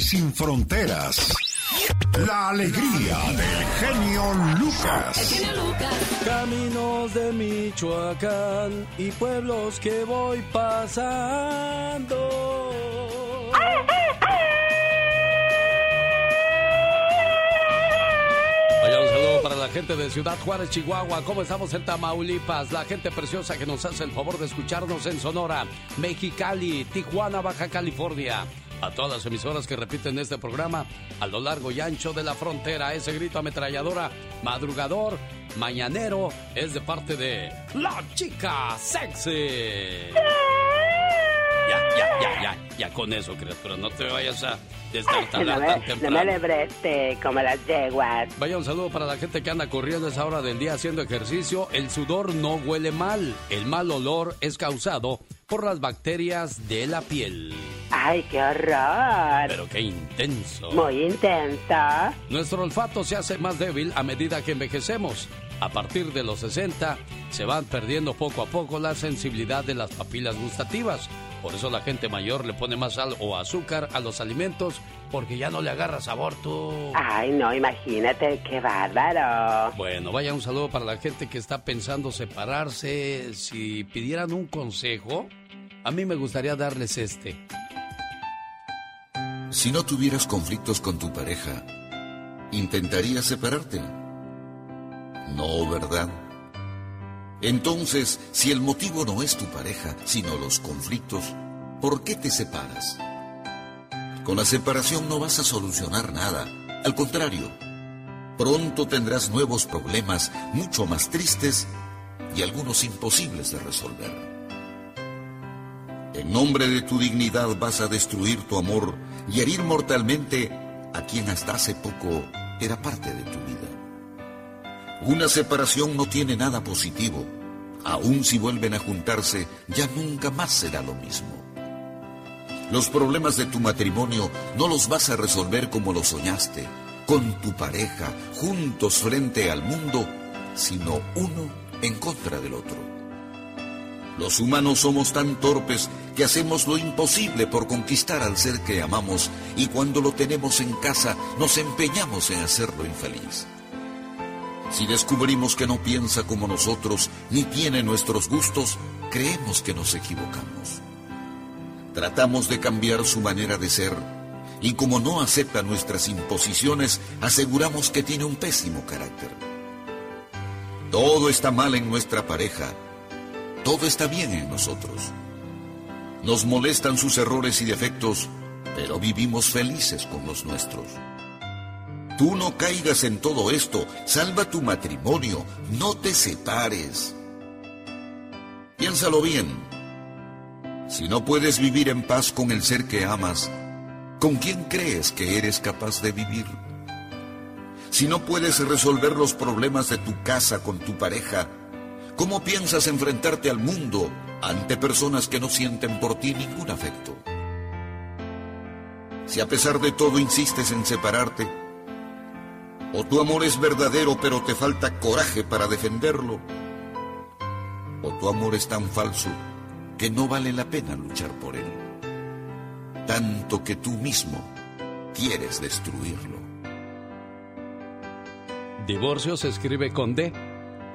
y sin fronteras. La alegría del genio Lucas. Caminos de Michoacán y pueblos que voy pasando. Vaya un saludo para la gente de Ciudad Juárez, Chihuahua. ¿Cómo estamos en Tamaulipas? La gente preciosa que nos hace el favor de escucharnos en Sonora, Mexicali, Tijuana, Baja California a todas las emisoras que repiten este programa a lo largo y ancho de la frontera. Ese grito ametralladora, madrugador, mañanero, es de parte de La Chica Sexy. Ya, ya, ya, ya, ya con eso, criatura, no te vayas a destartalar tan temprano. No me lebreste como las yeguas. Vaya un saludo para la gente que anda corriendo a esa hora del día haciendo ejercicio. El sudor no huele mal. El mal olor es causado por las bacterias de la piel. ¡Ay, qué horror! Pero qué intenso. Muy intenso. Nuestro olfato se hace más débil a medida que envejecemos. A partir de los 60 se van perdiendo poco a poco la sensibilidad de las papilas gustativas. Por eso la gente mayor le pone más sal o azúcar a los alimentos porque ya no le agarra sabor tú. Ay, no, imagínate, qué bárbaro. Bueno, vaya un saludo para la gente que está pensando separarse. Si pidieran un consejo, a mí me gustaría darles este. Si no tuvieras conflictos con tu pareja, ¿intentarías separarte? No, ¿verdad? Entonces, si el motivo no es tu pareja, sino los conflictos, ¿por qué te separas? Con la separación no vas a solucionar nada. Al contrario, pronto tendrás nuevos problemas mucho más tristes y algunos imposibles de resolver. En nombre de tu dignidad vas a destruir tu amor y herir mortalmente a quien hasta hace poco era parte de tu vida. Una separación no tiene nada positivo. Aun si vuelven a juntarse, ya nunca más será lo mismo. Los problemas de tu matrimonio no los vas a resolver como lo soñaste, con tu pareja, juntos frente al mundo, sino uno en contra del otro. Los humanos somos tan torpes que hacemos lo imposible por conquistar al ser que amamos y cuando lo tenemos en casa nos empeñamos en hacerlo infeliz. Si descubrimos que no piensa como nosotros ni tiene nuestros gustos, creemos que nos equivocamos. Tratamos de cambiar su manera de ser y como no acepta nuestras imposiciones, aseguramos que tiene un pésimo carácter. Todo está mal en nuestra pareja, todo está bien en nosotros. Nos molestan sus errores y defectos, pero vivimos felices con los nuestros. Tú no caigas en todo esto, salva tu matrimonio, no te separes. Piénsalo bien. Si no puedes vivir en paz con el ser que amas, ¿con quién crees que eres capaz de vivir? Si no puedes resolver los problemas de tu casa con tu pareja, ¿cómo piensas enfrentarte al mundo ante personas que no sienten por ti ningún afecto? Si a pesar de todo insistes en separarte, o tu amor es verdadero pero te falta coraje para defenderlo, o tu amor es tan falso que no vale la pena luchar por él, tanto que tú mismo quieres destruirlo. Divorcio se escribe con D,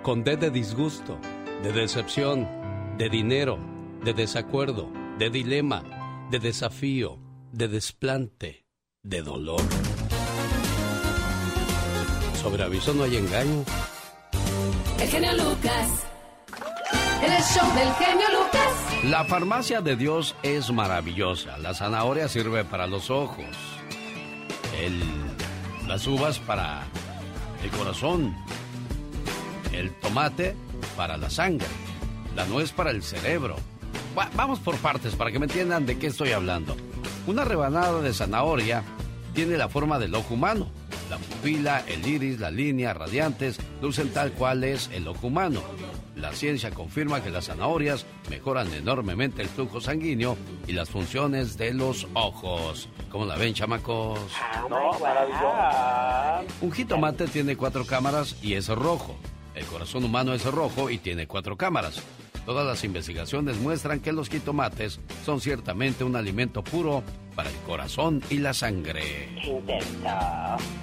con D de disgusto, de decepción, de dinero, de desacuerdo, de dilema, de desafío, de desplante, de dolor. Sobre aviso no hay engaño. El genio Lucas. El show del genio Lucas. La farmacia de Dios es maravillosa. La zanahoria sirve para los ojos. El, las uvas para el corazón. El tomate para la sangre. La nuez para el cerebro. Va- vamos por partes para que me entiendan de qué estoy hablando. Una rebanada de zanahoria tiene la forma del ojo humano. La pupila, el iris, la línea, radiantes, lucen tal cual es el ojo humano. La ciencia confirma que las zanahorias mejoran enormemente el flujo sanguíneo y las funciones de los ojos. ¿Cómo la ven, chamacos? No, maravilloso. Un jitomate tiene cuatro cámaras y es rojo. El corazón humano es rojo y tiene cuatro cámaras. Todas las investigaciones muestran que los jitomates son ciertamente un alimento puro para el corazón y la sangre.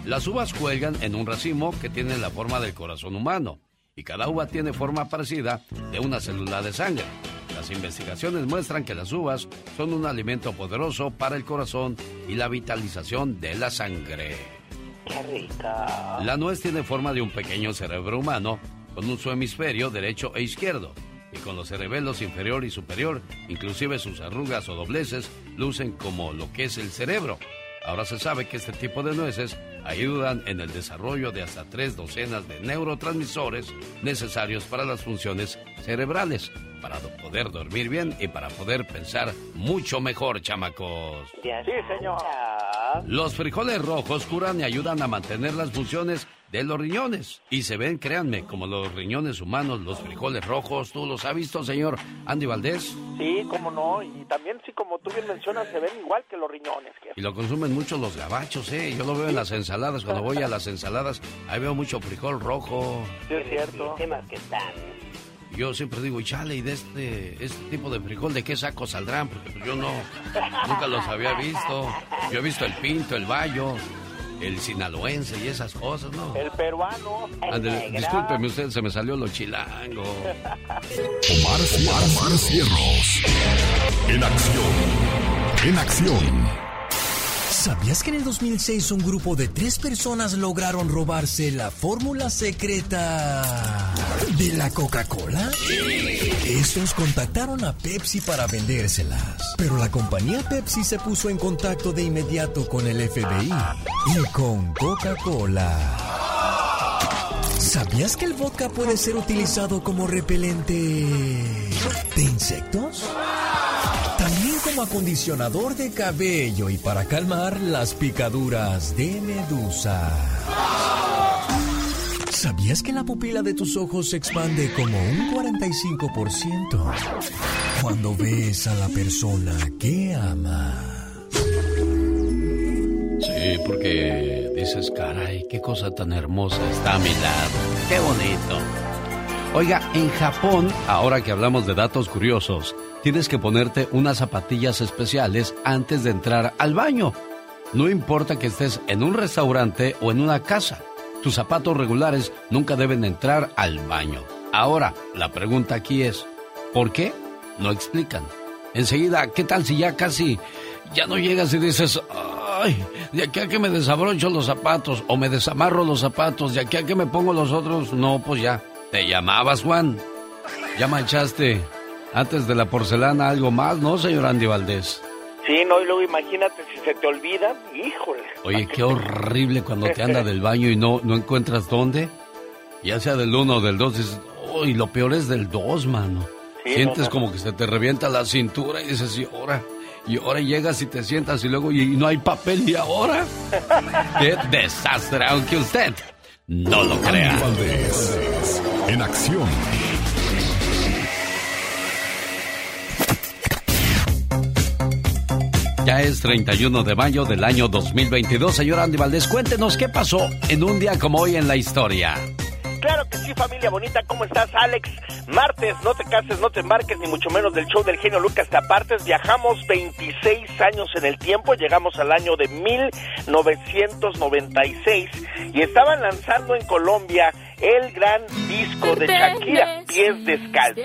Las uvas cuelgan en un racimo que tiene la forma del corazón humano y cada uva tiene forma parecida de una célula de sangre. Las investigaciones muestran que las uvas son un alimento poderoso para el corazón y la vitalización de la sangre. Qué rico. La nuez tiene forma de un pequeño cerebro humano con un su hemisferio derecho e izquierdo y con los cerebelos inferior y superior, inclusive sus arrugas o dobleces, lucen como lo que es el cerebro. Ahora se sabe que este tipo de nueces ayudan en el desarrollo de hasta tres docenas de neurotransmisores necesarios para las funciones cerebrales, para poder dormir bien y para poder pensar mucho mejor, chamacos. Sí, señor. Los frijoles rojos curan y ayudan a mantener las funciones de los riñones. Y se ven, créanme, como los riñones humanos, los frijoles rojos. ¿Tú los has visto, señor Andy Valdés? Sí, cómo no. Y también, sí, como tú bien mencionas, se ven igual que los riñones. Y lo consumen mucho los gabachos, ¿eh? Yo lo veo en las ensaladas. Cuando voy a las ensaladas, ahí veo mucho frijol rojo. Sí, es cierto. que están. Yo siempre digo, chale, y de este, este tipo de frijol, ¿de qué saco saldrán? Porque yo no, nunca los había visto. Yo he visto el pinto, el bayo, el sinaloense y esas cosas, ¿no? El peruano. Ande, discúlpeme usted, se me salió lo chilango. Omar, Omar, Omar Cierros. En acción. En acción. ¿Sabías que en el 2006 un grupo de tres personas lograron robarse la fórmula secreta de la Coca-Cola? Estos contactaron a Pepsi para vendérselas, pero la compañía Pepsi se puso en contacto de inmediato con el FBI y con Coca-Cola. ¿Sabías que el vodka puede ser utilizado como repelente de insectos? Acondicionador de cabello y para calmar las picaduras de medusa. ¿Sabías que la pupila de tus ojos se expande como un 45% cuando ves a la persona que amas? Sí, porque dices, caray, qué cosa tan hermosa está a mi lado. Qué bonito. Oiga, en Japón, ahora que hablamos de datos curiosos, tienes que ponerte unas zapatillas especiales antes de entrar al baño. No importa que estés en un restaurante o en una casa, tus zapatos regulares nunca deben entrar al baño. Ahora, la pregunta aquí es, ¿por qué? No explican. Enseguida, ¿qué tal si ya casi, ya no llegas y dices, ay, de aquí a que me desabrocho los zapatos o me desamarro los zapatos, de aquí a que me pongo los otros, no, pues ya. ¿Te llamabas Juan? Ya manchaste antes de la porcelana algo más, ¿no, señor Andy Valdés? Sí, no, y luego imagínate si se te olvida, híjole. Oye, qué horrible cuando te anda del baño y no, no encuentras dónde. Ya sea del uno o del dos, dices, oh, y lo peor es del dos, mano. Sientes como que se te revienta la cintura y dices, y ahora, y ahora llegas y te sientas y luego, y no hay papel, y ahora. ¡Qué desastre! Aunque usted no lo crea. Andy Valdés, en acción. Ya es 31 de mayo del año 2022. Señor Andy Valdés, cuéntenos qué pasó en un día como hoy en la historia. Claro que sí, familia bonita. ¿Cómo estás, Alex? Martes, no te cases, no te embarques, ni mucho menos del show del genio Lucas te apartes. Viajamos 26 años en el tiempo, llegamos al año de 1996 y estaban lanzando en Colombia el gran disco de Shakira, Pies Descalzos,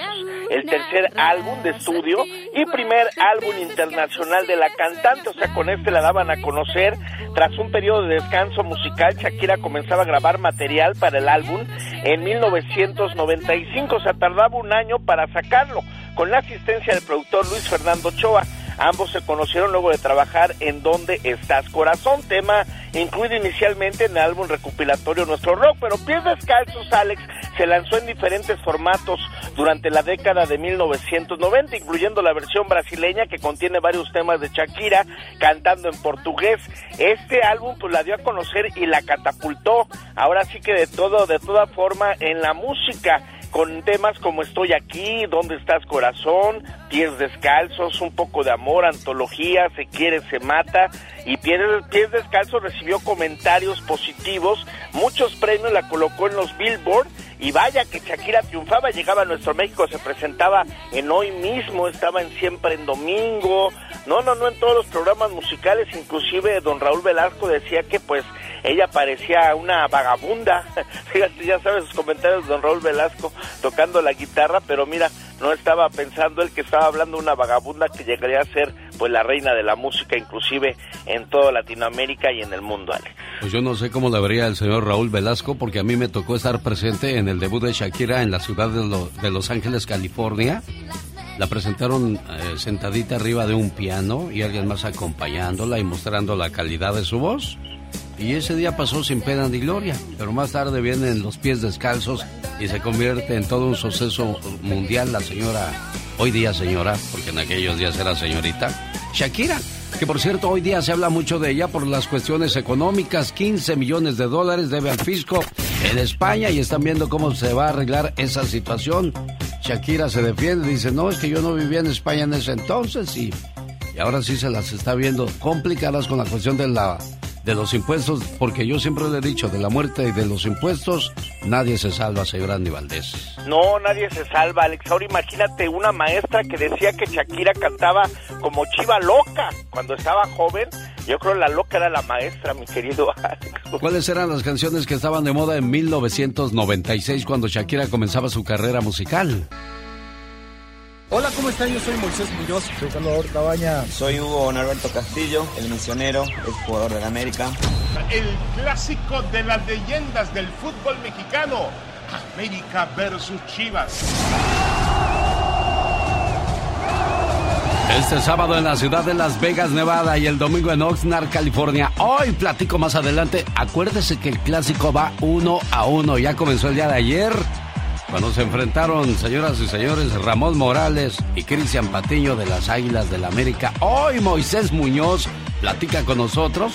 el tercer álbum de estudio y primer álbum internacional de la cantante, o sea, con este la daban a conocer. Tras un periodo de descanso musical, Shakira comenzaba a grabar material para el álbum en 1995, o sea, tardaba un año para sacarlo, con la asistencia del productor Luis Fernando Choa. Ambos se conocieron luego de trabajar en Donde Estás Corazón, tema incluido inicialmente en el álbum recopilatorio Nuestro Rock, pero Pies Descalzos, Alex, se lanzó en diferentes formatos durante la década de 1990, incluyendo la versión brasileña que contiene varios temas de Shakira cantando en portugués. Este álbum pues la dio a conocer y la catapultó, ahora sí que de todo, de toda forma en la música con temas como Estoy aquí, ¿Dónde estás corazón? Pies descalzos, un poco de amor, antología, Se quiere, se mata. Y Pies, descalzos recibió comentarios positivos, muchos premios la colocó en los Billboard y vaya que Shakira triunfaba, llegaba a nuestro México, se presentaba en Hoy mismo, estaba en Siempre en Domingo, no, no, no en todos los programas musicales, inclusive don Raúl Velasco decía que pues ella parecía una vagabunda, fíjate, ya sabes sus comentarios de don Raúl Velasco tocando la guitarra, pero mira, no estaba pensando él que estaba hablando de una vagabunda que llegaría a ser pues la reina de la música inclusive en toda Latinoamérica y en el mundo. Pues yo no sé cómo le vería el señor Raúl Velasco porque a mí me tocó estar presente en el debut de Shakira en la ciudad de, Los Ángeles, California. La presentaron eh, sentadita arriba de un piano y alguien más acompañándola y mostrando la calidad de su voz. Y ese día pasó sin pena ni gloria, pero más tarde vienen los pies descalzos y se convierte en todo un suceso mundial la señora, hoy día señora, porque en aquellos días era señorita, Shakira, que por cierto hoy día se habla mucho de ella por las cuestiones económicas, 15 millones de dólares debe al fisco en España y están viendo cómo se va a arreglar esa situación. Shakira se defiende, dice, no, es que yo no vivía en España en ese entonces y, y ahora sí se las está viendo complicadas con la cuestión de la de los impuestos, porque yo siempre le he dicho, de la muerte y de los impuestos, nadie se salva, señor Andy Valdés. No, nadie se salva, Alex. Ahora imagínate una maestra que decía que Shakira cantaba como chiva loca cuando estaba joven. Yo creo la loca era la maestra, mi querido Alex. ¿Cuáles eran las canciones que estaban de moda en 1996 cuando Shakira comenzaba su carrera musical? Hola, ¿cómo están? Yo soy Moisés Muñoz. Soy Salvador Cabaña. Soy Hugo Norberto Castillo, el misionero, el jugador de la América. El clásico de las leyendas del fútbol mexicano. América versus Chivas. Este sábado en la ciudad de Las Vegas, Nevada y el domingo en Oxnard, California. Hoy platico más adelante. Acuérdese que el clásico va uno a uno. Ya comenzó el día de ayer cuando se enfrentaron, señoras y señores, Ramón Morales y Cristian Patiño de las Águilas del la América. Hoy Moisés Muñoz platica con nosotros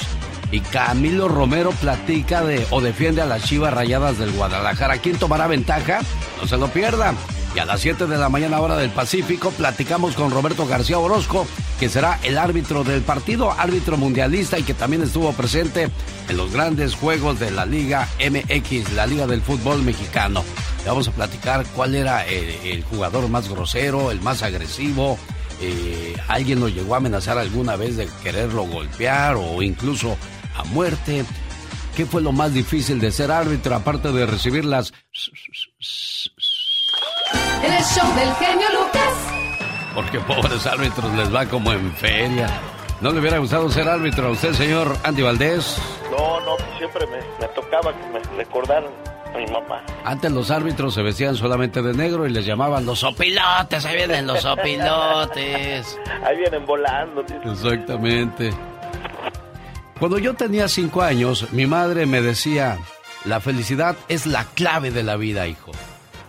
y Camilo Romero platica de o defiende a las Chivas Rayadas del Guadalajara. ¿Quién tomará ventaja? No se lo pierda. Y a las 7 de la mañana hora del Pacífico platicamos con Roberto García Orozco, que será el árbitro del partido, árbitro mundialista y que también estuvo presente en los grandes juegos de la Liga MX, la Liga del Fútbol Mexicano. Le vamos a platicar cuál era el, jugador más grosero, el más agresivo. Eh, alguien lo llegó a amenazar alguna vez de quererlo golpear o incluso a muerte. ¿Qué fue lo más difícil de ser árbitro aparte de recibir las... En el show del genio Lucas. Porque pobres árbitros les va como en feria. ¿No le hubiera gustado ser árbitro a usted, señor Andy Valdés? No, no, siempre me, me tocaba que me recordaran mi mamá. Antes los árbitros se vestían solamente de negro y les llamaban los opilotes, ahí vienen los opilotes. ahí vienen volando. Exactamente. Cuando yo tenía cinco años, mi madre me decía, la felicidad es la clave de la vida, hijo.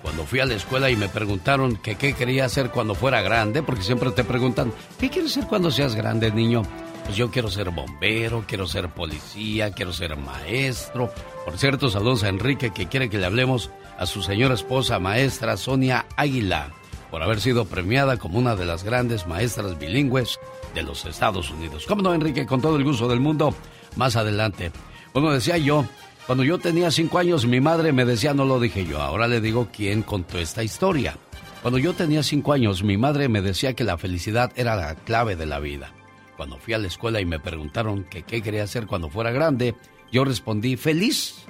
Cuando fui a la escuela y me preguntaron que qué quería hacer cuando fuera grande, porque siempre te preguntan, ¿qué quieres ser cuando seas grande, niño? Pues yo quiero ser bombero, quiero ser policía, quiero ser maestro. Por cierto, saludos a Enrique que quiere que le hablemos a su señora esposa, maestra Sonia Águila, por haber sido premiada como una de las grandes maestras bilingües de los Estados Unidos. ¿Cómo no, Enrique? Con todo el gusto del mundo, más adelante. Bueno, decía yo, cuando yo tenía cinco años, mi madre me decía, no lo dije yo, ahora le digo quién contó esta historia. Cuando yo tenía cinco años, mi madre me decía que la felicidad era la clave de la vida. Cuando fui a la escuela y me preguntaron qué quería hacer cuando fuera grande, yo respondí, feliz.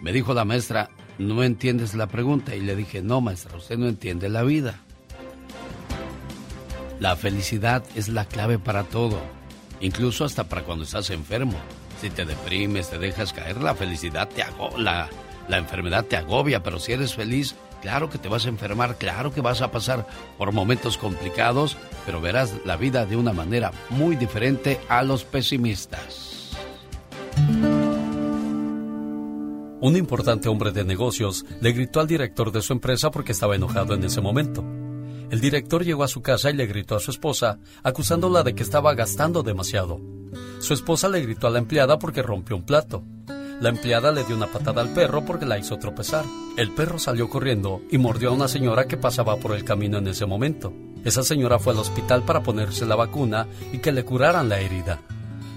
Me dijo la maestra, no entiendes la pregunta. Y le dije, no, maestra, usted no entiende la vida. La felicidad es la clave para todo, incluso hasta para cuando estás enfermo. Si te deprimes, te dejas caer, la felicidad te agobia, la, la enfermedad te agobia, pero si eres feliz, Claro que te vas a enfermar, claro que vas a pasar por momentos complicados, pero verás la vida de una manera muy diferente a los pesimistas. Un importante hombre de negocios le gritó al director de su empresa porque estaba enojado en ese momento. El director llegó a su casa y le gritó a su esposa, acusándola de que estaba gastando demasiado. Su esposa le gritó a la empleada porque rompió un plato. La empleada le dio una patada al perro porque la hizo tropezar. El perro salió corriendo y mordió a una señora que pasaba por el camino en ese momento. Esa señora fue al hospital para ponerse la vacuna y que le curaran la herida.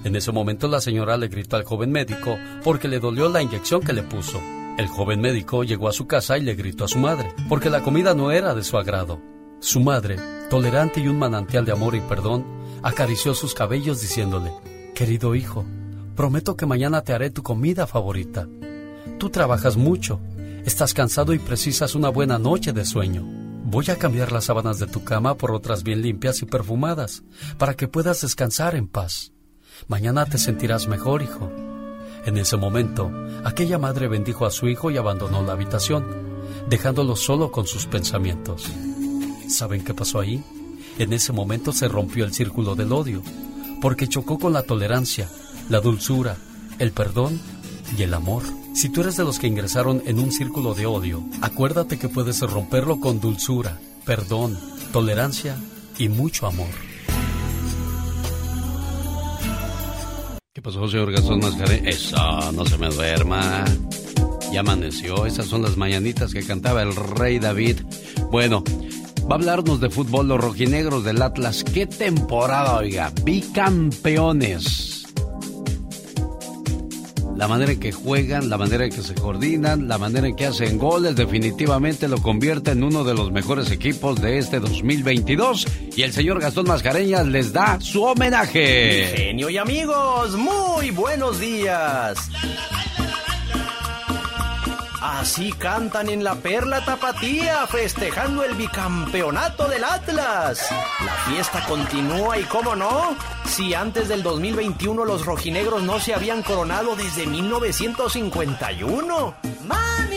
En ese momento la señora le gritó al joven médico porque le dolió la inyección que le puso. El joven médico llegó a su casa y le gritó a su madre, porque la comida no era de su agrado. Su madre, tolerante y un manantial de amor y perdón, acarició sus cabellos diciéndole, Querido hijo, prometo que mañana te haré tu comida favorita. Tú trabajas mucho, estás cansado y precisas una buena noche de sueño. Voy a cambiar las sábanas de tu cama por otras bien limpias y perfumadas, para que puedas descansar en paz. Mañana te sentirás mejor, hijo. En ese momento, aquella madre bendijo a su hijo y abandonó la habitación, dejándolo solo con sus pensamientos. ¿Saben qué pasó ahí? En ese momento se rompió el círculo del odio, porque chocó con la tolerancia, la dulzura, el perdón y el amor. Si tú eres de los que ingresaron en un círculo de odio, acuérdate que puedes romperlo con dulzura, perdón, tolerancia y mucho amor. ¿Qué pasó, señor Gastón? Eso, no se me duerma. Ya amaneció. Esas son las mañanitas que cantaba el rey David. Bueno, va a hablarnos de fútbol los rojinegros del Atlas. ¿Qué temporada, oiga? Bicampeones la manera en que juegan, la manera en que se coordinan, la manera en que hacen goles, definitivamente lo convierte en uno de los mejores equipos de este 2022 y el señor Gastón Mascareñas les da su homenaje. genio y amigos, muy buenos días. Así cantan en la Perla Tapatía, festejando el bicampeonato del Atlas. La fiesta continúa y cómo no, si antes del 2021 los rojinegros no se habían coronado desde 1951. Mami,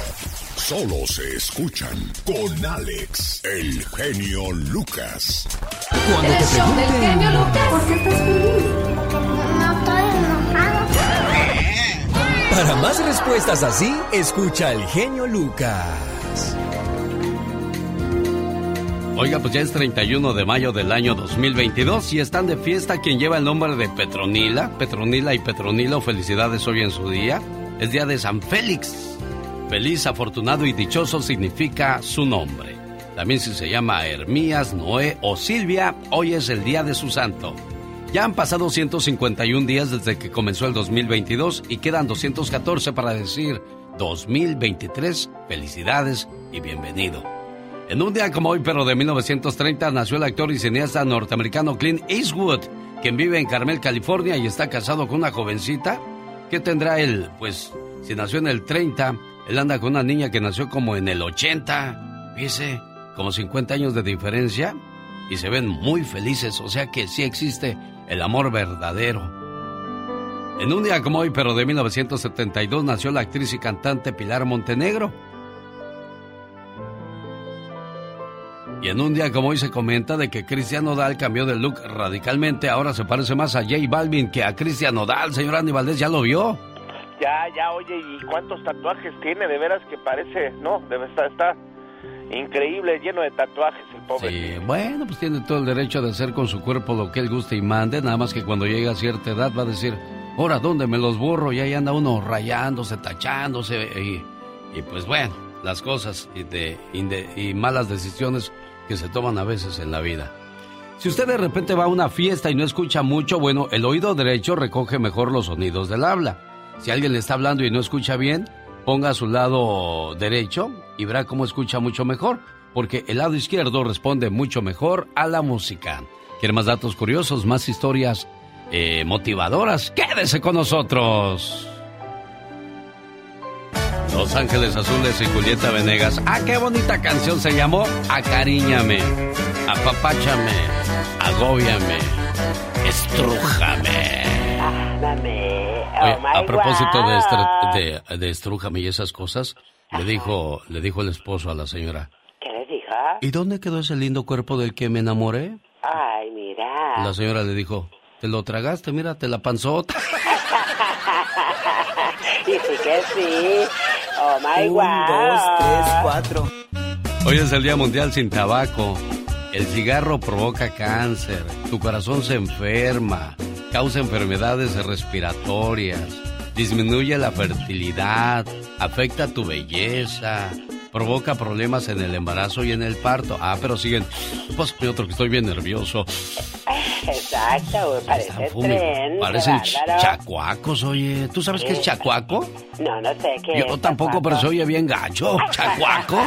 Solo se escuchan con Alex, el genio Lucas. Cuando El te show del genio Lucas. ¿Por qué estás feliz? No estoy enojado. Para más respuestas así, escucha al genio Lucas. Oiga, pues ya es 31 de mayo del año 2022 y están de fiesta quien lleva el nombre de Petronila. Petronila y Petronilo, felicidades hoy en su día. Es día de San Félix. Feliz, afortunado y dichoso significa su nombre. También si se llama Hermías, Noé o Silvia, hoy es el día de su santo. Ya han pasado 151 días desde que comenzó el 2022 y quedan 214 para decir 2023, felicidades y bienvenido. En un día como hoy, pero de 1930, nació el actor y cineasta norteamericano Clint Eastwood, quien vive en Carmel, California y está casado con una jovencita. ¿Qué tendrá él? Pues si nació en el 30, él anda con una niña que nació como en el 80, fíjese, como 50 años de diferencia y se ven muy felices, o sea que sí existe el amor verdadero. En un día como hoy, pero de 1972, nació la actriz y cantante Pilar Montenegro. Y en un día como hoy se comenta de que Cristian Nodal cambió de look radicalmente, ahora se parece más a J Balvin que a Cristian Nodal. Señor Andy Valdés, ¿ya lo vio? Ya, ya, oye, ¿y cuántos tatuajes tiene? De veras que parece, no, debe estar, está increíble, lleno de tatuajes el pobre. Sí, bueno, pues tiene todo el derecho de hacer con su cuerpo lo que él guste y mande, nada más que cuando llegue a cierta edad va a decir, ahora, ¿dónde me los borro? Y ahí anda uno rayándose, tachándose, y, y pues bueno, las cosas y, de, y y malas decisiones que se toman a veces en la vida. Si usted de repente va a una fiesta y no escucha mucho, bueno, el oído derecho recoge mejor los sonidos del habla. Si alguien le está hablando y no escucha bien, ponga a su lado derecho y verá cómo escucha mucho mejor, porque el lado izquierdo responde mucho mejor a la música. ¿Quiere más datos curiosos, más historias eh, motivadoras? Quédese con nosotros. Los Ángeles Azules y Julieta Venegas. Ah, qué bonita canción se llamó Acariñame, Apapáchame, Agóbiame, Estrújame. Oye, a propósito de, estra- de, de estrújame y esas cosas, le dijo, le dijo el esposo a la señora. ¿Qué le dijo? ¿Y dónde quedó ese lindo cuerpo del que me enamoré? Ay, mira. La señora le dijo, te lo tragaste, mírate la panzota. y sí que sí. Oh my Un, wow. dos, tres, cuatro. Hoy es el Día Mundial sin Tabaco. El cigarro provoca cáncer, tu corazón se enferma, causa enfermedades respiratorias, disminuye la fertilidad, afecta tu belleza, provoca problemas en el embarazo y en el parto. Ah, pero siguen. Pásame otro que estoy bien nervioso. Exacto, güey, parece tren. Parecen chacuacos, oye. ¿Tú sabes qué es chacuaco? No, no sé qué Yo es, tampoco, pero se oye bien gacho. Chacuaco.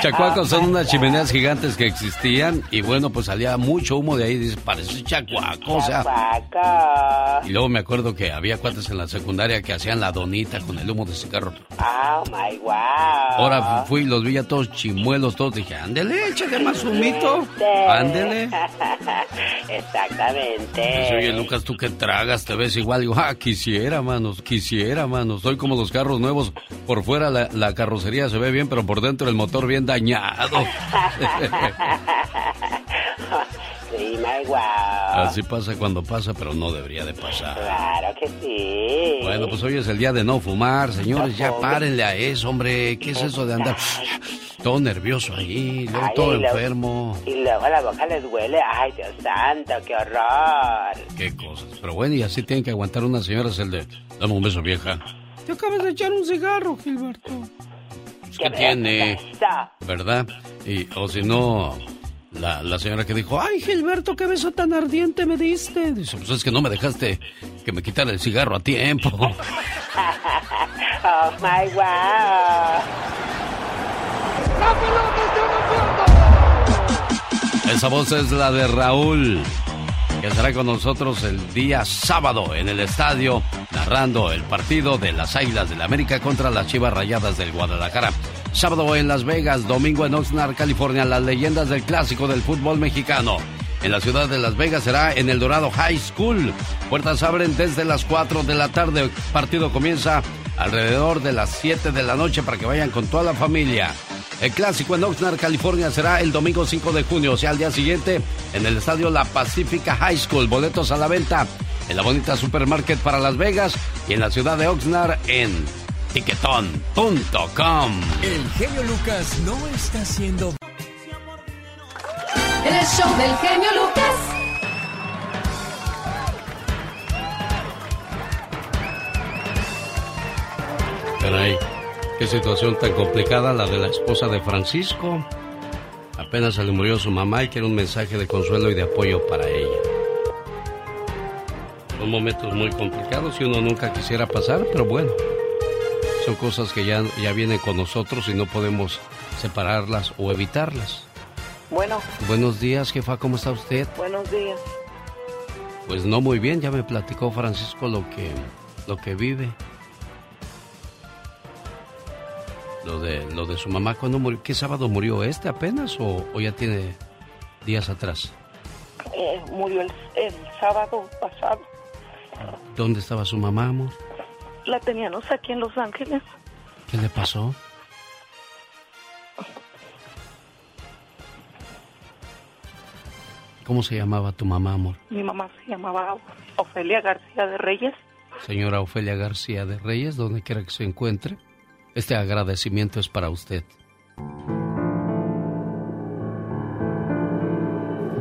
Chacuacos son unas chimeneas gigantes que existían y bueno, pues salía mucho humo de ahí. Dice, parece chacuaco, o sea. Chacuaco. Y luego me acuerdo que había cuates en la secundaria que hacían la donita con el humo de cigarro. Oh my wow. Ahora fui y los vi ya todos chimuelos, todos. Dije, ándele, échale más humito. Ándele. Exactamente. Oye, Lucas, ¿tú qué tragas? Te ves igual. Digo, ah, quisiera, manos, quisiera, manos. Soy como los carros nuevos. Por fuera la, la carrocería se ve bien, pero por dentro el motor bien dañado. sí, my wow. Así pasa cuando pasa, pero no debería de pasar. Claro que sí. Bueno, pues hoy es el día de no fumar, señores. Ya párenle a eso, hombre. ¿Qué es eso de andar todo nervioso ahí, luego Ay, todo y enfermo? Y luego la boca les duele. Ay, Dios santo, qué horror. Qué cosas. Pero bueno, y así tienen que aguantar unas señoras el de, dame un beso, vieja. Te acabas de echar un cigarro, Gilberto. ¿Qué tiene? ¿Verdad? Y, o si no, la, la señora que dijo, ay, Gilberto, qué beso tan ardiente me diste. Dice, pues es que no me dejaste que me quitara el cigarro a tiempo. Oh my wow. Esa voz es la de Raúl, que estará con nosotros el día sábado en el estadio, narrando el partido de las Águilas del la América contra las Chivas Rayadas del Guadalajara. Sábado en Las Vegas, domingo en Oxnard, California, las leyendas del clásico del fútbol mexicano. En la ciudad de Las Vegas será en el Dorado High School. Puertas abren desde las 4 de la tarde. Partido comienza alrededor de las 7 de la noche para que vayan con toda la familia. El clásico en Oxnard, California será el domingo 5 de junio, o sea, al día siguiente, en el estadio La Pacifica High School. Boletos a la venta en la bonita supermarket para Las Vegas y en la ciudad de Oxnard en tiquetón.com. El genio Lucas no está haciendo... En el show del genio Lucas. Caray, qué situación tan complicada la de la esposa de Francisco. Apenas se le murió su mamá y quiere un mensaje de consuelo y de apoyo para ella. Son momentos muy complicados y uno nunca quisiera pasar, pero bueno, son cosas que ya, ya vienen con nosotros y no podemos separarlas o evitarlas. Bueno, Buenos días, jefa, ¿cómo está usted? buenos días. Pues no muy bien, ya me platicó Francisco lo que, lo que vive. Lo de, lo de su mamá, ¿cuándo murió? ¿Qué sábado murió este apenas o, o ya tiene días atrás? Eh, murió el, el sábado pasado. ¿Dónde estaba su mamá, amor? La teníamos aquí en Los Ángeles. ¿Qué le pasó? ¿Cómo se llamaba tu mamá, amor? Mi mamá se llamaba Ofelia García de Reyes. Señora Ofelia García de Reyes, donde quiera que se encuentre, este agradecimiento es para usted.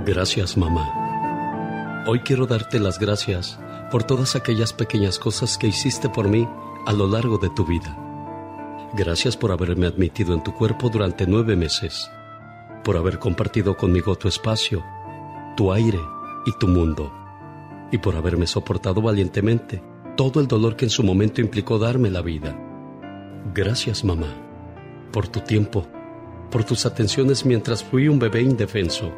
Gracias, mamá. Hoy quiero darte las gracias por todas aquellas pequeñas cosas que hiciste por mí a lo largo de tu vida. Gracias por haberme admitido en tu cuerpo durante nueve meses, por haber compartido conmigo tu espacio, tu aire y tu mundo, y por haberme soportado valientemente todo el dolor que en su momento implicó darme la vida. Gracias, mamá, por tu tiempo, por tus atenciones mientras fui un bebé indefenso,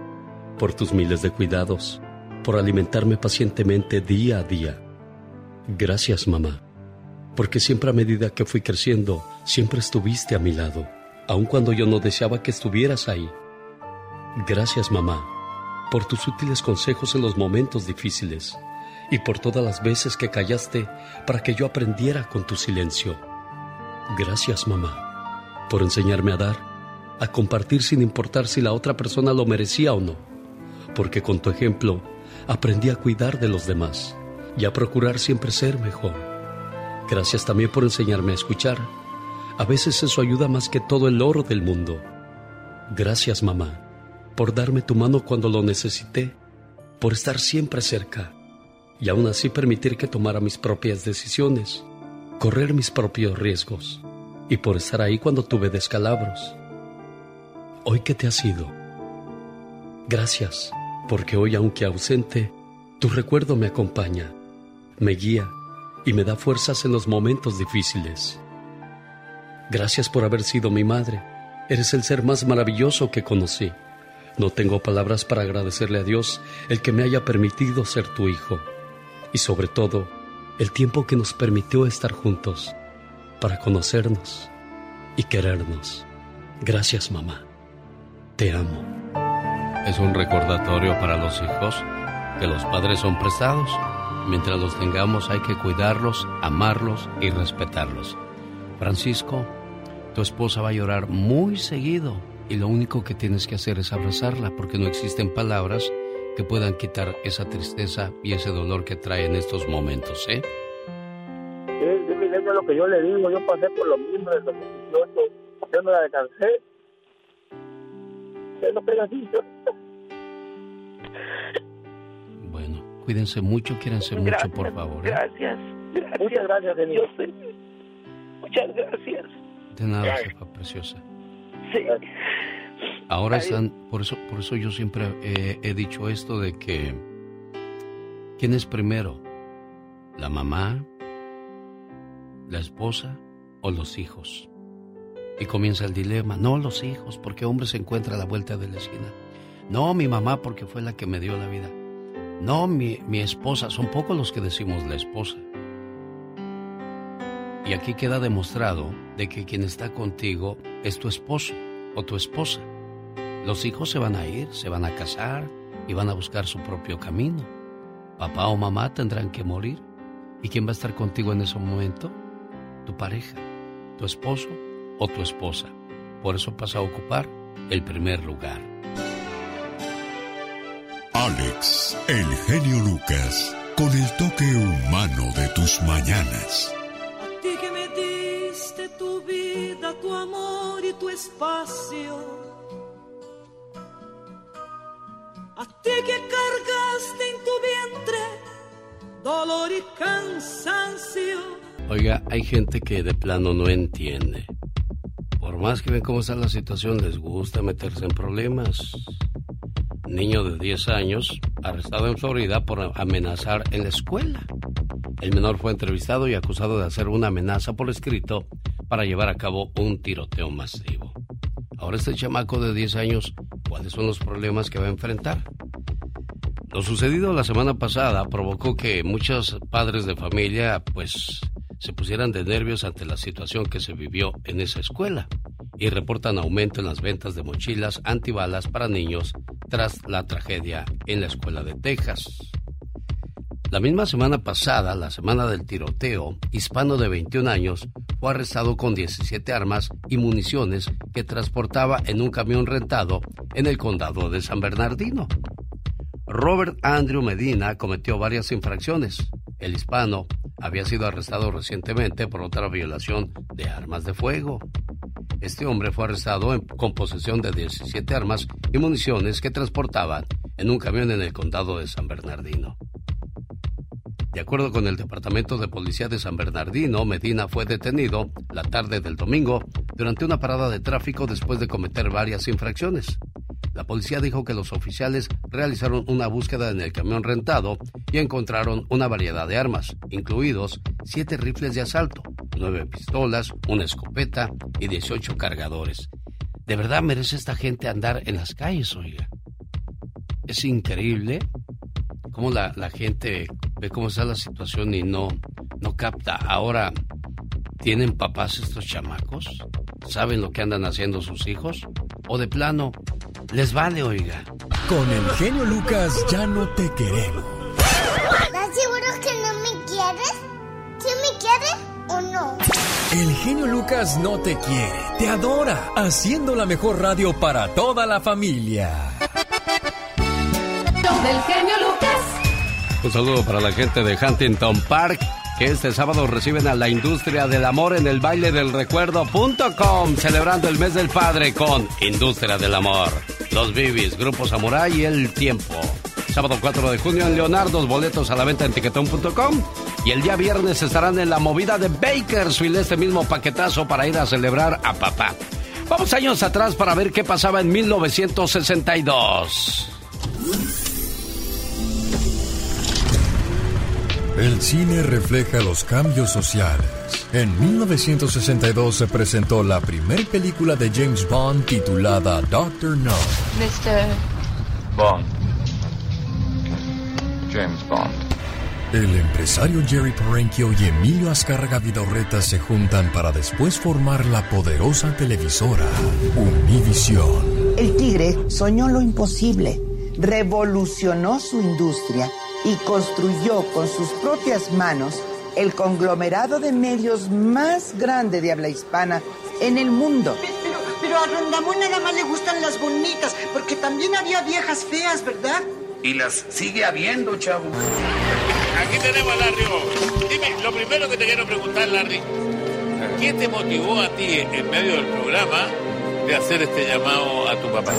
por tus miles de cuidados, por alimentarme pacientemente día a día. Gracias, mamá, porque siempre a medida que fui creciendo, siempre estuviste a mi lado, aun cuando yo no deseaba que estuvieras ahí. Gracias, mamá, por tus útiles consejos en los momentos difíciles y por todas las veces que callaste para que yo aprendiera con tu silencio. Gracias, mamá, por enseñarme a dar, a compartir sin importar si la otra persona lo merecía o no, porque con tu ejemplo aprendí a cuidar de los demás y a procurar siempre ser mejor. Gracias también por enseñarme a escuchar. A veces eso ayuda más que todo el oro del mundo. Gracias, mamá, por darme tu mano cuando lo necesité, por estar siempre cerca y aún así permitir que tomara mis propias decisiones, correr mis propios riesgos y por estar ahí cuando tuve descalabros. Hoy que te has ido, gracias, porque hoy aunque ausente, tu recuerdo me acompaña, me guía y me da fuerzas en los momentos difíciles. Gracias por haber sido mi madre. Eres el ser más maravilloso que conocí. No tengo palabras para agradecerle a Dios el que me haya permitido ser tu hijo. Y sobre todo, el tiempo que nos permitió estar juntos para conocernos y querernos. Gracias, mamá. Te amo. Es un recordatorio para los hijos que los padres son prestados. Mientras los tengamos hay que cuidarlos, amarlos y respetarlos. Francisco, tu esposa va a llorar muy seguido y lo único que tienes que hacer es abrazarla porque no existen palabras que puedan quitar esa tristeza y ese dolor que trae en estos momentos, ¿eh? Sí, sí, es lo que yo le digo, yo pasé por lo mismo desde 2018, yo no la descansé. no pega así. Bueno, cuídense mucho, quírense mucho, por favor. ¿eh? Gracias, gracias. Muchas gracias, Dios. Muchas gracias. De nada, jefa preciosa. Sí. Ahora están, por eso, por eso yo siempre he dicho esto de que ¿quién es primero? ¿La mamá? ¿La esposa? ¿O los hijos? Y comienza el dilema, no los hijos, porque hombre se encuentra a la vuelta de la esquina. No, mi mamá, porque fue la que me dio la vida. No, mi, mi esposa, son pocos los que decimos la esposa. Y aquí queda demostrado de que quien está contigo es tu esposo o tu esposa. Los hijos se van a ir, se van a casar y van a buscar su propio camino. Papá o mamá tendrán que morir. ¿Y quién va a estar contigo en ese momento? Tu pareja, tu esposo o tu esposa. Por eso pasa a ocupar el primer lugar. Alex, el genio Lucas, con el toque humano de tus mañanas. A ti que me diste tu vida, tu amor y tu espacio A ti que cargaste en tu vientre dolor y cansancio. Oiga, hay gente que de plano no entiende. Por más que ven cómo está la situación, les gusta meterse en problemas. Niño de 10 años arrestado en Florida por amenazar en la escuela. El menor fue entrevistado y acusado de hacer una amenaza por escrito para llevar a cabo un tiroteo masivo. Ahora este chamaco de 10 años, ¿cuáles son los problemas que va a enfrentar? Lo sucedido la semana pasada provocó que muchos padres de familia pues se pusieran de nervios ante la situación que se vivió en esa escuela y reportan aumento en las ventas de mochilas antibalas para niños tras la tragedia en la escuela de Texas. La misma semana pasada, la semana del tiroteo, hispano de 21 años fue arrestado con 17 armas y municiones que transportaba en un camión rentado en el condado de San Bernardino. Robert Andrew Medina cometió varias infracciones. El hispano había sido arrestado recientemente por otra violación de armas de fuego. Este hombre fue arrestado con posesión de 17 armas y municiones que transportaba en un camión en el condado de San Bernardino. De acuerdo con el Departamento de Policía de San Bernardino, Medina fue detenido la tarde del domingo durante una parada de tráfico después de cometer varias infracciones. La policía dijo que los oficiales realizaron una búsqueda en el camión rentado y encontraron una variedad de armas, incluidos siete rifles de asalto, nueve pistolas, una escopeta y 18 cargadores. ¿De verdad merece esta gente andar en las calles, oiga? Es increíble cómo la, la gente ve cómo está la situación y no, no capta. Ahora, ¿tienen papás estos chamacos? ¿Saben lo que andan haciendo sus hijos? ¿O de plano, les vale, oiga? Con el genio Lucas ya no te queremos. ¿Estás seguro que no me quieres? ¿Sí me quieres o no? El genio Lucas no te quiere, te adora, haciendo la mejor radio para toda la familia. del genio Lucas. Un saludo para la gente de Huntington Park que este sábado reciben a la industria del amor en el baile del recuerdo.com, celebrando el mes del padre con Industria del Amor, Los Bibis, Grupo Samurai y El Tiempo. Sábado 4 de junio en Leonardo, boletos a la venta en tiquetón.com. Y el día viernes estarán en la movida de Bakersfield, este mismo paquetazo para ir a celebrar a papá. Vamos años atrás para ver qué pasaba en 1962. El cine refleja los cambios sociales. En 1962 se presentó la primera película de James Bond titulada Doctor No. Mr. Bond. James Bond. El empresario Jerry Parenchio y Emilio Azcárraga Vidorreta se juntan para después formar la poderosa televisora Univision. El tigre soñó lo imposible, revolucionó su industria y construyó con sus propias manos el conglomerado de medios más grande de habla hispana en el mundo. Pero, pero a Rondamón nada más le gustan las bonitas, porque también había viejas feas, ¿verdad? Y las sigue habiendo, chavo. Aquí tenemos a Larry. Dime, lo primero que te quiero preguntar, Larry, ¿qué te motivó a ti en medio del programa de hacer este llamado a tu papá?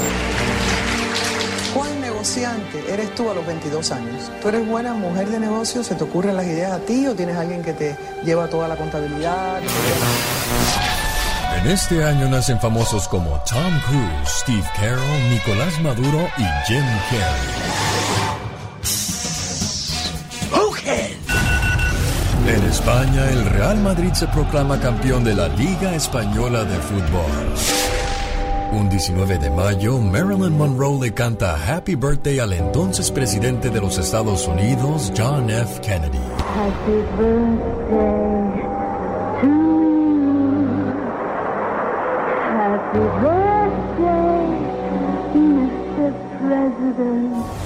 ¿Cuál negociante eres tú a los 22 años? ¿Tú eres buena mujer de negocio? ¿Se te ocurren las ideas a ti o tienes alguien que te lleva toda la contabilidad? En este año nacen famosos como Tom Cruise, Steve Carroll, Nicolás Maduro y Jim Carrey. En España, el Real Madrid se proclama campeón de la Liga Española de Fútbol. Un 19 de mayo, Marilyn Monroe le canta Happy Birthday al entonces presidente de los Estados Unidos, John F. Kennedy. Happy birthday to you. Happy birthday, Mr. President.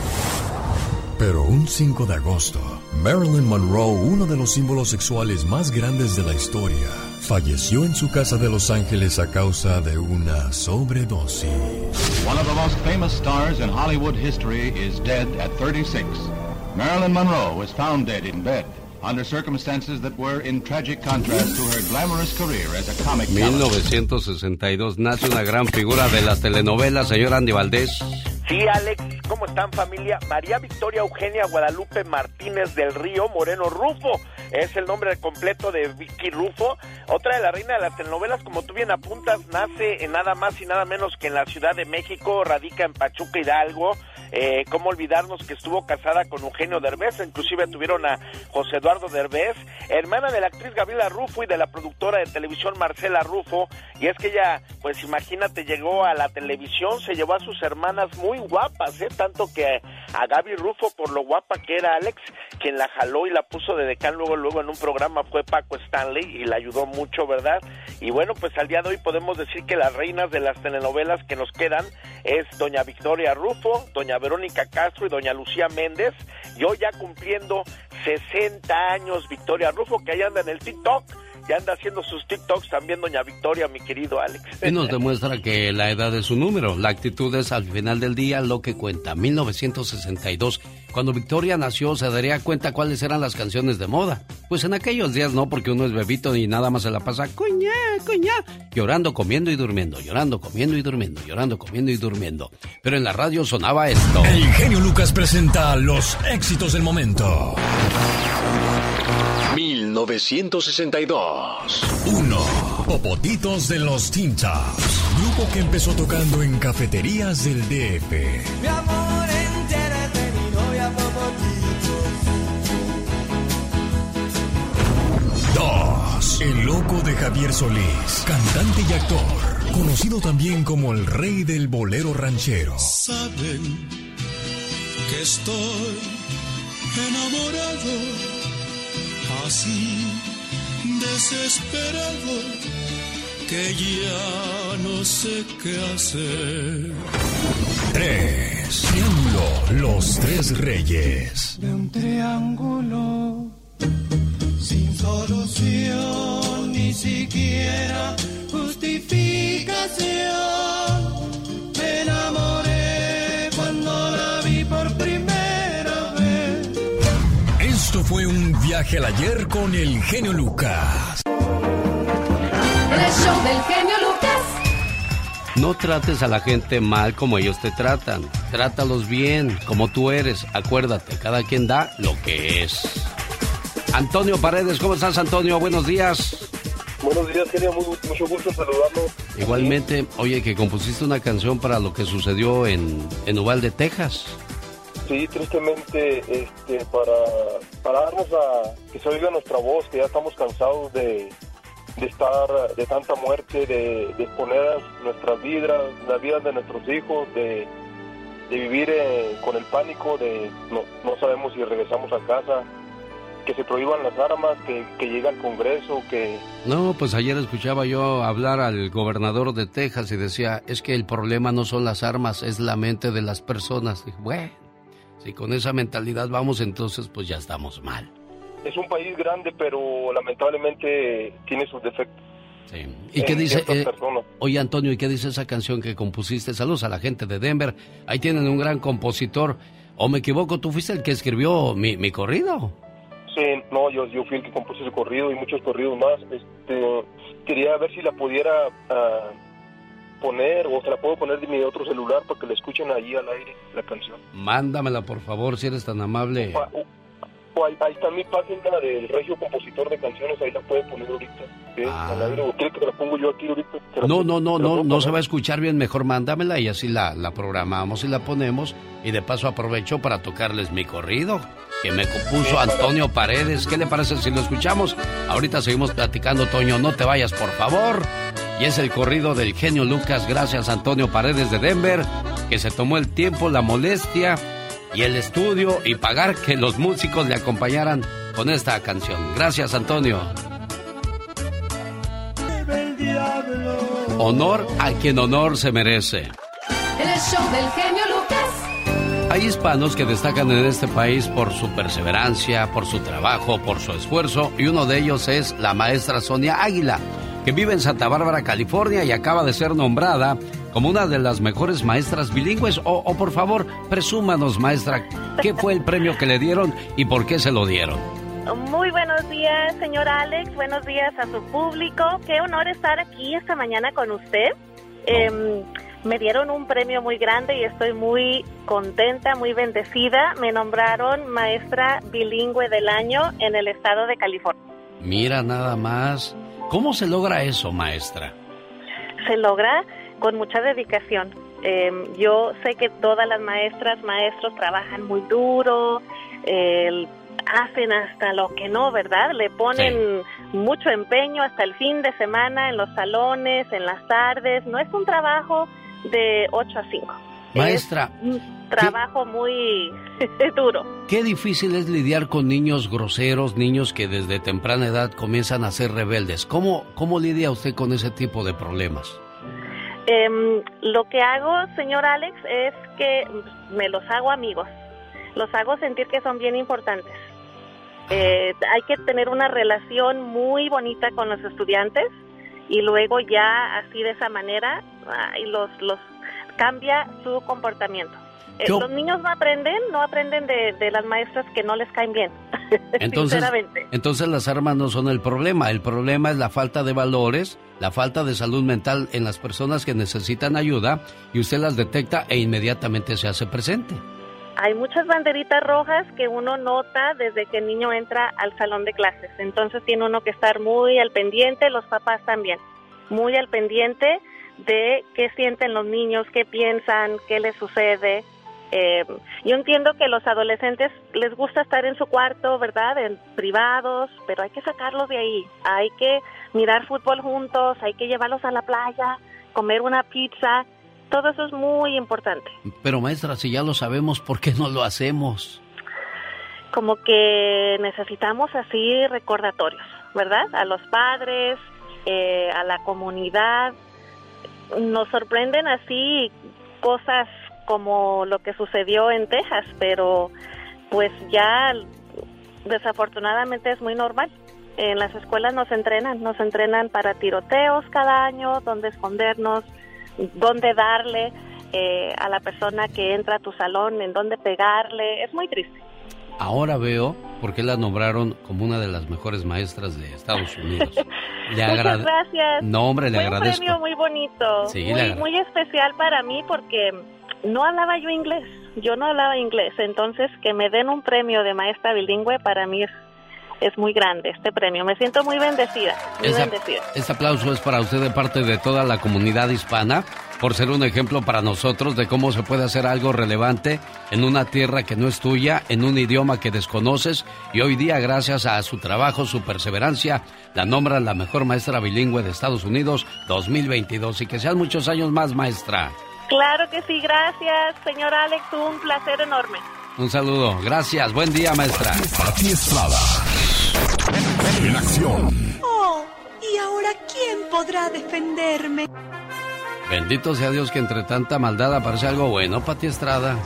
Pero un 5 de agosto, Marilyn Monroe, uno de los símbolos sexuales más grandes de la historia, falleció en su casa de Los Ángeles a causa de una sobredosis. One of the most famous stars in Hollywood history is dead at 36. Marilyn Monroe was found dead in bed under circumstances that were in tragic contrast to her glamorous career as a comic talent. 1962 nace una gran figura de las telenovelas, señor Andy Valdés. Sí, Alex, ¿cómo están familia? María Victoria Eugenia Guadalupe Martínez del Río Moreno Rufo. Es el nombre completo de Vicky Rufo. Otra de la reina de las telenovelas, como tú bien apuntas, nace en nada más y nada menos que en la Ciudad de México, radica en Pachuca Hidalgo. Eh, ¿Cómo olvidarnos que estuvo casada con Eugenio Derbez? Inclusive tuvieron a José Eduardo Derbez, hermana de la actriz Gabriela Rufo y de la productora de televisión Marcela Rufo. Y es que ella, pues imagínate, llegó a la televisión, se llevó a sus hermanas muy guapas, ¿eh? Tanto que a Gaby Rufo, por lo guapa que era Alex, quien la jaló y la puso de decán luego, luego en un programa fue Paco Stanley y la ayudó mucho, ¿verdad? Y bueno, pues al día de hoy podemos decir que las reinas de las telenovelas que nos quedan es doña Victoria Rufo, doña Verónica Castro y doña Lucía Méndez. Y hoy ya cumpliendo 60 años Victoria Rufo, que ahí anda en el TikTok. Ya anda haciendo sus TikToks también doña Victoria, mi querido Alex. Y nos demuestra que la edad es un número, la actitud es al final del día lo que cuenta. 1962, cuando Victoria nació, se daría cuenta cuáles eran las canciones de moda. Pues en aquellos días no, porque uno es bebito y nada más se la pasa coña, coña, llorando, comiendo y durmiendo, llorando, comiendo y durmiendo, llorando, comiendo y durmiendo. Pero en la radio sonaba esto. El genio Lucas presenta los éxitos del momento. 1962. 1. Popotitos de los Teen Tops. grupo que empezó tocando en cafeterías del DF. Mi amor, entérate, mi novia Dos. El loco de Javier Solís, cantante y actor, conocido también como el rey del bolero ranchero. Saben que estoy enamorado, así desesperado, que ya no sé qué hacer. Tres. Triángulo, los tres reyes. De un triángulo sin solución, ni siquiera justificación. Fue un viaje al ayer con el genio Lucas. El show del genio Lucas. No trates a la gente mal como ellos te tratan. Trátalos bien, como tú eres. Acuérdate, cada quien da lo que es. Antonio Paredes, ¿cómo estás, Antonio? Buenos días. Buenos días, genio. Muy, mucho gusto saludarlo. Igualmente, oye, que compusiste una canción para lo que sucedió en, en Uvalde, Texas. Sí, tristemente, este, para, para darnos a que se oiga nuestra voz, que ya estamos cansados de, de estar, de tanta muerte, de, exponer nuestras vidas, las vidas de nuestros hijos, de, de vivir eh, con el pánico, de no, no sabemos si regresamos a casa, que se prohíban las armas, que, que llegue al Congreso, que... No, pues ayer escuchaba yo hablar al gobernador de Texas y decía, es que el problema no son las armas, es la mente de las personas. Bueno, si con esa mentalidad vamos, entonces pues ya estamos mal. Es un país grande, pero lamentablemente tiene sus defectos. ¿Y qué dice? eh, oye, Antonio, ¿y qué dice esa canción que compusiste? Saludos a la gente de Denver. Ahí tienen un gran compositor. ¿O me equivoco? ¿Tú fuiste el que escribió mi, mi corrido? Sí, no, yo, yo fui el que compuse ese corrido y muchos corridos más. Este, quería ver si la pudiera ah, poner o se la puedo poner de mi otro celular para que la escuchen allí al aire, la canción. Mándamela, por favor, si eres tan amable. O- o- o ahí, ahí está mi página del Regio Compositor de Canciones, ahí la puede poner ahorita. ¿sí? Al aire, o quiere que te la pongo yo aquí ahorita. No, pongo- no, no, no, puedo no se va a escuchar bien. Mejor mándamela y así la, la programamos y la ponemos. Y de paso aprovecho para tocarles mi corrido que me compuso Antonio Paredes. ¿Qué le parece si lo escuchamos? Ahorita seguimos platicando, Toño. No te vayas, por favor. Y es el corrido del genio Lucas. Gracias, Antonio Paredes de Denver, que se tomó el tiempo, la molestia y el estudio y pagar que los músicos le acompañaran con esta canción. Gracias, Antonio. Honor a quien honor se merece. El show del genio Lucas. Hay hispanos que destacan en este país por su perseverancia, por su trabajo, por su esfuerzo, y uno de ellos es la maestra Sonia Águila, que vive en Santa Bárbara, California, y acaba de ser nombrada como una de las mejores maestras bilingües. O, o, por favor, presúmanos, maestra, ¿qué fue el premio que le dieron y por qué se lo dieron? Muy buenos días, señor Alex. Buenos días a su público. Qué honor estar aquí esta mañana con usted. Em, me dieron un premio muy grande y estoy muy contenta, muy bendecida. Me nombraron maestra bilingüe del año en el estado de California. Mira nada más. ¿Cómo se logra eso, maestra? Se logra con mucha dedicación. Em, yo sé que todas las maestras, maestros trabajan muy duro, el- hacen hasta lo que no, ¿verdad? Le ponen mucho empeño hasta el fin de semana en los salones, en las tardes. No es un trabajo de 8 a 5. Maestra, Un trabajo muy duro. Qué difícil es lidiar con niños groseros, niños que desde temprana edad comienzan a ser rebeldes. ¿Cómo, cómo lidia usted con ese tipo de problemas? Em, lo que hago, señor Alex, es que me los hago amigos. Los hago sentir que son bien importantes. Eh, hay que tener una relación muy bonita con los estudiantes y luego ya así de esa manera ay, los, los cambia su comportamiento. Eh, Yo- Los niños no aprenden, no aprenden de, de las maestras que no les caen bien. Entonces, Sinceramente. entonces las armas no son el problema. El problema es la falta de valores, la falta de salud mental en las personas que necesitan ayuda y usted las detecta e inmediatamente se hace presente. Hay muchas banderitas rojas que uno nota desde que el niño entra al salón de clases. Entonces tiene uno que estar muy al pendiente, los papás también, muy al pendiente de qué sienten los niños, qué piensan, qué les sucede. Eh, yo entiendo que los adolescentes les gusta estar en su cuarto, ¿verdad? En privados, pero hay que sacarlos de ahí. Hay que mirar fútbol juntos, hay que llevarlos a la playa, comer una pizza. Todo eso es muy importante. Pero maestra, si ya lo sabemos, ¿por qué no lo hacemos? Como que necesitamos así recordatorios, ¿verdad? A los padres, eh, a la comunidad. Nos sorprenden así cosas como lo que sucedió en Texas, pero pues ya desafortunadamente es muy normal. En las escuelas nos entrenan, nos entrenan para tiroteos cada año, dónde escondernos, dónde darle eh, a la persona que entra a tu salón, en dónde pegarle. Es muy triste. Ahora veo por qué la nombraron como una de las mejores maestras de Estados Unidos. Le Muchas gracias. No, hombre, le Fue agradezco. un premio muy bonito, Sí, muy, especial para mí porque no hablaba yo inglés, yo no hablaba inglés, entonces que me den un premio de maestra bilingüe para mí es, es muy grande este premio. Me siento muy bendecida, muy Esa- bendecida. este aplauso es para usted de parte de toda la comunidad hispana por ser un ejemplo para nosotros de cómo se puede hacer algo relevante en una tierra que no es tuya, en un idioma que desconoces y hoy día gracias a su trabajo, su perseverancia, la nombran la mejor maestra bilingüe de Estados Unidos 2022 y que sean muchos años más maestra. Claro que sí, gracias, señor Alex, un placer enorme. Un saludo, gracias, buen día maestra. Pati Estrada. En acción. Oh, ¿y ahora quién podrá defenderme? Bendito sea Dios que entre tanta maldad aparece algo bueno, Pati Estrada.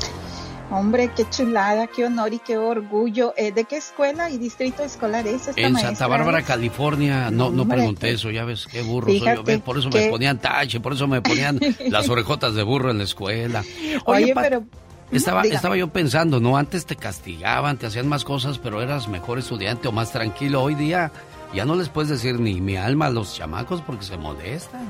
Hombre, qué chulada, qué honor y qué orgullo. Eh, ¿De qué escuela y distrito escolar es esta En maestra? Santa Bárbara, California. No, no pregunté eso, ya ves qué burro soy yo. Por eso me ponían tache, por eso me ponían las orejotas de burro en la escuela. Oye, pero... Estaba, Dígame. estaba yo pensando, ¿no? Antes te castigaban, te hacían más cosas, pero eras mejor estudiante o más tranquilo. Hoy día ya no les puedes decir ni mi alma a los chamacos porque se molestan.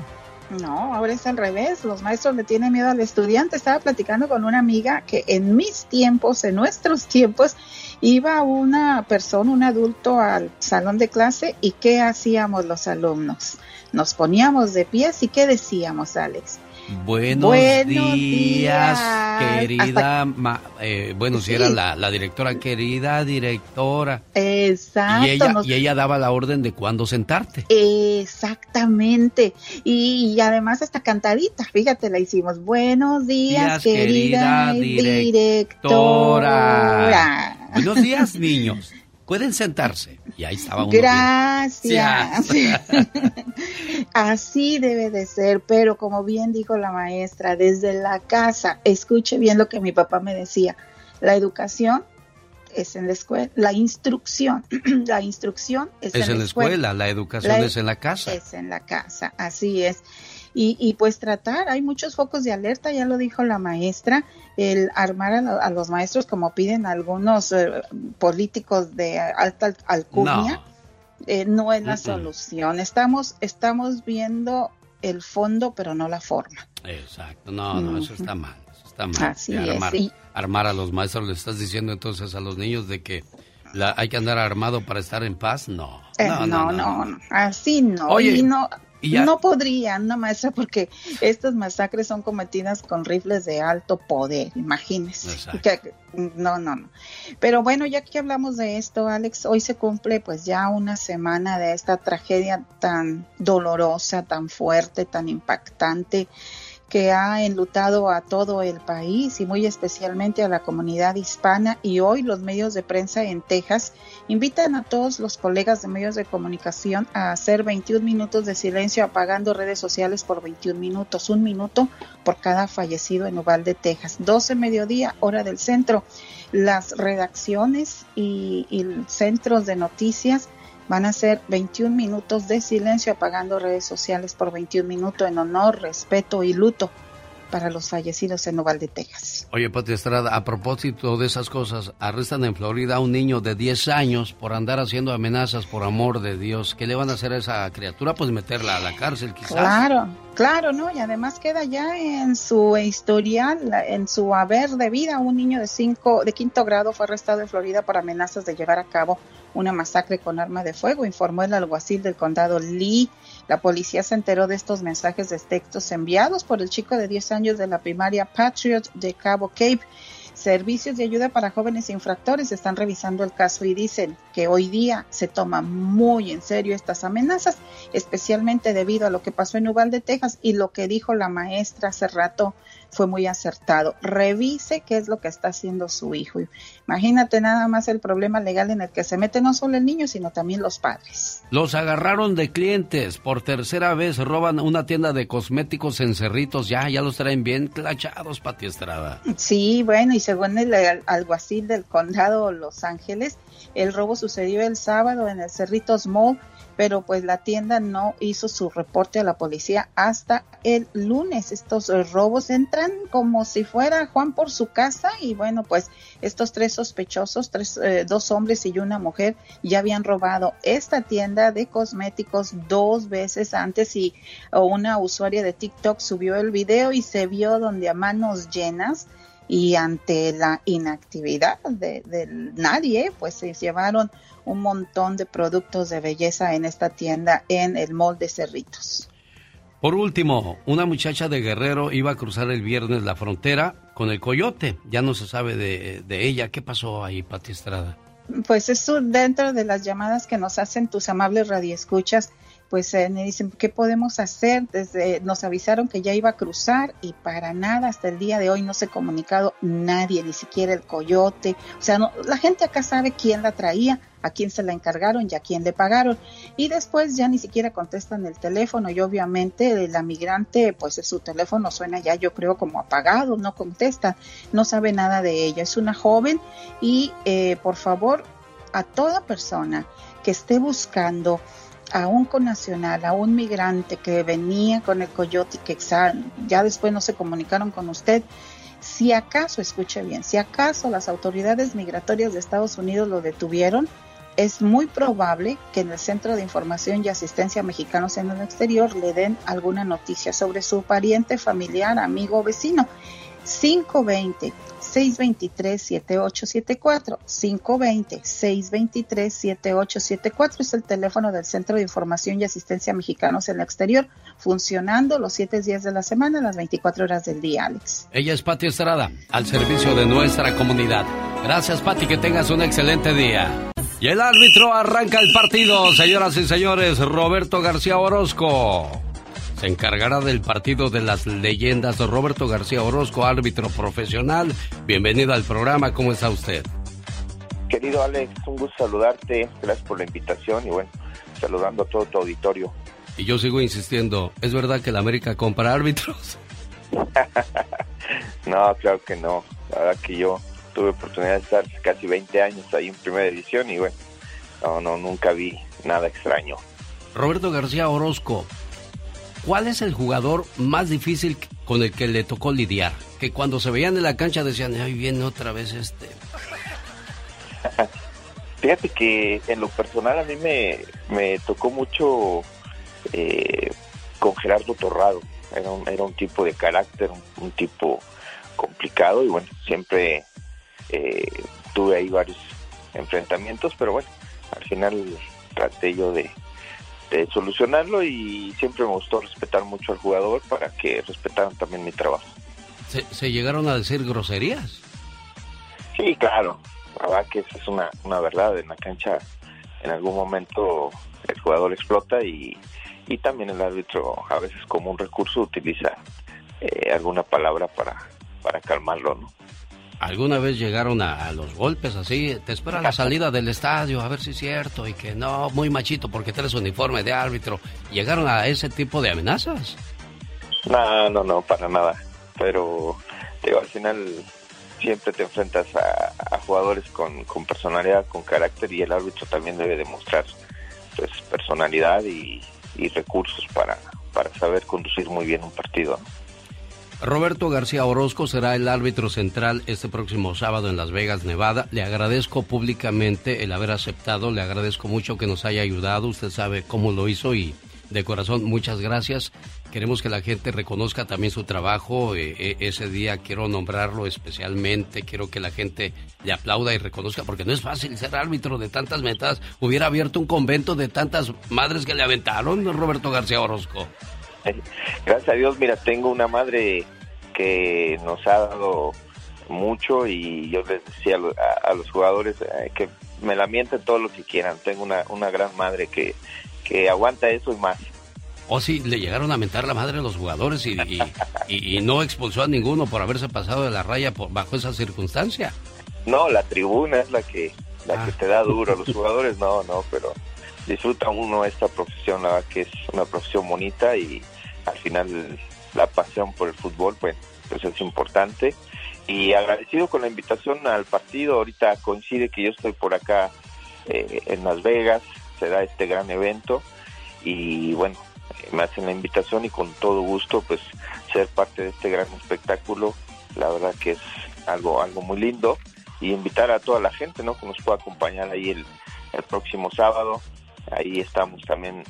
No, ahora es al revés. Los maestros le tienen miedo al estudiante. Estaba platicando con una amiga que en mis tiempos, en nuestros tiempos, iba una persona, un adulto al salón de clase y ¿qué hacíamos los alumnos? Nos poníamos de pies y ¿qué decíamos, Alex? Buenos, Buenos días, días. querida. ma- eh, bueno, si Sí. era la, la directora, querida directora. Exacto. Y ella, nos- y ella daba la orden de cuándo sentarte. Exactamente. Y, y además hasta cantadita, fíjate, la hicimos. Buenos días, Días, querida, querida directora. Buenos días, niños. Pueden sentarse. Y ahí estaba uno. Gracias. Así debe de ser, pero como bien dijo la maestra, desde la casa, escuche bien lo que mi papá me decía, la educación es en la escuela, la instrucción, la instrucción es, Es en la escuela, la educación La- es en la casa. Es en la casa, así es. Y, y pues tratar, hay muchos focos de alerta, ya lo dijo la maestra, el armar a, a los maestros como piden algunos eh, políticos de alta al- alcurnia, eh, no es la solución. Estamos, estamos viendo el fondo, pero no la forma. Exacto. No, no, eso está mal. Eso está mal. Así De es, armar, y- armar a los maestros. ¿Le estás diciendo entonces a los niños de que la, hay que andar armado para estar en paz? No. Eh, No, no, no, no, así no. Oye, y no, ya- no podría, una maestra, porque estas masacres son cometidas con rifles de alto poder, imagínese. Que- no, no, no. Pero bueno, ya que hablamos de esto, Alex, hoy se cumple pues ya una semana de esta tragedia tan dolorosa, tan fuerte, tan impactante que ha enlutado a todo el país y muy especialmente a la comunidad hispana y hoy los medios de prensa en Texas invitan a todos los colegas de medios de comunicación a hacer 21 minutos de silencio apagando redes sociales por 21 minutos, un minuto por cada fallecido en Uvalde, Texas. 12 mediodía, hora del centro. Las redacciones y, y centros de noticias van a hacer 21 minutos de silencio apagando redes sociales por 21 minutos en honor, respeto y luto para los fallecidos en Uvalde, Texas. Oye, Pati Estrada, a propósito de esas cosas, arrestan en Florida a un niño de 10 años por andar haciendo amenazas por amor de Dios. ¿Qué le van a hacer a esa criatura? Pues meterla a la cárcel, quizás. Claro, Claro, ¿no? Y además queda ya en su historial, en su haber de vida, un niño de cinco, de quinto grado fue arrestado en Florida por amenazas de llevar a cabo una masacre con arma de fuego, informó el alguacil del condado Lee. La policía se enteró de estos mensajes de textos enviados por el chico de 10 años de la primaria Patriot de Cabo Cape. Servicios de ayuda para jóvenes infractores están revisando el caso y dicen que hoy día se toma muy en serio estas amenazas, especialmente debido a lo que pasó en Uvalde, Texas y lo que dijo la maestra hace rato fue muy acertado. Revise qué es lo que está haciendo su hijo. Imagínate nada más el problema legal en el que se mete no solo el niño, sino también los padres. Los agarraron de clientes. Por tercera vez roban una tienda de cosméticos en Cerritos. Ya, ya los traen bien clachados, Pati Estrada. Sí, bueno, y según el alguacil del condado Los Ángeles, el robo sucedió el sábado en el Cerritos Mall pero pues la tienda no hizo su reporte a la policía hasta el lunes. Estos eh, robos entran como si fuera Juan por su casa y bueno, pues estos tres sospechosos, tres, eh, dos hombres y una mujer, ya habían robado esta tienda de cosméticos dos veces antes y una usuaria de TikTok subió el video y se vio donde a manos llenas y ante la inactividad de, de nadie, pues se llevaron un montón de productos de belleza en esta tienda en el mall de Cerritos. Por último, una muchacha de Guerrero iba a cruzar el viernes la frontera con el coyote. Ya no se sabe de, ella. ¿Qué pasó ahí, Pati Estrada? Pues eso dentro de las llamadas que nos hacen tus amables radioescuchas pues eh, me dicen, ¿qué podemos hacer? Desde, nos avisaron que ya iba a cruzar y para nada hasta el día de hoy no se ha comunicado nadie, ni siquiera el coyote. O sea, la gente acá sabe quién la traía, a quién se la encargaron y a quién le pagaron. Y después ya ni siquiera contestan el teléfono y obviamente la migrante, pues su teléfono suena ya yo creo como apagado, no contesta, no sabe nada de ella. Es una joven y eh, por favor a toda persona que esté buscando a un connacional, a un migrante que venía con el coyote que ya después no se comunicaron con usted, si acaso, escuche bien, si acaso las autoridades migratorias de Estados Unidos lo detuvieron, es muy probable que en el Centro de Información y Asistencia Mexicanos en el Exterior le den alguna noticia sobre su pariente, familiar, amigo o vecino. 520 623-7874. 520-623-7874 es el teléfono del Centro de Información y Asistencia Mexicanos en el Exterior, funcionando los 7 días de la semana, las 24 horas del día, Alex. Ella es Pati Estrada, al servicio de nuestra comunidad. Gracias, Pati, que tengas un excelente día. Y el árbitro arranca el partido, señoras y señores, Roberto García Orozco se encargará del partido de las leyendas. Roberto García Orozco, árbitro profesional. Bienvenido al programa. ¿Cómo está usted? Querido Alex, un gusto saludarte. Gracias por la invitación y bueno, saludando a todo tu auditorio. Y yo sigo insistiendo, ¿es verdad que la América compra árbitros? no, claro que no. La verdad que yo tuve oportunidad de estar casi 20 años ahí en primera edición y bueno, no, no, nunca vi nada extraño. Roberto García Orozco, ¿Cuál es el jugador más difícil con el que le tocó lidiar? Que cuando se veían en la cancha decían, ahí viene otra vez este. Fíjate que en lo personal a mí me, me tocó mucho eh, con Gerardo Torrado. Era un, era un tipo de carácter, un, tipo complicado y bueno, siempre eh, tuve ahí varios enfrentamientos, pero bueno, al final traté yo de, solucionarlo y siempre me gustó respetar mucho al jugador para que respetaran también mi trabajo. ¿Se, llegaron a decir groserías? Sí, claro. La verdad que esa es una, una verdad. En la cancha en algún momento el jugador explota y, y también el árbitro a veces como un recurso utiliza eh, alguna palabra para, para calmarlo, ¿no? ¿Alguna vez llegaron a, los golpes así? Te espera la salida del estadio, a ver si es cierto, y que no, muy machito porque traes uniforme de árbitro. ¿Llegaron a ese tipo de amenazas? No, no, no, para nada. Pero digo, al final siempre te enfrentas a, jugadores con, personalidad, con carácter, y el árbitro también debe demostrar pues, personalidad y, recursos para, para saber conducir muy bien un partido. Roberto García Orozco será el árbitro central este próximo sábado en Las Vegas, Nevada. Le agradezco públicamente el haber aceptado, le agradezco mucho que nos haya ayudado, usted sabe cómo lo hizo y de corazón muchas gracias. Queremos que la gente reconozca también su trabajo. Eh, eh, ese día quiero nombrarlo especialmente. Quiero que la gente le aplauda y reconozca, porque no es fácil ser árbitro de tantas metas. Hubiera abierto un convento de tantas madres que le aventaron, Roberto García Orozco. Gracias a Dios, mira, tengo una madre que nos ha dado mucho y yo les decía a, los jugadores eh, que me la mienten todo lo que quieran. Tengo una, una gran madre que, que aguanta eso y más. O oh, si le llegaron a mentar la madre a los jugadores y, y, no expulsó a ninguno por haberse pasado de la raya por, bajo esa circunstancia. No, la tribuna es la que la que te da duro. Los jugadores no, no, pero disfruta uno esta profesión, la que es una profesión bonita y al final la pasión por el fútbol, pues, pues es importante. Y agradecido con la invitación al partido, ahorita coincide que yo estoy por acá eh, en Las Vegas, se da este gran evento y bueno, me hacen la invitación y con todo gusto pues ser parte de este gran espectáculo, la verdad que es algo, algo muy lindo y invitar a toda la gente ¿no? que nos pueda acompañar ahí el, el próximo sábado, ahí estamos también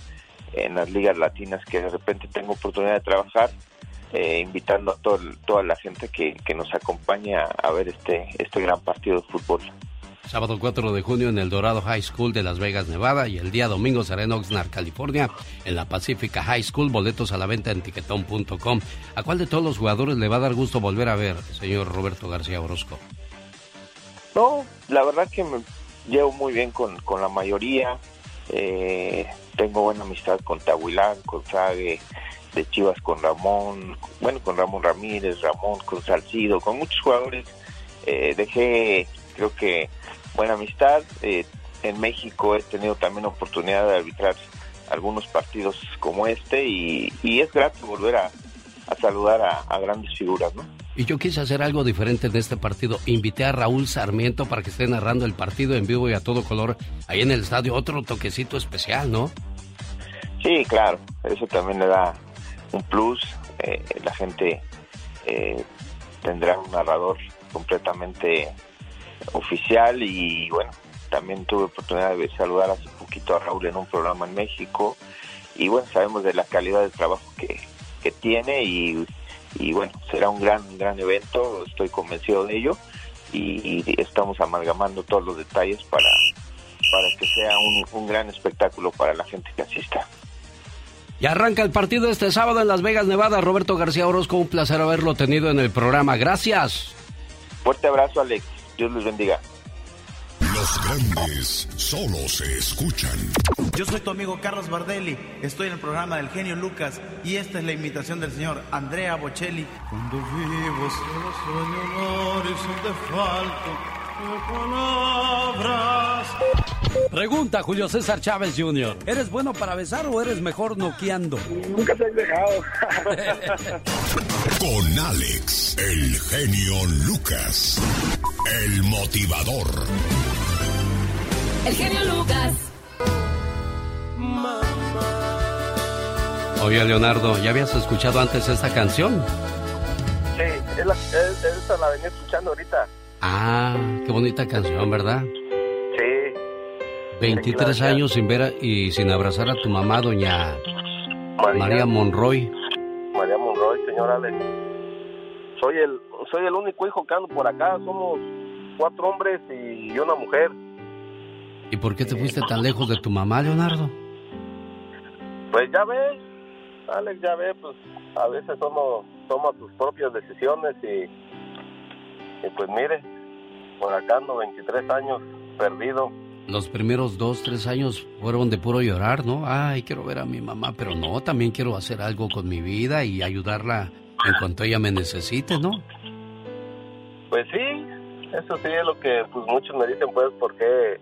en las ligas latinas que de repente tengo oportunidad de trabajar, eh, invitando a todo, toda la gente que, que nos acompaña a ver este, este gran partido de fútbol. Sábado 4 de junio en el Dorado High School de Las Vegas, Nevada. Y el día domingo será en Oxnard, California, en la Pacifica High School. Boletos a la venta en tiquetón.com. ¿A cuál de todos los jugadores le va a dar gusto volver a ver, señor Roberto García Orozco? No, la verdad que me llevo muy bien con, con la mayoría. Eh, tengo buena amistad con Tahuilán, con Sague, de Chivas con Ramón, bueno, con Ramón Ramírez, Ramón con Salcido, con muchos jugadores. Eh, dejé, creo que, buena amistad. Eh, en México he tenido también oportunidad de arbitrar algunos partidos como este y, es grato volver a, saludar a, grandes figuras, ¿no? Y yo quise hacer algo diferente en este partido. Invité a Raúl Sarmiento para que esté narrando el partido en vivo y a todo color ahí en el estadio. Otro toquecito especial, ¿no? Sí, claro. Eso también le da un plus. Eh, la gente eh, tendrá un narrador completamente oficial y bueno, también tuve oportunidad de saludar hace poquito a Raúl en un programa en México y bueno, sabemos de la calidad del trabajo que, que tiene y, y, bueno, será un gran, gran evento, estoy convencido de ello y, estamos amalgamando todos los detalles para, para que sea un, un gran espectáculo para la gente que asista. Y arranca el partido este sábado en Las Vegas, Nevada. Roberto García Orozco, un placer haberlo tenido en el programa. Gracias. Fuerte abrazo, Alex. Dios les bendiga. Los grandes solo se escuchan. Yo soy tu amigo Carlos Bardelli. Estoy en el programa del genio Lucas y esta es la invitación del señor Andrea Bocelli. Cuando vivo solo sueño de falto palabras. Pregunta Julio César Chávez Jr. ¿Eres bueno para besar o eres mejor noqueando? Nunca te has dejado. Con Alex, el genio Lucas, el motivador. El genio Lucas. Oye, Leonardo, ¿ya habías escuchado antes esta canción? Sí, esta la venía escuchando ahorita. Ah, qué bonita canción, ¿verdad? Sí. 23 años sin ver y sin abrazar a tu mamá, doña María, Monroy. María Monroy, señora Alex. Soy el, soy el único hijo que ando por acá. Somos cuatro hombres y una mujer. ¿Y por qué te fuiste tan lejos de tu mamá, Leonardo? Pues ya ves, Alex, ya ves, pues a veces uno toma tus propias decisiones y, y pues mire, por acá ando 23 años perdido. Los primeros dos, tres años fueron de puro llorar, ¿no? Ay, quiero ver a mi mamá, pero no, también quiero hacer algo con mi vida y ayudarla en cuanto ella me necesite, ¿no? Pues sí, eso sí es lo que pues muchos me dicen, pues, ¿por qué,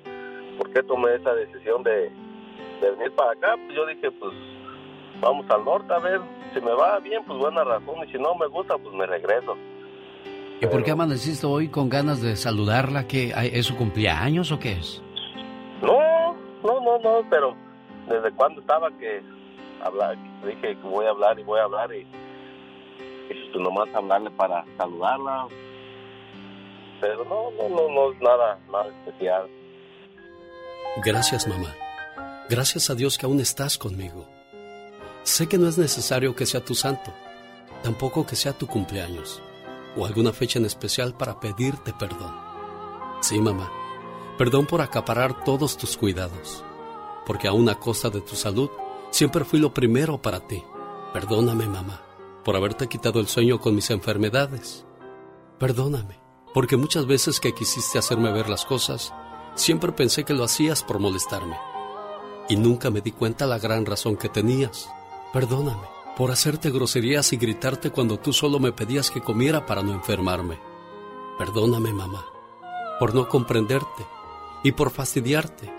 por qué tomé esa decisión de, de venir para acá? Pues yo dije, pues, vamos al norte a ver, si me va bien, pues buena razón, y si no me gusta, pues me regreso. ¿Y por qué amaneciste hoy con ganas de saludarla? ¿Que ¿Es su cumpleaños o qué es? No, no, no, no, pero desde cuando estaba que hablar, dije que voy a hablar y voy a hablar y, y pues nomás hablarle para saludarla. Pero no, no, no, no es nada, nada especial. Gracias, mamá. Gracias a Dios que aún estás conmigo. Sé que no es necesario que sea tu santo, tampoco que sea tu cumpleaños o alguna fecha en especial para pedirte perdón. Sí, mamá, perdón por acaparar todos tus cuidados, porque aún a costa de tu salud, siempre fui lo primero para ti. Perdóname, mamá, por haberte quitado el sueño con mis enfermedades. Perdóname, porque muchas veces que quisiste hacerme ver las cosas, siempre pensé que lo hacías por molestarme. Y nunca me di cuenta la gran razón que tenías. Perdóname por hacerte groserías y gritarte cuando tú solo me pedías que comiera para no enfermarme. Perdóname, mamá, por no comprenderte y por fastidiarte,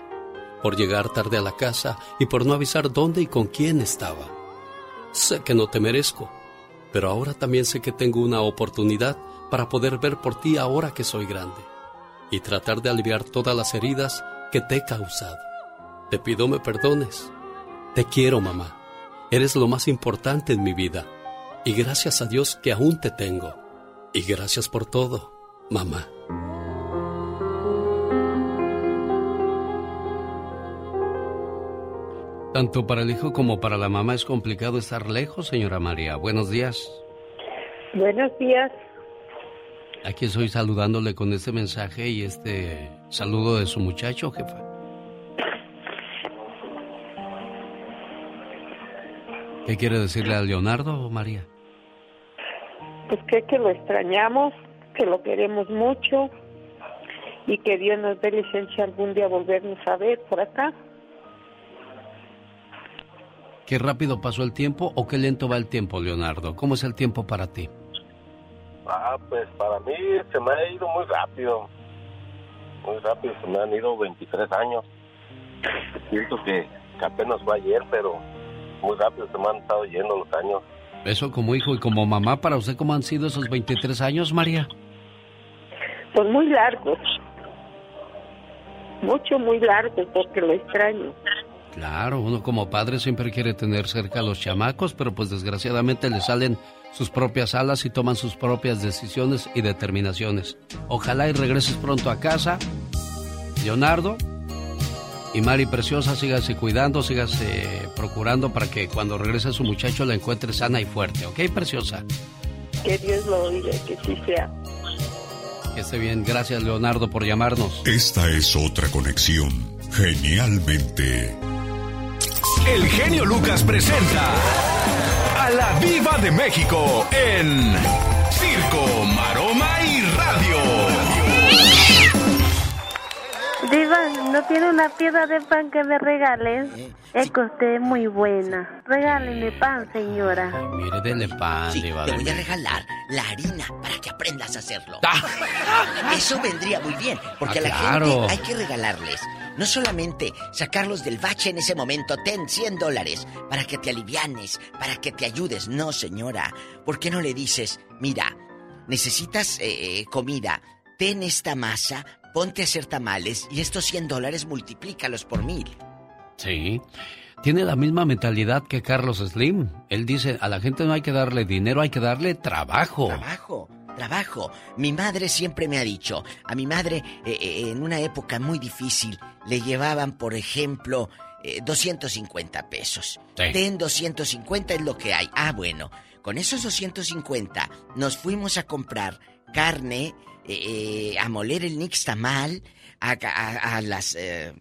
por llegar tarde a la casa y por no avisar dónde y con quién estaba. Sé que no te merezco, pero ahora también sé que tengo una oportunidad para poder ver por ti ahora que soy grande y tratar de aliviar todas las heridas que te he causado. Te pido me perdones. Te quiero, mamá. Eres lo más importante en mi vida. Y gracias a Dios que aún te tengo. Y gracias por todo, mamá. Tanto para el hijo como para la mamá es complicado estar lejos, señora María. Buenos días. Buenos días. Aquí estoy saludándole con este mensaje y este saludo de su muchacho, jefa. ¿Qué quiere decirle a Leonardo, María? Pues que, que lo extrañamos, que lo queremos mucho y que Dios nos dé licencia algún día volvernos a ver por acá. ¿Qué rápido pasó el tiempo o qué lento va el tiempo, Leonardo? ¿Cómo es el tiempo para ti? Ah, pues para mí se me ha ido muy rápido. Muy rápido, se me han ido 23 años. Siento que, que apenas fue ayer, pero muy rápido se me han estado yendo los años. Eso como hijo y como mamá, ¿para usted cómo han sido esos 23 años, María? Pues muy largos. Mucho, muy largos, porque lo extraño. Claro, uno como padre siempre quiere tener cerca a los chamacos, pero pues desgraciadamente le salen sus propias alas y toman sus propias decisiones y determinaciones. Ojalá y regreses pronto a casa. Leonardo, y Mari Preciosa, sígase cuidando, sígase procurando para que cuando regrese su muchacho la encuentre sana y fuerte, ¿ok, Preciosa? Que Dios lo oiga, que sí sea. Que esté bien. Gracias, Leonardo, por llamarnos. Esta es otra conexión. Genialmente. El genio Lucas presenta a la Viva de México en Circo, Maroma y Radio. Diva, ¿no tiene una piedra de pan que me regales? Es que usted es muy buena. Regáleme pan, señora. Mire, dele pan, Sí, Diva te voy a regalar la harina para que aprendas a hacerlo. Ah. Eso vendría muy bien, porque Ah, a la claro. gente hay que regalarles. No solamente sacarlos del bache en ese momento, ten 100 dólares para que te alivianes, para que te ayudes. No, señora. ¿Por qué no le dices, mira, necesitas eh, eh, comida, ten esta masa, ponte a hacer tamales y estos 100 dólares multiplícalos por mil? Sí. Tiene la misma mentalidad que Carlos Slim. Él dice, a la gente no hay que darle dinero, hay que darle trabajo. Trabajo, trabajo. Mi madre siempre me ha dicho, a mi madre eh, eh, en una época muy difícil le llevaban, por ejemplo, eh, 250 pesos. Sí. Ten 250 es lo que hay. Ah, bueno, con esos 250 nos fuimos a comprar carne, eh, eh, a moler el nixtamal, a, a- a las... eh,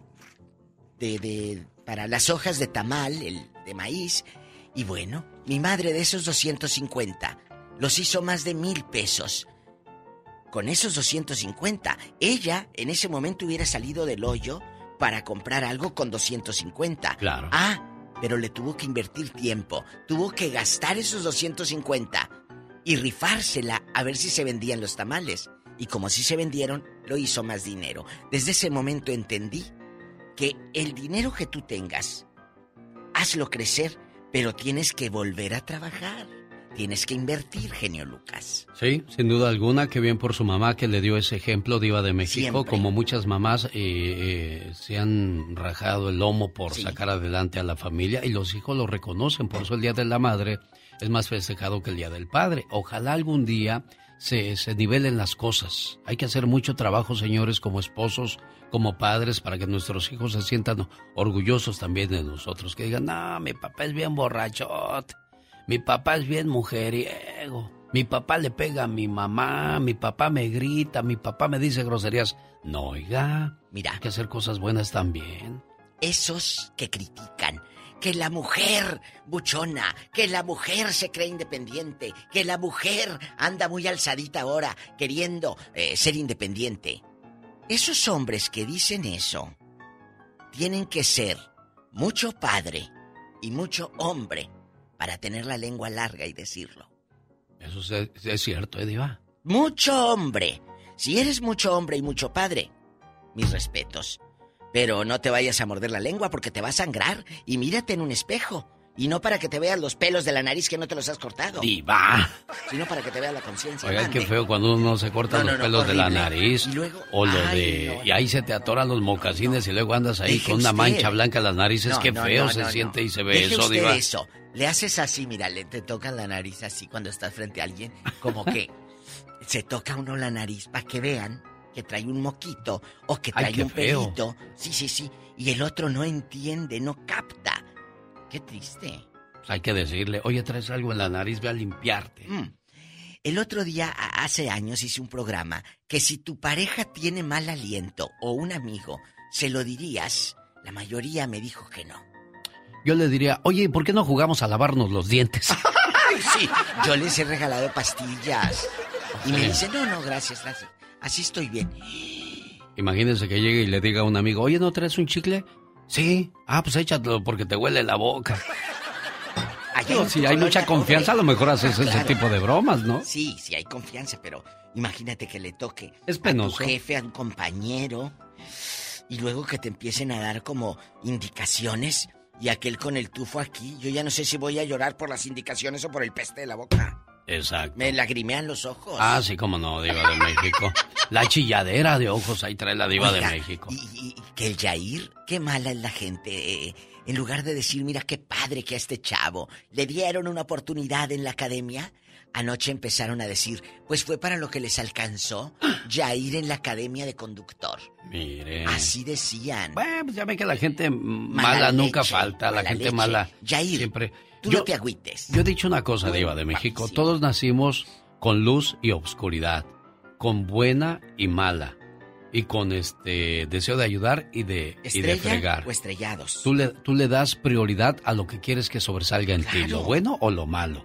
de, de- para las hojas de tamal, el de maíz. Y bueno, mi madre de esos 250 los hizo más de mil pesos. Con esos 250, ella en ese momento hubiera salido del hoyo para comprar algo con 250. Claro. Ah, pero le tuvo que invertir tiempo, tuvo que gastar esos 250 y rifársela a ver si se vendían los tamales. Y como sí se vendieron, lo hizo más dinero. Desde ese momento entendí que el dinero que tú tengas, hazlo crecer, pero tienes que volver a trabajar. Tienes que invertir, genio Lucas. Sí, sin duda alguna, que bien por su mamá que le dio ese ejemplo, Diva de México, Siempre. como muchas mamás eh, eh, se han rajado el lomo por Sí. sacar adelante a la familia y los hijos lo reconocen, por eso el Día de la Madre es más festejado que el Día del Padre. Ojalá algún día se, se nivelen las cosas. Hay que hacer mucho trabajo, señores, como esposos, como padres, para que nuestros hijos se sientan orgullosos también de nosotros. Que digan, no, mi papá es bien borrachote, mi papá es bien mujeriego, mi papá le pega a mi mamá, mi papá me grita, mi papá me dice groserías. No, oiga, Mira. hay que hacer cosas buenas también. Esos que critican que la mujer buchona, que la mujer se cree independiente, que la mujer anda muy alzadita ahora queriendo eh, ser independiente. Esos hombres que dicen eso tienen que ser mucho padre y mucho hombre para tener la lengua larga y decirlo. Eso es, es cierto, ¿eh, Diva? Mucho hombre. Si eres mucho hombre y mucho padre, mis respetos. Pero no te vayas a morder la lengua porque te va a sangrar y mírate en un espejo. Y no para que te veas los pelos de la nariz que no te los has cortado. Diva. Sino para que te vea la conciencia. Oiga, mande. qué feo cuando uno se corta No, los no, no, pelos de la horrible. nariz. Y luego- o lo Ay, de. Y ahí se te atoran los mocasines y luego andas ahí Deje con una usted. mancha blanca en las narices. Qué feo se siente y se ve Deje eso, usted Diva. eso. Le haces así, mira, le te tocan la nariz así cuando estás frente a alguien, como que se toca uno la nariz para que vean que trae un moquito o que trae un feo. pelito. Sí, sí, sí. Y el otro no entiende, no capta. Qué triste. Pues hay que decirle, oye, traes algo en la nariz, ve a limpiarte. Mm. El otro día, hace años, hice un programa que si tu pareja tiene mal aliento o un amigo, se lo dirías. La mayoría me dijo que no. Yo le diría, oye, ¿por qué no jugamos a lavarnos los dientes? Ay, sí. Yo les he regalado pastillas. Y me Sí. dicen, no, no, gracias, gracias. Así estoy bien. Imagínense que llegue y le diga a un amigo, oye, ¿no traes un chicle? Sí. Ah, pues échatelo porque te huele la boca. En si hay mucha confianza, a lo mejor haces ese tipo de bromas, ¿no? Sí, sí hay confianza, pero imagínate que le toque Es a tu jefe, a un compañero, y luego que te empiecen a dar como indicaciones, y aquel con el tufo aquí, yo ya no sé si voy a llorar por las indicaciones o por el peste de la boca. Exacto. Me lagrimean los ojos. Ah, sí, como no, Diva de México. La chilladera de ojos, ahí trae la Diva Oiga, de México. Y, y que el Jair, qué mala es la gente. eh, en lugar de decir, mira qué padre que a este chavo le dieron una oportunidad en la academia, anoche empezaron a decir, pues fue para lo que les alcanzó Jair en la academia de conductor. Mire. Así decían. Bueno, pues ya ve que la gente mala, nunca leche, falta, la gente leche. mala Jair, siempre. Tú yo, no te agüites. yo he dicho una cosa, Diva de México. Todos nacimos con luz y obscuridad, con buena y mala, y con este deseo de ayudar y de, y de ¿Estrella fregar. o estrellados? Tú le, tú le das prioridad a lo que quieres que sobresalga en ti, lo bueno o lo malo.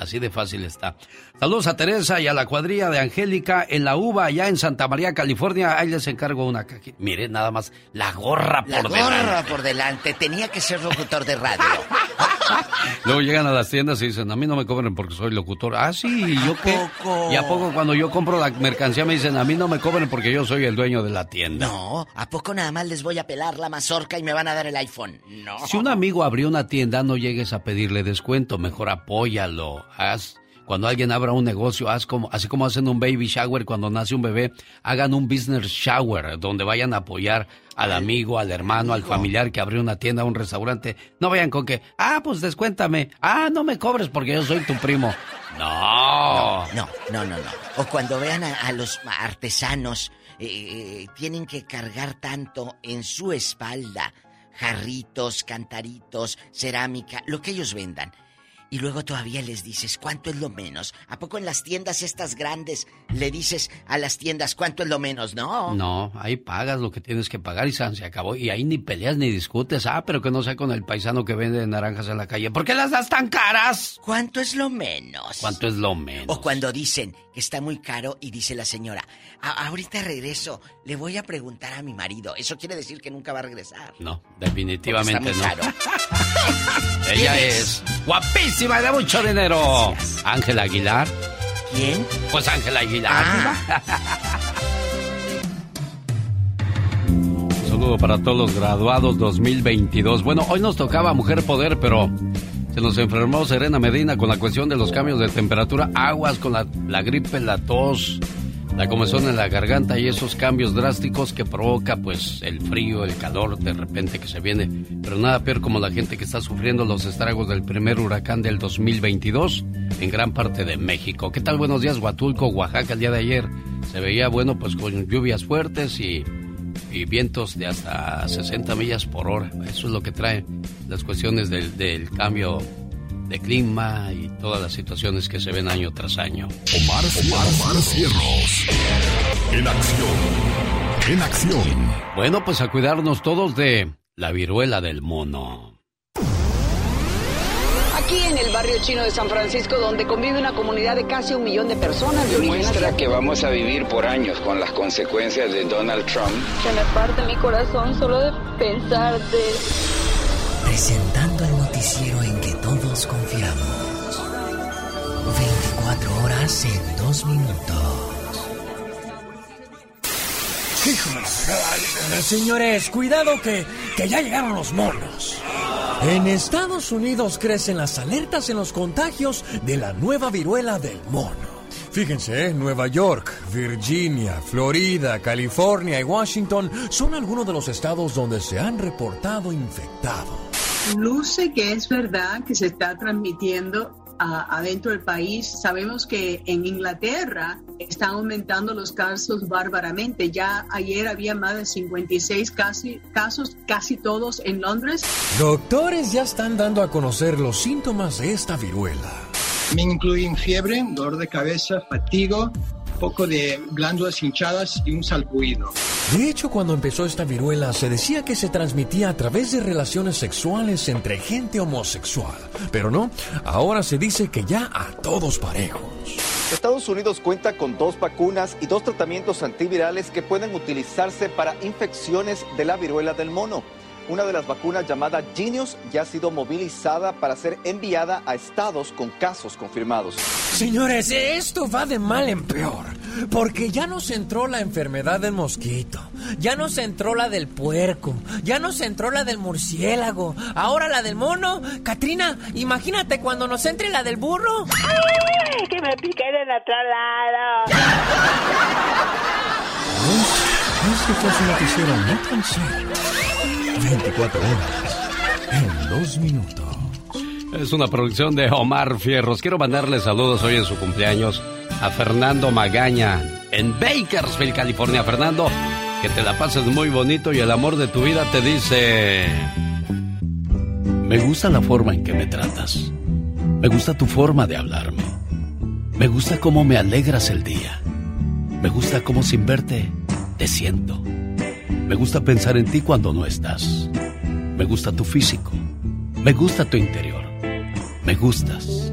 Así de fácil está. Saludos a Teresa y a la cuadrilla de Angélica en la UVA, allá en Santa María, California. Ahí les encargo una cajita. Mire, nada más, la gorra La por gorra delante. por delante. Tenía que ser locutor de radio. Luego llegan a las tiendas y dicen, a mí no me cobren porque soy locutor. Ah, sí, ¿y yo qué? poco? ¿Y a poco cuando yo compro la mercancía me dicen, a mí no me cobren porque yo soy el dueño de la tienda? No, ¿a poco nada más les voy a pelar la mazorca y me van a dar el iPhone? No. Si un amigo abrió una tienda, no llegues a pedirle descuento, mejor apóyalo. Haz, cuando alguien abra un negocio, haz como, así como hacen un baby shower cuando nace un bebé, hagan un business shower donde vayan a apoyar al amigo, al hermano, al familiar que abrió una tienda, un restaurante. No vayan con que, ah, pues descuéntame, ah, no me cobres porque yo soy tu primo. No. No, no, no, no. O cuando vean a, a los artesanos, eh, eh, tienen que cargar tanto en su espalda jarritos, cantaritos, cerámica, lo que ellos vendan. Y luego todavía les dices, ¿cuánto es lo menos? ¿A poco en las tiendas estas grandes le dices a las tiendas cuánto es lo menos? No. No, ahí pagas lo que tienes que pagar y se acabó. Y ahí ni peleas ni discutes. Ah, pero que no sea con el paisano que vende naranjas en la calle. ¿Por qué las das tan caras? ¿Cuánto es lo menos? ¿Cuánto es lo menos? O cuando dicen que está muy caro y dice la señora, "A- ahorita regreso, le voy a preguntar a mi marido. Eso quiere decir que nunca va a regresar. No, definitivamente está no. muy caro. Ella ¿Quién es guapísima y de mucho dinero. Ángela Aguilar. ¿Quién? Pues Ángela Aguilar. Un saludo para todos los graduados 2022. Bueno, hoy nos tocaba Mujer Poder, pero se nos enfermó Serena Medina con la cuestión de los cambios de temperatura, aguas con la, la gripe, la tos, la comezón en la garganta y esos cambios drásticos que provoca pues el frío, el calor de repente que se viene. Pero nada peor como la gente que está sufriendo los estragos del primer huracán del 2022. en gran parte de México. ¿Qué tal? Buenos días, Huatulco, Oaxaca, el día de ayer. Se veía bueno, pues con lluvias fuertes y, vientos de hasta 60 millas por hora. Eso es lo que trae las cuestiones del cambio de clima y todas las situaciones que se ven año tras año. Omar, Omar, Omar Cierros. En acción. En acción. Bueno, pues a cuidarnos todos de la viruela del mono. Aquí en el barrio chino de San Francisco, donde convive una comunidad de casi un millón de personas de origen Demuestra asiático. que vamos a vivir por años con las consecuencias de Donald Trump. Se me parte mi corazón solo de pensarte. Presentando el noticiero en que todos confiamos. 24 horas en 2 minutos. Señores, cuidado que, que ya llegaron los monos. En Estados Unidos crecen las alertas en los contagios de la nueva viruela del mono. Fíjense, ¿eh? Nueva York, Virginia, Florida, California y Washington son algunos de los estados donde se han reportado infectados. Luce que es verdad que se está transmitiendo adentro del país. Sabemos que en Inglaterra están aumentando los casos bárbaramente. Ya ayer había más de 56 casi, casos, casi todos en Londres. Doctores ya están dando a conocer los síntomas de esta viruela. Me incluyen fiebre, dolor de cabeza, fatigo, poco de glándulas hinchadas y un salpuido. De hecho, cuando empezó esta viruela, se decía que se transmitía a través de relaciones sexuales entre gente homosexual. Pero no, ahora se dice que ya a todos parejos. Estados Unidos cuenta con dos vacunas y dos tratamientos antivirales que pueden utilizarse para infecciones de la viruela del mono. Una de las vacunas llamada Genius ya ha sido movilizada para ser enviada a estados con casos confirmados. Señores, esto va de mal en peor. Porque ya nos entró la enfermedad del mosquito, ya nos entró la del puerco, ya nos entró la del murciélago, ahora la del mono. Katrina, imagínate cuando nos entre la del burro. ¡Ay, que me pique del otro lado! Este fue su noticiero no tan serio. 24 horas en dos minutos. Es una producción de Omar Fierros. Quiero mandarle saludos hoy en su cumpleaños a Fernando Magaña en Bakersfield, California. Fernando, que te la pases muy bonito y el amor de tu vida te dice... Me gusta la forma en que me tratas. Me gusta tu forma de hablarme. Me gusta cómo me alegras el día. Me gusta cómo sin verte te siento. Me gusta pensar en ti cuando no estás. Me gusta tu físico. Me gusta tu interior. Me gustas.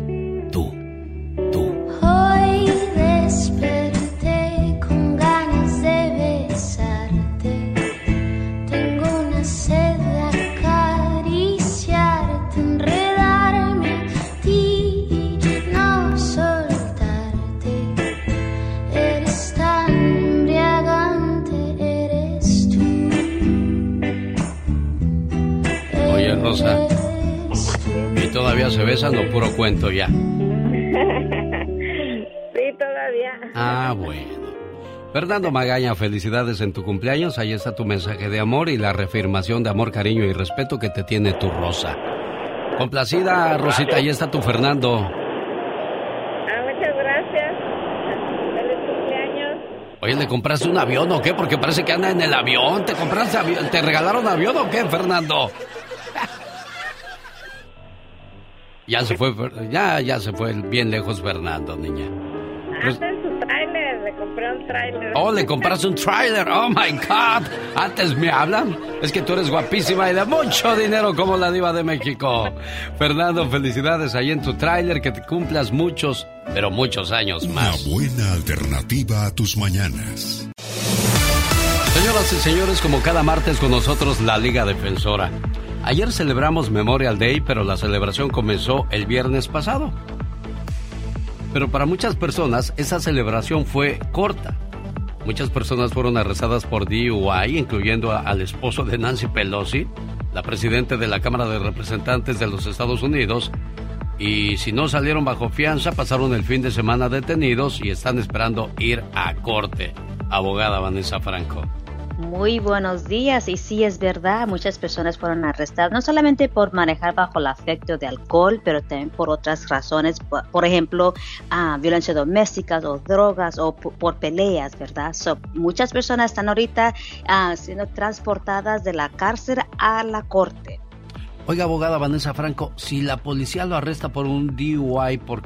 Fernando Magaña, felicidades en tu cumpleaños. Ahí está tu mensaje de amor y la reafirmación de amor, cariño y respeto que te tiene tu Rosa. Complacida, Rosita, ahí está tu Fernando. Ah, muchas gracias. Feliz cumpleaños. Oye, ¿le compraste un avión o qué? Porque parece que anda en el avión. ¿Te compraste avión? ¿Te regalaron avión o qué, Fernando? Ya se fue, ya, ya se fue bien lejos Fernando, niña. Pues- un tráiler. Oh, le compraste un trailer. Oh my God. Antes me hablan. Es que tú eres guapísima y de mucho dinero como la diva de México. Fernando, felicidades ahí en tu trailer. Que te cumplas muchos, pero muchos años Una más. buena alternativa a tus mañanas. Señoras y señores, como cada martes con nosotros la Liga Defensora. Ayer celebramos Memorial Day, pero la celebración comenzó el viernes pasado. Pero para muchas personas esa celebración fue corta. Muchas personas fueron arrestadas por DUI, incluyendo al esposo de Nancy Pelosi, la presidenta de la Cámara de Representantes de los Estados Unidos, y si no salieron bajo fianza, pasaron el fin de semana detenidos y están esperando ir a corte. Abogada Vanessa Franco. Muy buenos días. Y sí, es verdad, muchas personas fueron arrestadas, no solamente por manejar bajo el afecto de alcohol, pero también por otras razones, por, por ejemplo, ah, violencia doméstica o drogas o por, por peleas, ¿verdad? So, muchas personas están ahorita ah, siendo transportadas de la cárcel a la corte. Oiga, abogada Vanessa Franco, si la policía lo arresta por un DUI, ¿por,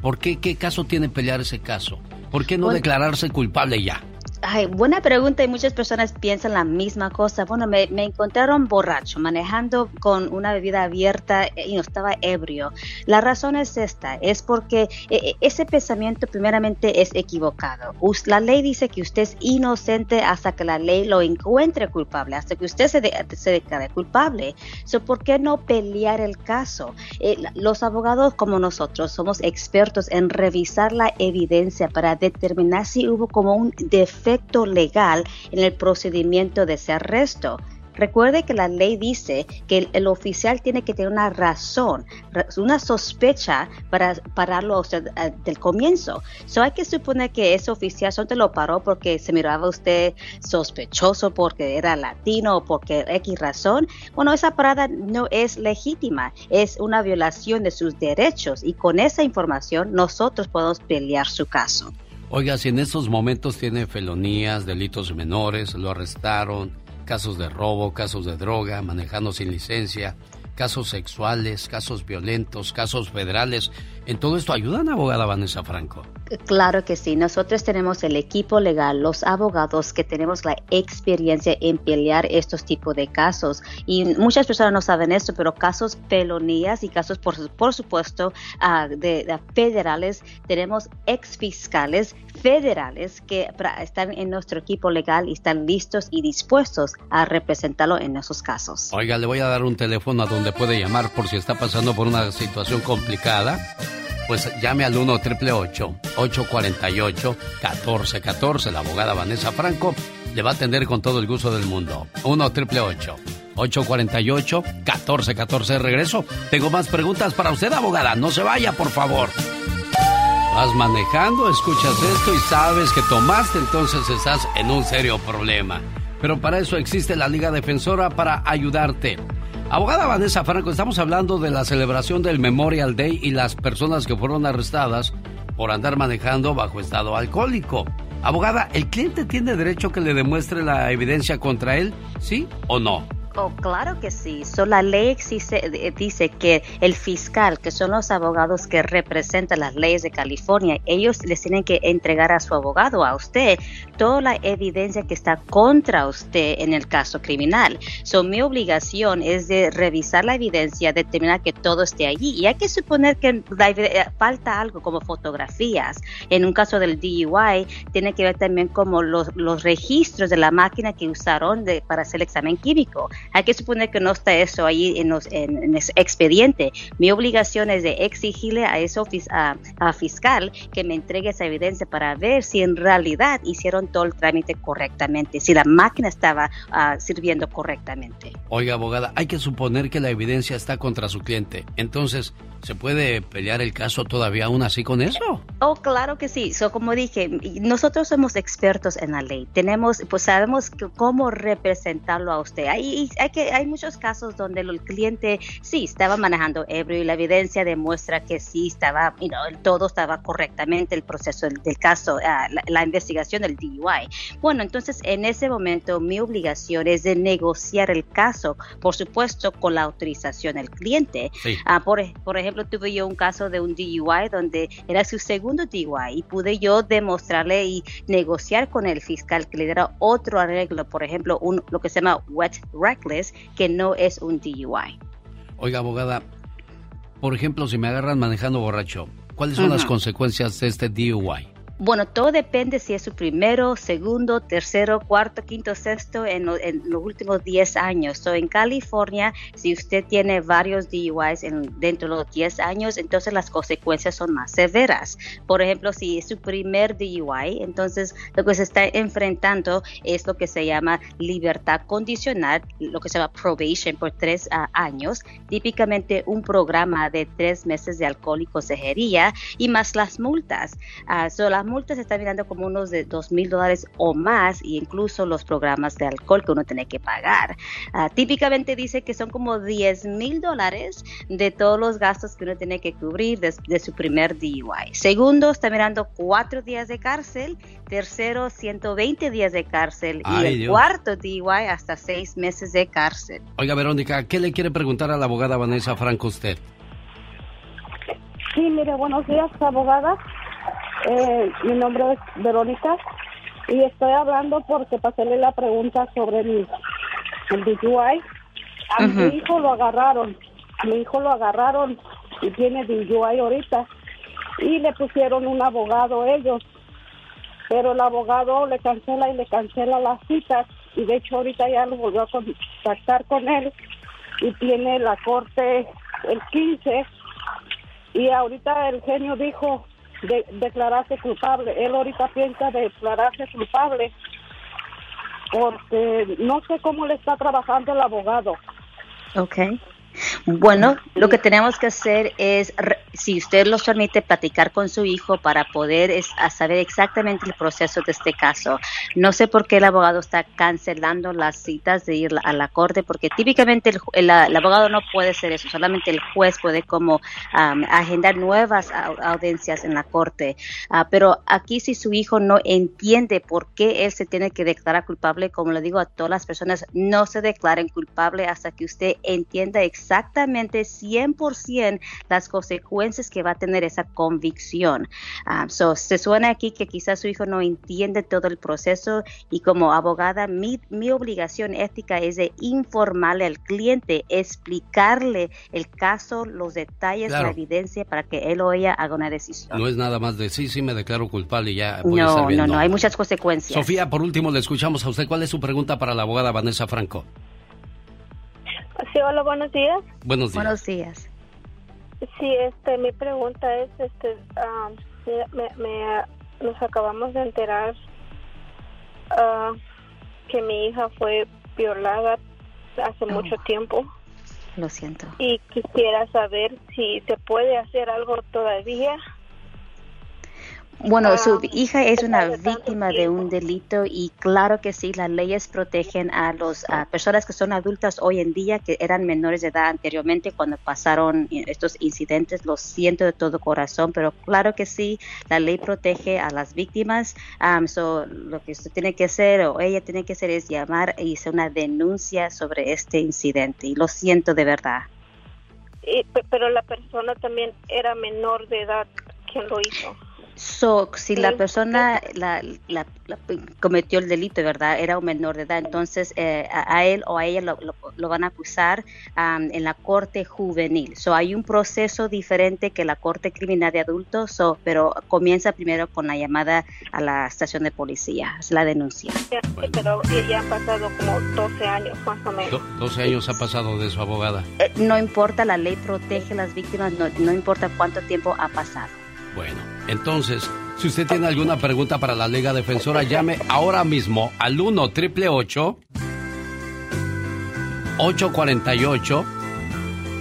¿por qué? ¿Qué caso tiene pelear ese caso? ¿Por qué no Bueno. declararse culpable ya? Ay, buena pregunta y muchas personas piensan la misma cosa. Bueno, me, me encontraron borracho, manejando con una bebida abierta y no estaba ebrio. La razón es esta, es porque eh, eh, ese pensamiento primeramente es equivocado. La ley dice que usted es inocente hasta que la ley lo encuentre culpable, hasta que usted se, de- se declare culpable. So, ¿Por qué no pelear el caso? Eh, los abogados como nosotros somos expertos en revisar la evidencia para determinar si hubo como un defecto legal en el procedimiento de ese arresto. Recuerde que la ley dice que el, oficial tiene que tener una razón, ra- una sospecha para pararlo eh, del comienzo. So hay que suponer que ese oficial solo lo paró porque se miraba usted sospechoso, porque era latino o porque X razón. Bueno, esa parada no es legítima, es una violación de sus derechos y con esa información nosotros podemos pelear su caso. Oiga, si en estos momentos tiene felonías, delitos menores, lo arrestaron, casos de robo, casos de droga, manejando sin licencia, casos sexuales, casos violentos, casos federales, ¿en todo esto ayudan, abogada Vanessa Franco? Claro que sí, nosotros tenemos el equipo legal, los abogados que tenemos la experiencia en pelear estos tipos de casos y muchas personas no saben esto, pero casos pelonías y casos por, por supuesto ah, de, de federales, tenemos ex fiscales federales que pra- están en nuestro equipo legal y están listos y dispuestos a representarlo en esos casos. Oiga, le voy a dar un teléfono a donde puede llamar por si está pasando por una situación complicada. Pues llame al 1 888 848 1414 La abogada Vanessa Franco le va a atender con todo el gusto del mundo. 1 888 848 1414 Regreso. Tengo más preguntas para usted, abogada. No se vaya, por favor. Vas manejando, escuchas esto y sabes que tomaste, entonces estás en un serio problema. Pero para eso existe la Liga Defensora para ayudarte. Abogada Vanessa Franco, estamos hablando de la celebración del Memorial Day y las personas que fueron arrestadas por andar manejando bajo estado alcohólico. Abogada, ¿el cliente tiene derecho que le demuestre la evidencia contra él? ¿Sí o no? Oh, claro que sí. So, la ley existe- eh, dice que el fiscal, que son los abogados que representan las leyes de California, ellos les tienen que entregar a su abogado, a usted, toda la evidencia que está contra usted en el caso criminal. So, mi obligación es de revisar la evidencia, determinar que todo esté allí. Y hay que suponer que eh, falta algo como fotografías. En un caso del DUI, tiene que ver también como los, los registros de la máquina que usaron de- para hacer el examen químico. Hay que suponer que no está eso ahí en, los- en- expediente. Mi obligación es de exigirle a ofic- a, a fiscal que me entregue esa evidencia para ver si en realidad hicieron todo el trámite correctamente, si la máquina estaba ah, sirviendo correctamente. Oiga, abogada, hay que suponer que la evidencia está contra su cliente. Entonces, ¿se puede pelear el caso todavía aún así con eso? Oh, claro que sí. So, como dije, nosotros somos expertos en la ley. Tenemos, pues sabemos que- cómo representarlo a usted. Hay, hay, que, hay muchos casos donde el cliente sí estaba manejando ebrio y la evidencia demuestra que sí estaba, you know, todo estaba correctamente el proceso del, del caso, ah, la, la investigación del DUI. Bueno, entonces en ese momento mi obligación es de negociar el caso, por supuesto, con la autorización del cliente. Sí. Ah, por, por ejemplo, tuve yo un caso de un DUI donde era su segundo DUI y pude yo demostrarle y negociar con el fiscal que le diera otro arreglo, por ejemplo, un, lo que se llama wet reckless, que no es un DUI. Oiga, abogada, por ejemplo, si me agarran manejando borracho, ¿cuáles son las consecuencias de este DUI? Bueno, todo depende si es su primero, segundo, tercero, cuarto, quinto, sexto en, lo- en los últimos 10 años. So, en California, si usted tiene varios DUIs en, dentro de los 10 años, entonces las consecuencias son más severas. Por ejemplo, si es su primer DUI, entonces lo que se está enfrentando es lo que se llama libertad condicional, lo que se llama probation por tres ah, años, típicamente un programa de tres meses de alcohol y consejería y más las multas. Ah, so, las multa se está mirando como unos de dos mil dólares o más, y incluso los programas de alcohol que uno tiene que pagar. Ah, típicamente dice que son como 10 mil dólares de todos los gastos que uno tiene que cubrir de, de su primer DUI. Segundo, está mirando cuatro días de cárcel. Tercero, 120 días de cárcel. y el Dios. cuarto DUI hasta seis meses de cárcel. Oiga, Verónica, ¿qué le quiere preguntar a la abogada Vanessa Franco usted? Sí, mire, buenos días, abogada. Eh, mi nombre es Verónica y estoy hablando porque para hacerle la pregunta sobre el, el DUI. A mi hijo lo agarraron, a mi hijo lo agarraron y tiene DUI ahorita. Y le pusieron un abogado ellos, pero el abogado le cancela y le cancela las citas. Y de hecho ahorita ya lo volvió a contactar con él y tiene la corte el 15 y ahorita el genio dijo de declararse culpable. Él ahorita piensa declararse culpable porque no sé cómo le está trabajando el abogado. Ok. Bueno, lo que tenemos que hacer es, si usted los permite, platicar con su hijo para poder es- saber exactamente el proceso de este caso. No sé por qué el abogado está cancelando las citas de ir a la corte, porque típicamente el, abogado no puede hacer eso, solamente el juez puede como am, agendar nuevas au- audiencias en la corte. Ah, pero aquí si su hijo no entiende por qué él se tiene que declarar culpable, como le digo a todas las personas, no se declaren culpable hasta que usted entienda exactamente 100% las consecuencias que va a tener esa convicción. Ah, so, se suena aquí que quizás su hijo no entiende todo el proceso y como abogada mi, mi obligación ética es de informarle al cliente, explicarle el caso, los detalles, Claro. la evidencia para que él o ella haga una decisión. No es nada más de sí, sí, me declaro culpable y ya voy a estar No, bien. no, no, hay muchas consecuencias. Sofía, por último, le escuchamos a usted. ¿Cuál es su pregunta para la abogada Vanessa Franco? Sí, hola, buenos días. Buenos días. Buenos días. Sí, este, mi pregunta es, este, ah, me, me- nos acabamos de enterar ah, que mi hija fue violada hace mucho tiempo Lo siento. y quisiera saber si se puede hacer algo todavía. Bueno, Ah, su hija es una víctima de un delito y claro que sí, las leyes protegen a las personas que son adultas hoy en día que eran menores de edad anteriormente cuando pasaron estos incidentes. Lo siento de todo corazón, pero claro que sí, la ley protege a las víctimas. Um, so, lo que usted tiene que hacer o ella tiene que hacer es llamar y hacer una denuncia sobre este incidente. Y lo siento de verdad. Y- pe- pero la persona también era menor de edad quien lo hizo. So, si la persona la, la- la- cometió el delito, ¿verdad? Era un menor de edad, entonces eh, a, a él o a ella lo, lo- lo van a acusar en la corte juvenil. So, hay un proceso diferente que la corte criminal de adultos, so, pero comienza primero con la llamada a la estación de policía, es la denuncia. Pero ya han pasado como 12 años más o menos. Do- 12 años ha pasado de su abogada. Eh, no importa, la ley protege a las víctimas, no, no importa cuánto tiempo ha pasado. Bueno, entonces, si usted tiene alguna pregunta para la Liga Defensora, llame ahora mismo al 1 triple 848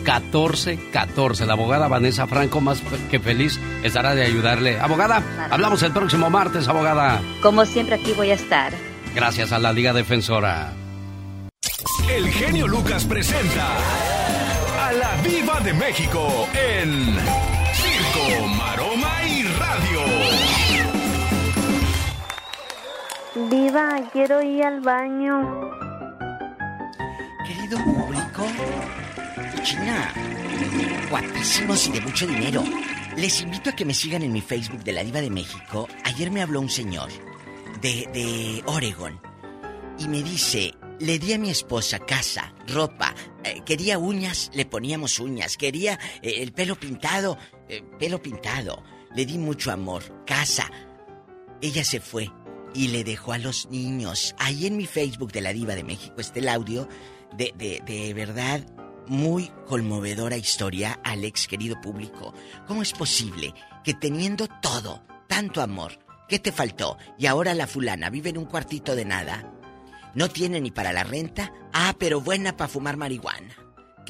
1414. La abogada Vanessa Franco, más que feliz, estará de ayudarle. Abogada, hablamos el próximo martes, abogada. Como siempre, aquí voy a estar. Gracias a la Liga Defensora. El genio Lucas presenta a la Viva de México en Circo, Viva, quiero ir al baño. Querido público, China, guapísimos y de mucho dinero. Les invito a que me sigan en mi Facebook de la Diva de México. Ayer me habló un señor de, de Oregon y me dice, le di a mi esposa casa, ropa, eh, quería uñas, le poníamos uñas, quería eh, el pelo pintado, eh, pelo pintado, le di mucho amor, casa. Ella se fue y le dejó a los niños. Ahí en mi Facebook de la Diva de México está el audio de, de, de verdad muy conmovedora historia, Alex, querido público. ¿Cómo es posible que teniendo todo, tanto amor, ¿qué te faltó? Y ahora la fulana vive en un cuartito de nada. No tiene ni para la renta. Ah, pero buena para fumar marihuana.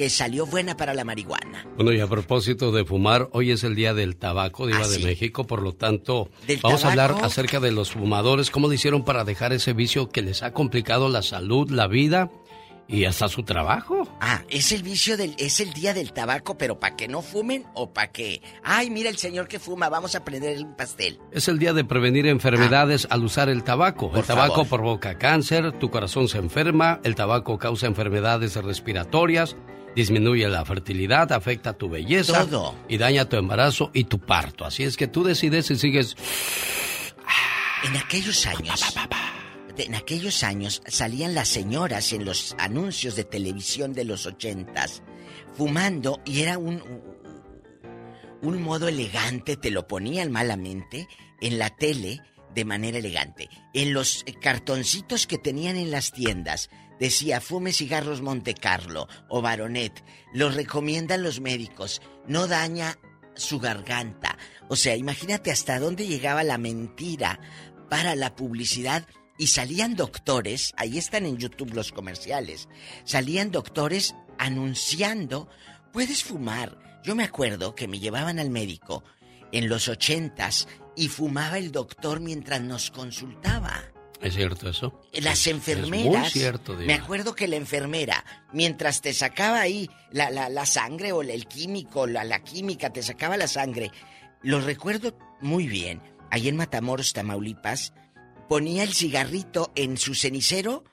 Que salió buena para la marihuana. Bueno, y a propósito de fumar, hoy es el día del tabaco, Diva Ah, de. México, por lo tanto, ¿Del vamos a hablar acerca de los fumadores, cómo le hicieron para dejar ese vicio que les ha complicado la salud, la vida y hasta su trabajo. Ah, es el vicio del, es el día del tabaco, pero para que no fumen o para que, ay, mira el señor que fuma, vamos a prender un pastel. Es el día de prevenir enfermedades al usar el tabaco. Ah. Por el tabaco favor. provoca cáncer, tu corazón se enferma, el tabaco causa enfermedades respiratorias, disminuye la fertilidad, afecta tu belleza Todo. y daña tu embarazo y tu parto. Así es que tú decides si sigues En aquellos años, en aquellos años salían las señoras en los anuncios de televisión de los ochentas fumando y era un un modo elegante, te lo ponían malamente en la tele de manera elegante. En los cartoncitos que tenían en las tiendas decía fume cigarros Monte Carlo o Baronet. Los recomiendan los médicos. No daña su garganta. O sea, imagínate hasta dónde llegaba la mentira para la publicidad y salían doctores, ahí están en YouTube los comerciales, salían doctores anunciando, puedes fumar. Yo me acuerdo que me llevaban al médico en los ochentas y fumaba el doctor mientras nos consultaba. ¿Es cierto eso? Las Es enfermeras. muy cierto, me acuerdo que la enfermera, mientras te sacaba ahí la, la, la sangre o el químico, la, la química, te sacaba la sangre. Lo recuerdo muy bien. Ahí en Matamoros, Tamaulipas, ponía el cigarrito en su cenicero,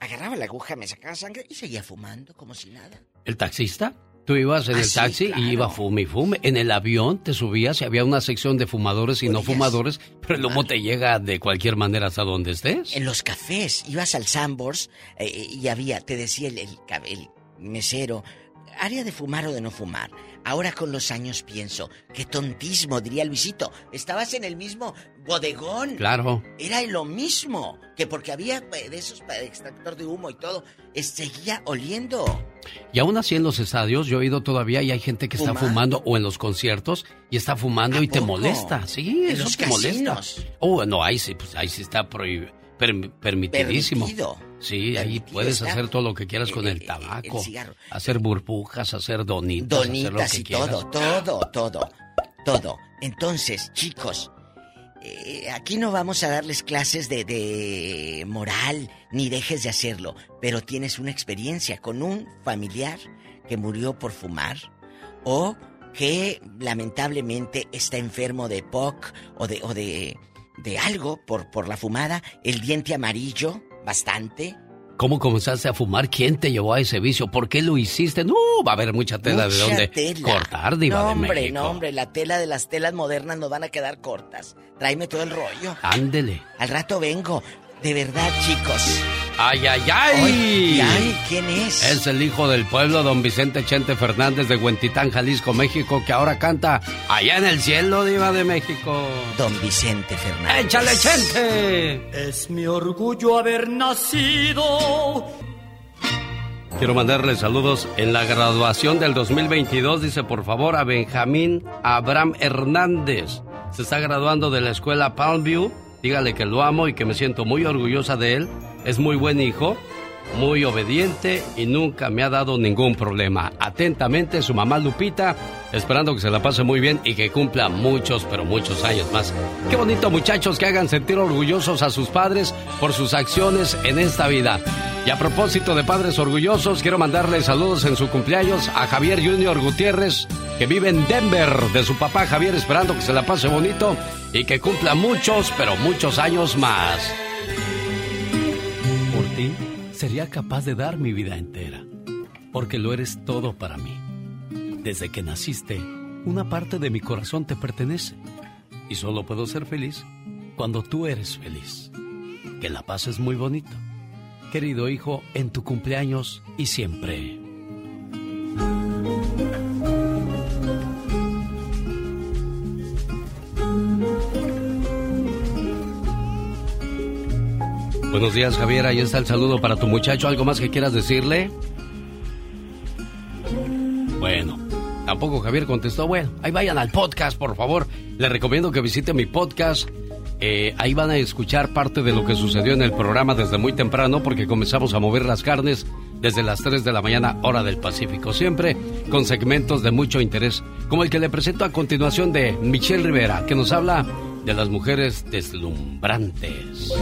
agarraba la aguja, me sacaba sangre y seguía fumando como si nada. ¿El taxista? Tú ibas en Ah, el sí, taxi claro. y iba fume y fume. En el avión te subías y había una sección de fumadores y no fumadores, pero el humo te llega de cualquier manera hasta donde estés. En los cafés, ibas al Sambors eh, y había, te decía el, el mesero, área de fumar o de no fumar. Ahora con los años pienso, qué tontismo, diría Luisito. Estabas en el mismo bodegón. Claro. Era lo mismo, que porque había eh, de esos para extractor de humo y todo, eh, seguía oliendo. Y aún así en los estadios yo he ido todavía y hay gente que está ¿Fumando? o en los conciertos y está fumando y te molesta. Sí, En eso los te molesta. Oh, no, ahí sí, pues ahí sí está prohib- perm- permitidísimo. Permitido. Sí, ahí Permitido puedes hacer todo lo que quieras con el tabaco. cigarro. Hacer burbujas, hacer donitas, hacer lo Donitas que y quieras. todo, todo, todo, todo. Entonces, chicos, eh, aquí no vamos a darles clases de, de moral, ni dejes de hacerlo, pero tienes una experiencia con un familiar que murió por fumar o que lamentablemente está enfermo de POC o de, o de, de algo por, por la fumada, el diente amarillo, bastante. ¿Cómo comenzaste a fumar? ¿Quién te llevó a ese vicio? ¿Por qué lo hiciste? No, va a haber mucha tela de dónde tela. cortar, diva no, de hombre, México. no, hombre, la tela de las telas modernas nos van a quedar cortas. Tráeme todo el rollo. Ándele. Al rato vengo. De verdad, chicos. ¡Ay, ay, ay! Ay, ay, ¿quién es? Es el hijo del pueblo, don Vicente Chente Fernández de Huentitán, Jalisco, México, que ahora canta allá en el cielo, diva de México. Don Vicente Fernández. ¡Échale, Chente! Es mi orgullo haber nacido. Quiero mandarle saludos en la graduación del 2022. Dice, por favor, a Benjamín Abraham Hernández. Se está graduando de la escuela Palmview. Dígale que lo amo y que me siento muy orgullosa de él. Es muy buen hijo, muy obediente y nunca me ha dado ningún problema. Atentamente, su mamá Lupita, esperando que se la pase muy bien y que cumpla muchos, pero muchos años más. Qué bonito, muchachos, que hagan sentir orgullosos a sus padres por sus acciones en esta vida. Y a propósito de padres orgullosos, quiero mandarle saludos en su cumpleaños a Javier Junior Gutiérrez, que vive en Denver, de su papá Javier, esperando que se la pase bonito y que cumpla muchos, pero muchos años más. Ti, sería capaz de dar mi vida entera, porque lo eres todo para mí. Desde que naciste, una parte de mi corazón te pertenece, y solo puedo ser feliz cuando tú eres feliz. Que la pases muy bonito. Querido hijo, en tu cumpleaños y siempre. Buenos días, Javier. Ahí está el saludo para tu muchacho. ¿Algo más que quieras decirle? Bueno, tampoco Javier contestó. Bueno, ahí vayan al podcast, por favor. Les recomiendo que visite mi podcast. Eh, ahí van a escuchar parte de lo que sucedió en el programa desde muy temprano porque comenzamos a mover las carnes desde las 3 de la mañana, hora del Pacífico. Siempre con segmentos de mucho interés, como el que le presento a continuación de Michelle Rivera, que nos habla de las mujeres deslumbrantes.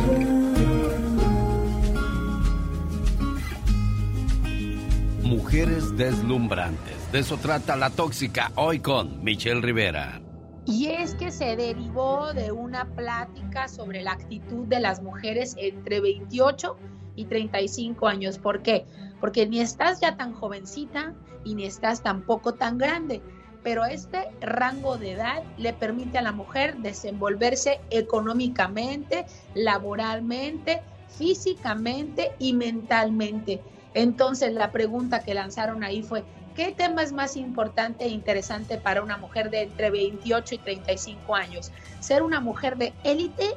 Mujeres deslumbrantes. De eso trata la tóxica hoy con Michelle Rivera. Y es que se derivó de una plática sobre la actitud de las mujeres entre 28 y 35 años. ¿Por qué? Porque ni estás ya tan jovencita y ni estás tampoco tan grande. Pero este rango de edad le permite a la mujer desenvolverse económicamente, laboralmente, físicamente y mentalmente. Entonces la pregunta que lanzaron ahí fue, ¿qué tema es más importante e interesante para una mujer de entre 28 y 35 años? ¿Ser una mujer de élite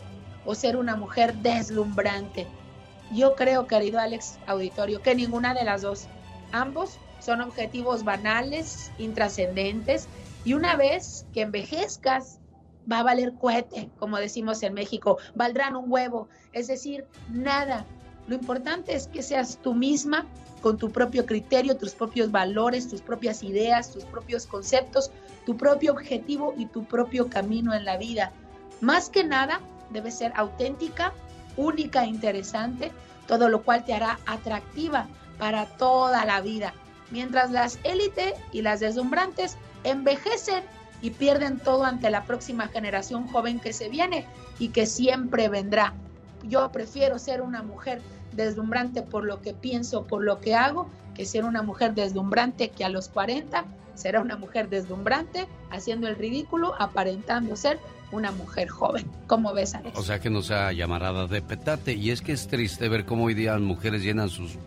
o ser una mujer deslumbrante? Yo creo, querido Alex Auditorio, que ninguna de las dos. Ambos son objetivos banales, intrascendentes, y una vez que envejezcas, va a valer cohete, como decimos en México, valdrán un huevo, es decir, nada. Lo importante es que seas tú misma con tu propio criterio, tus propios valores, tus propias ideas, tus propios conceptos, tu propio objetivo y tu propio camino en la vida. Más que nada, debes ser auténtica, única e interesante, todo lo cual te hará atractiva para toda la vida. Mientras las élites y las deslumbrantes envejecen y pierden todo ante la próxima generación joven que se viene y que siempre vendrá. Yo prefiero ser una mujer deslumbrante por lo que pienso, por lo que hago, que ser una mujer deslumbrante que a los 40 será una mujer deslumbrante haciendo el ridículo, aparentando ser una mujer joven. ¿Cómo ves, Alex? O sea que no sea llamarada de petate. Y es que es triste ver cómo hoy día las mujeres llenan sus,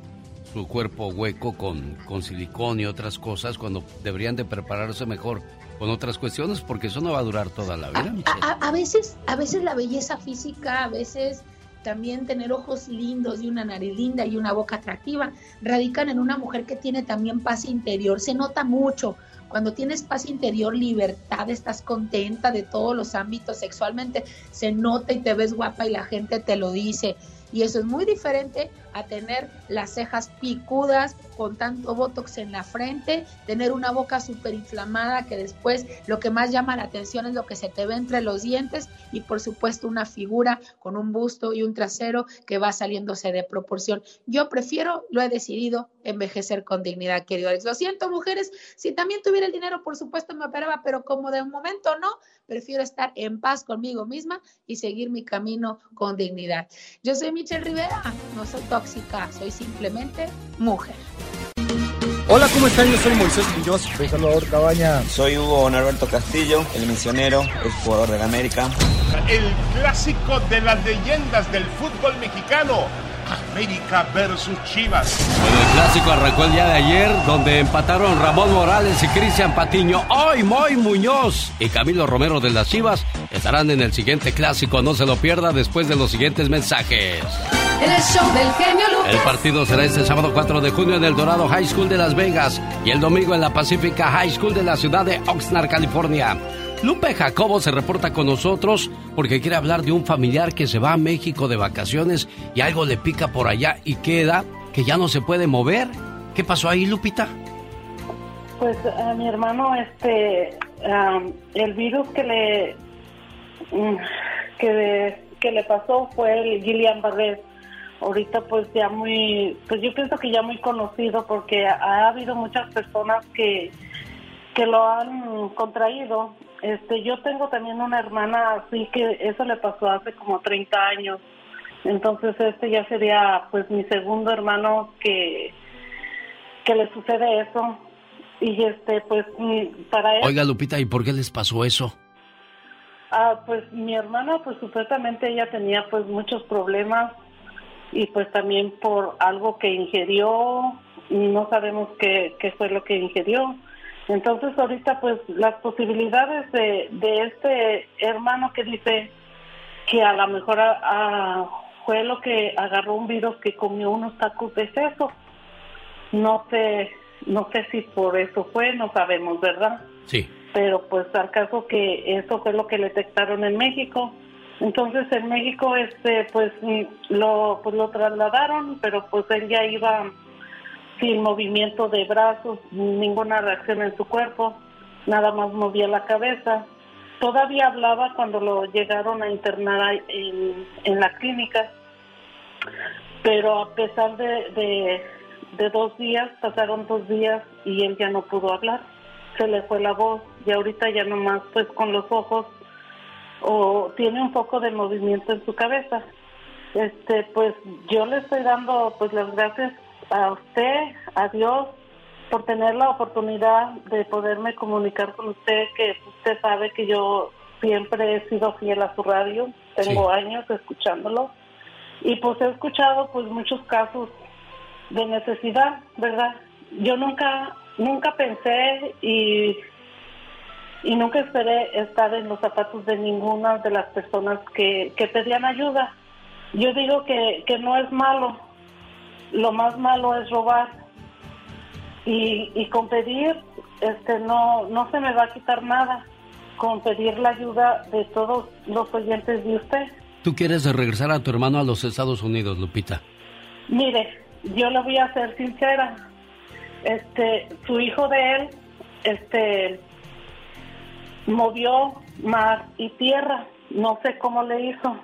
su cuerpo hueco con, con silicón y otras cosas cuando deberían de prepararse mejor con otras cuestiones porque eso no va a durar toda la vida. A, a, veces, a veces la belleza física, a veces también tener ojos lindos y una nariz linda y una boca atractiva, radican en una mujer que tiene también paz interior. Se nota mucho cuando tienes paz interior, libertad, estás contenta de todos los ámbitos sexualmente, se nota y te ves guapa y la gente te lo dice. Y eso es muy diferente a tener las cejas picudas con tanto botox en la frente, tener una boca súper inflamada que después lo que más llama la atención es lo que se te ve entre los dientes y por supuesto una figura con un busto y un trasero que va saliéndose de proporción. Yo prefiero, lo he decidido, envejecer con dignidad, querido Alex. Lo siento, mujeres, si también tuviera el dinero, por supuesto me operaba, pero como de un momento no, prefiero estar en paz conmigo misma y seguir mi camino con dignidad. Yo soy Michelle Rivera, no soy tóxica, soy simplemente mujer. Hola, ¿cómo están? Yo soy Moisés Muñoz. Soy Salvador Cabaña. Soy Hugo Norberto Castillo, el misionero, el jugador de la América. El clásico de las leyendas del fútbol mexicano América versus Chivas. Bueno, el clásico arrancó el día de ayer, donde empataron Ramón Morales y Cristian Patiño. Hoy Moy Muñoz y Camilo Romero de las Chivas estarán en el siguiente clásico. No se lo pierda después de los siguientes mensajes. El show del genio Lucas. El partido será este sábado 4 de junio en el Dorado High School de Las Vegas y el domingo en la Pacifica High School de la ciudad de Oxnard, California. Lupe Jacobo se reporta con nosotros porque quiere hablar de un familiar que se va a México de vacaciones y algo le pica por allá y queda que ya no se puede mover. ¿Qué pasó ahí, Lupita? Pues a mi hermano, este, el virus que le mm, que, le pasó fue el Gillian Barré. Ahorita pues ya muy, pues yo pienso que ya muy conocido porque ha habido muchas personas que que lo han contraído este, yo tengo también una hermana así que eso le pasó hace como 30 años. Entonces este ya sería pues mi segundo hermano que que le sucede eso. Y este pues para él Oiga, Lupita, ¿y por qué les pasó eso? Ah, pues mi hermana pues supuestamente ella tenía pues muchos problemas y pues también por algo que ingirió, no sabemos qué, qué fue lo que ingirió entonces ahorita pues las posibilidades de, de este hermano que dice que a lo mejor fue lo que agarró un virus que comió unos tacos de seso. No sé, no sé si por eso fue, no sabemos, ¿verdad? Sí. Pero pues al caso que eso fue lo que le detectaron en México. Entonces en México este pues lo pues lo trasladaron, pero pues él ya iba sin movimiento de brazos, ninguna reacción en su cuerpo, nada más movía la cabeza. Todavía hablaba cuando lo llegaron a internar en, en la clínica, pero a pesar de, de, dos días, pasaron dos días y él ya no pudo hablar, se le fue la voz y ahorita ya nomás pues con los ojos o tiene un poco de movimiento en su cabeza. Este, pues yo le estoy dando pues las gracias a usted, a Dios, por tener la oportunidad de poderme comunicar con usted, que usted sabe que yo siempre he sido fiel a su radio, tengo años escuchándolo y pues he escuchado pues muchos casos de necesidad, ¿verdad? Yo nunca nunca pensé y y nunca esperé estar en los zapatos de ninguna de las personas que, que pedían ayuda. Yo digo que, que no es malo, lo más malo es robar y, y con pedir este no no se me va a quitar nada con pedir la ayuda de todos los oyentes de usted. ¿Tú quieres regresar a tu hermano a los Estados Unidos, Lupita? Mire, yo le voy a ser sincera. Este, su hijo de él, este, movió mar y tierra. No sé cómo le hizo,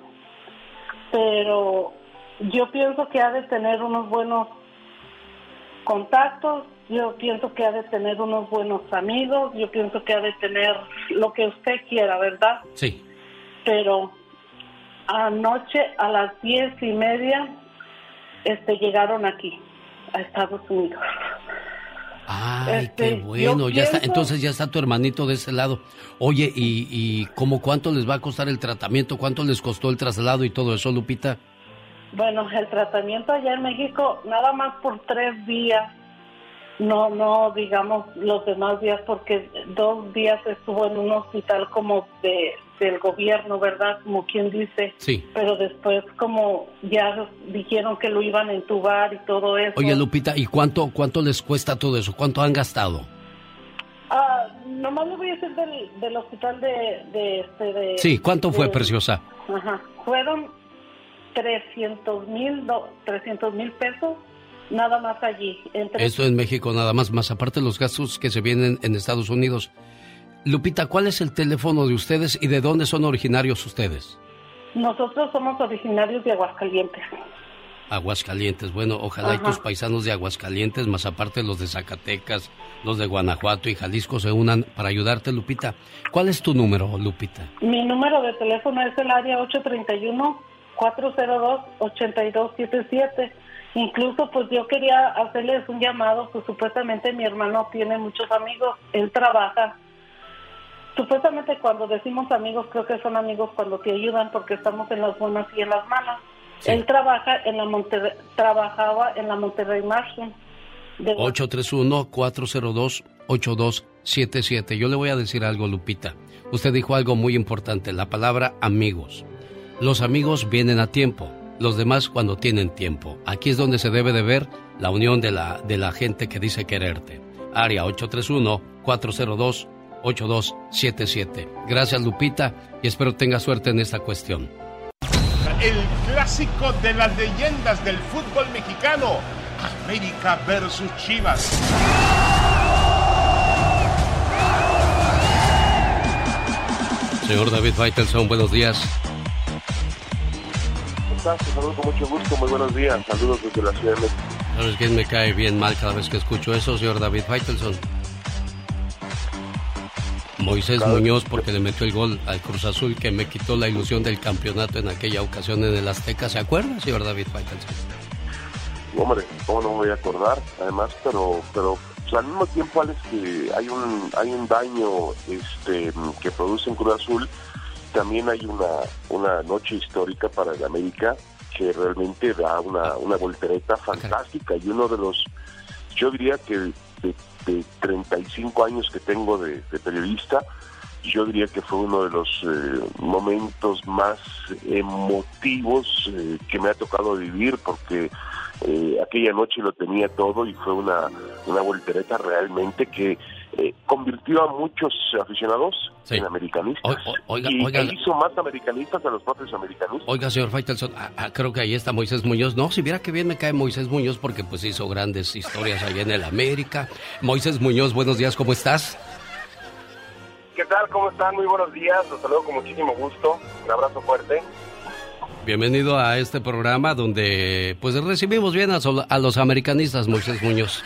pero yo pienso que ha de tener unos buenos contactos, yo pienso que ha de tener unos buenos amigos, yo pienso que ha de tener lo que usted quiera, ¿verdad? Sí. Pero anoche a las diez y media este, llegaron aquí, a Estados Unidos. Ay, Este, qué bueno, ya está, entonces ya está tu hermanito de ese lado. Oye, ¿y, y cómo cuánto les va a costar el tratamiento? ¿Cuánto les costó el traslado y todo eso, Lupita? Bueno, el tratamiento allá en México, nada más por tres días, no, no digamos los demás días, porque dos días estuvo en un hospital como de, del gobierno, ¿verdad? Como quien dice. Sí. Pero después como ya dijeron que lo iban a entubar y todo eso. Oye, Lupita, ¿y cuánto cuánto les cuesta todo eso? ¿Cuánto han gastado? Ah, nomás le voy a decir del, del hospital de, de, este, de... Sí, ¿cuánto fue, de- preciosa? Ajá, fueron 300 mil, 300 mil pesos, nada más allí. Entre Esto en México nada más, más aparte los gastos que se vienen en Estados Unidos. Lupita, ¿cuál es el teléfono de ustedes y de dónde son originarios ustedes? Nosotros somos originarios de Aguascalientes. Aguascalientes. Bueno, ojalá y tus paisanos de Aguascalientes, más aparte los de Zacatecas, los de Guanajuato y Jalisco se unan para ayudarte, Lupita. ¿Cuál es tu número, Lupita? Mi número de teléfono es el área 831-402-8277. Incluso pues yo quería hacerles un llamado, pues supuestamente mi hermano tiene muchos amigos, él trabaja. Supuestamente cuando decimos amigos, creo que son amigos cuando te ayudan porque estamos en las buenas y en las malas. Él trabaja en la Monterrey, trabajaba en la Monterrey Marshall. de 831-402-8277. Yo le voy a decir algo, Lupita. Usted dijo algo muy importante, la palabra amigos. Los amigos vienen a tiempo, los demás cuando tienen tiempo. Aquí es donde se debe de ver la unión de la, de la gente que dice quererte. Área 831-402-8277. Gracias, Lupita, y espero tenga suerte en esta cuestión. El clásico de las leyendas del fútbol mexicano. América versus Chivas. Señor David Faitelson, buenos días. ¿Cómo estás? Te saludo con mucho gusto, muy buenos días. Saludos desde la Ciudad de México. ¿Sabes quién me cae bien mal cada vez que escucho eso, señor David Faitelson? Moisés Muñoz porque le metió el gol al Cruz Azul que me quitó la ilusión del campeonato en aquella ocasión en el Azteca. ¿Se acuerda, señor David Faitelson? Hombre, cómo no me voy a acordar, además, pero, pero pues, al mismo tiempo, Alex, que hay un, hay un daño este, que produce en Cruz Azul, también hay una, una noche histórica para el América que realmente da una, una voltereta fantástica y uno de los, yo diría que de, de 35 años que tengo de, de periodista, yo diría que fue uno de los eh, momentos más emotivos eh, que me ha tocado vivir porque eh, aquella noche lo tenía todo y fue una, una voltereta realmente que eh, convirtió a muchos aficionados en americanistas. oiga, y oiga. e hizo más americanistas a los propios americanistas. Oiga, señor Faitelson, ah, ah, creo que ahí está Moisés Muñoz. No, si viera que bien me cae Moisés Muñoz porque pues hizo grandes historias allá en el América. Moisés Muñoz, buenos días, ¿cómo estás? ¿Qué tal? ¿Cómo están? Muy buenos días. Los saludo con muchísimo gusto. Un abrazo fuerte. Bienvenido a este programa donde pues recibimos bien a, sol- a los americanistas, Moisés Muñoz.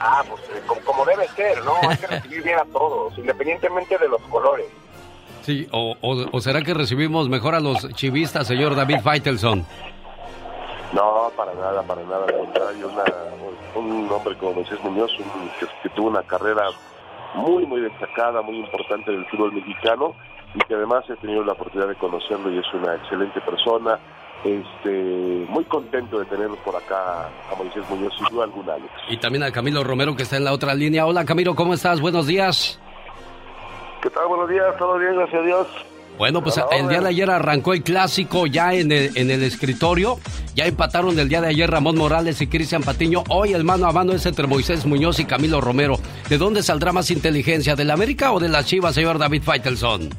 Ah, pues como, como debe ser, ¿no? Hay que recibir bien a todos, independientemente de los colores. Sí, o, o- o será que recibimos mejor a los chivistas, señor David Faitelson? No, para nada, para nada. Al contrario, una- un hombre como Moisés Muñoz, un- que, que tuvo una carrera muy, muy destacada, muy importante en el fútbol mexicano y que además he tenido la oportunidad de conocerlo y es una excelente persona. Este, muy contento de tenerlo por acá a Moisés Muñoz, duda alguna, Alex. Y también a Camilo Romero que está en la otra línea. Hola Camilo, ¿cómo estás? Buenos días. ¿Qué tal? Buenos días, todo bien, gracias a Dios. Bueno, pues la el día de ayer arrancó el clásico ya en el, en el escritorio. Ya empataron el día de ayer Ramón Morales y Cristian Patiño. Hoy el mano a mano es entre Moisés Muñoz y Camilo Romero. ¿De dónde saldrá más inteligencia? ¿De la América o de las Chivas, señor David Faitelson?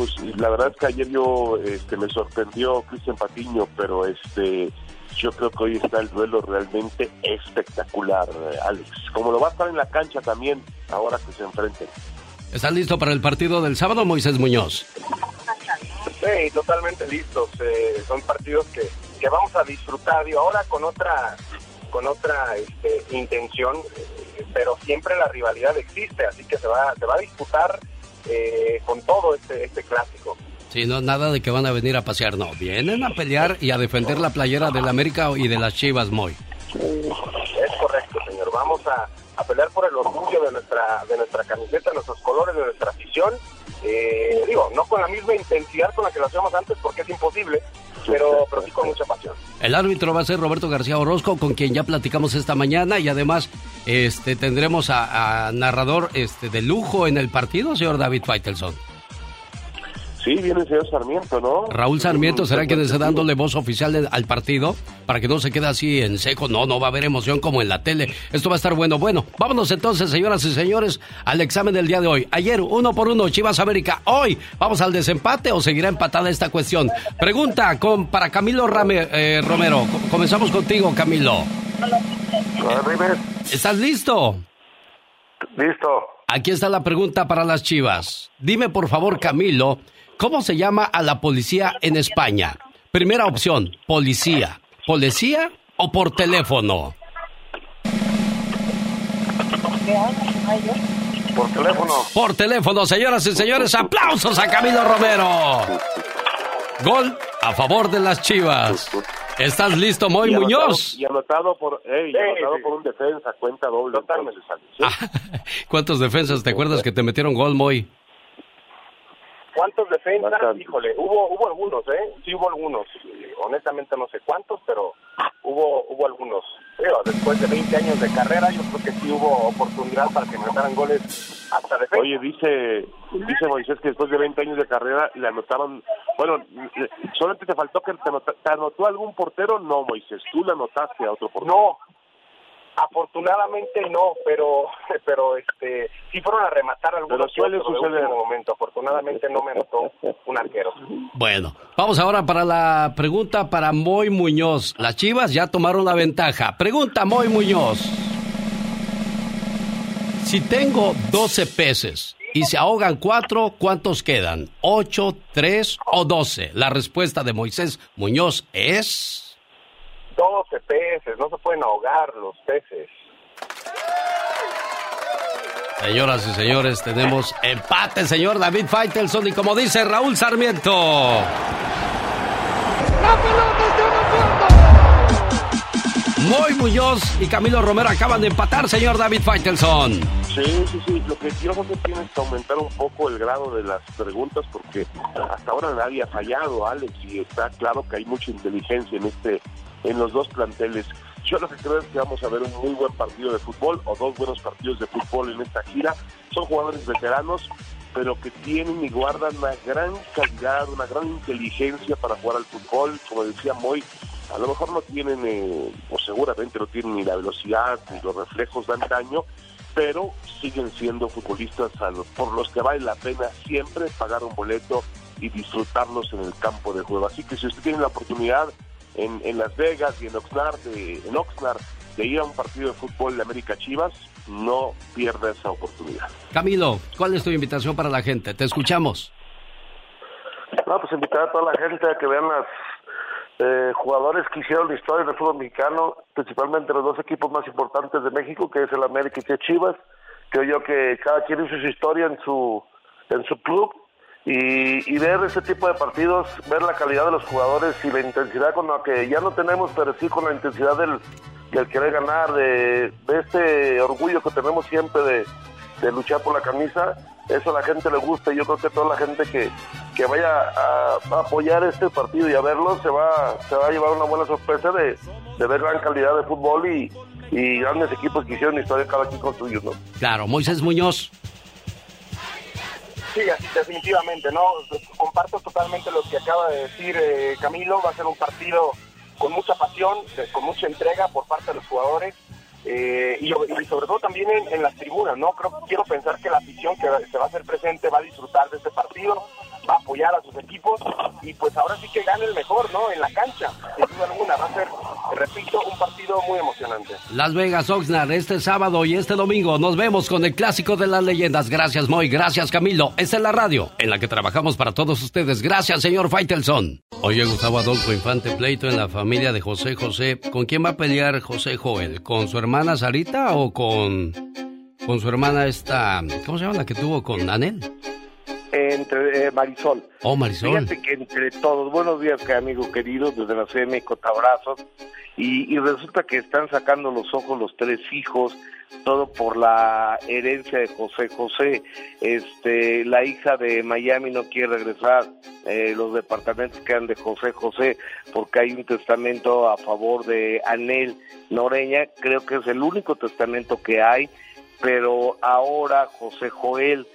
Pues la verdad es que ayer yo este, me sorprendió Cristian Patiño, pero este yo creo que hoy está el duelo realmente espectacular, Alex. Como lo va a estar en la cancha también, ahora que se enfrenten. ¿Estás listo para el partido del sábado, Moisés Muñoz? Sí, totalmente listos. eh, son partidos que, que vamos a disfrutar. Y ahora con otra con otra este, intención, eh, pero siempre la rivalidad existe, así que se va, se va a disputar eh, con todo este, este clásico. Sí, no, nada de que van a venir a pasear, no. Vienen a pelear y a defender la playera del América y de las Chivas, Moy. Es correcto, señor. Vamos a, a pelear por el orgullo de nuestra de nuestra camiseta, nuestros colores, de nuestra afición. Eh, digo, no con la misma intensidad con la que lo hacíamos antes, porque es imposible, pero, pero sí con mucha pasión. El árbitro va a ser Roberto García Orozco, con quien ya platicamos esta mañana, y además este, tendremos a, narrador este, de lujo en el partido, señor David Faitelson. Sí, viene el señor Sarmiento, ¿no? Raúl Sarmiento será quien esté está dándole voz oficial de- al partido para que no se quede así en seco. No, no va a haber emoción como en la tele. Esto va a estar bueno. Bueno, vámonos entonces, señoras y señores, al examen del día de hoy. Ayer, uno por uno, Chivas América. Hoy, ¿vamos al desempate o seguirá empatada esta cuestión? Pregunta con, para Camilo Rame- eh, Romero. Co- Comenzamos contigo, Camilo. ¿Estás listo? Listo. Aquí está la pregunta para las Chivas. Dime, por favor, Camilo, ¿cómo se llama a la policía en España? Primera opción, policía. ¿Policía o por teléfono? Por teléfono. Por teléfono, señoras y señores, aplausos a Camilo Romero. Gol a favor de las Chivas. ¿Estás listo, Moy Y anotado- Muñoz? Y anotado por, y anotado sí. por un defensa, cuenta doble. entonces, Alex. ¿Cuántos defensas te acuerdas que te metieron gol, Moy? ¿Cuántos defensas? Híjole, hubo, hubo algunos, ¿eh? Sí hubo algunos. Honestamente no sé cuántos, pero hubo, hubo algunos. Pero después de 20 años de carrera, yo creo que sí hubo oportunidad para que me anotaran goles hasta defensa. Oye, dice, dice Moisés que después de 20 años de carrera le anotaron, bueno, solamente te faltó que te, anota- te anotó algún portero, no Moisés, tú le anotaste a otro portero. No, afortunadamente no, pero pero este sí fueron a rematar algunos Pero suele suceder. último momento. Afortunadamente no me anotó un arquero. Bueno, vamos ahora para la pregunta para Moy Muñoz. Las Chivas ya tomaron la ventaja. Pregunta Moy Muñoz. Si tengo 12 peces y se ahogan 4, ¿cuántos quedan? ¿8, 3 o 12? La respuesta de Moisés Muñoz es... 12 peces, no se pueden ahogar los peces. Señoras y señores, tenemos empate, señor David Faitelson. Y como dice Raúl Sarmiento... Moy Muñoz y Camilo Romero acaban de empatar, señor David Faitelson. Sí, sí, sí, lo que yo creo que tienes que aumentar un poco el grado de las preguntas porque hasta ahora nadie ha fallado, Alex, y está claro que hay mucha inteligencia en este, en los dos planteles. Yo lo que creo es que vamos a ver un muy buen partido de fútbol o dos buenos partidos de fútbol en esta gira. Son jugadores veteranos, pero que tienen y guardan una gran calidad, una gran inteligencia para jugar al fútbol. Como decía Moy, a lo mejor no tienen, eh, o seguramente no tienen ni la velocidad ni los reflejos de antaño, pero siguen siendo futbolistas por los que vale la pena siempre pagar un boleto y disfrutarlos en el campo de juego. Así que si usted tiene la oportunidad en, en Las Vegas y en Oxnard, de, en Oxnard de ir a un partido de fútbol de América Chivas, no pierda esa oportunidad. Camilo, ¿cuál es tu invitación para la gente? Te escuchamos. No, pues invitar a toda la gente a que vean las eh, jugadores que hicieron la historia del fútbol mexicano, principalmente los dos equipos más importantes de México, que es el América y el Chivas. Creo yo que cada quien hizo su historia en su en su club y, y ver este tipo de partidos, ver la calidad de los jugadores y la intensidad con la que ya no tenemos, pero sí con la intensidad del, del querer ganar, de, de este orgullo que tenemos siempre de, de luchar por la camisa, eso a la gente le gusta y yo creo que toda la gente que, que vaya a, apoyar este partido y a verlo se va, se va a llevar una buena sorpresa de, de ver gran calidad de fútbol y, y grandes equipos que hicieron historia cada quien con ¿no? Claro, Moisés Muñoz. Sí, definitivamente, ¿no? Comparto totalmente lo que acaba de decir eh, Camilo. Va a ser un partido con mucha pasión, con mucha entrega por parte de los jugadores eh, y, sobre todo también en, en las tribunas, ¿no? Creo, quiero pensar que la afición que se va a hacer presente va a disfrutar de este partido, apoyar a sus equipos y pues ahora sí que gane el mejor, ¿no? En la cancha, sin duda alguna. Va a ser, repito, un partido muy emocionante. Las Vegas, Oxnard, este sábado y este domingo nos vemos con el clásico de las leyendas. Gracias, Moy. Gracias, Camilo. Esta es la radio en la que trabajamos para todos ustedes. Gracias, señor Faitelson. Oye, Gustavo Adolfo Infante Pleito en la familia de José José. ¿Con quién va a pelear José Joel? ¿Con su hermana Sarita o con, con su hermana esta... ¿Cómo se llama la que tuvo con Anel? Entre eh, Marisol. Oh, Marisol. Fíjate que entre todos, buenos días, que amigo querido, desde la Ciudad de México, te abrazo. Y, y resulta que están sacando los ojos los tres hijos, todo por la herencia de José José. Este, la hija de Miami no quiere regresar, eh, los departamentos quedan de José José, porque hay un testamento a favor de Anel Noreña, creo que es el único testamento que hay, pero ahora José Joel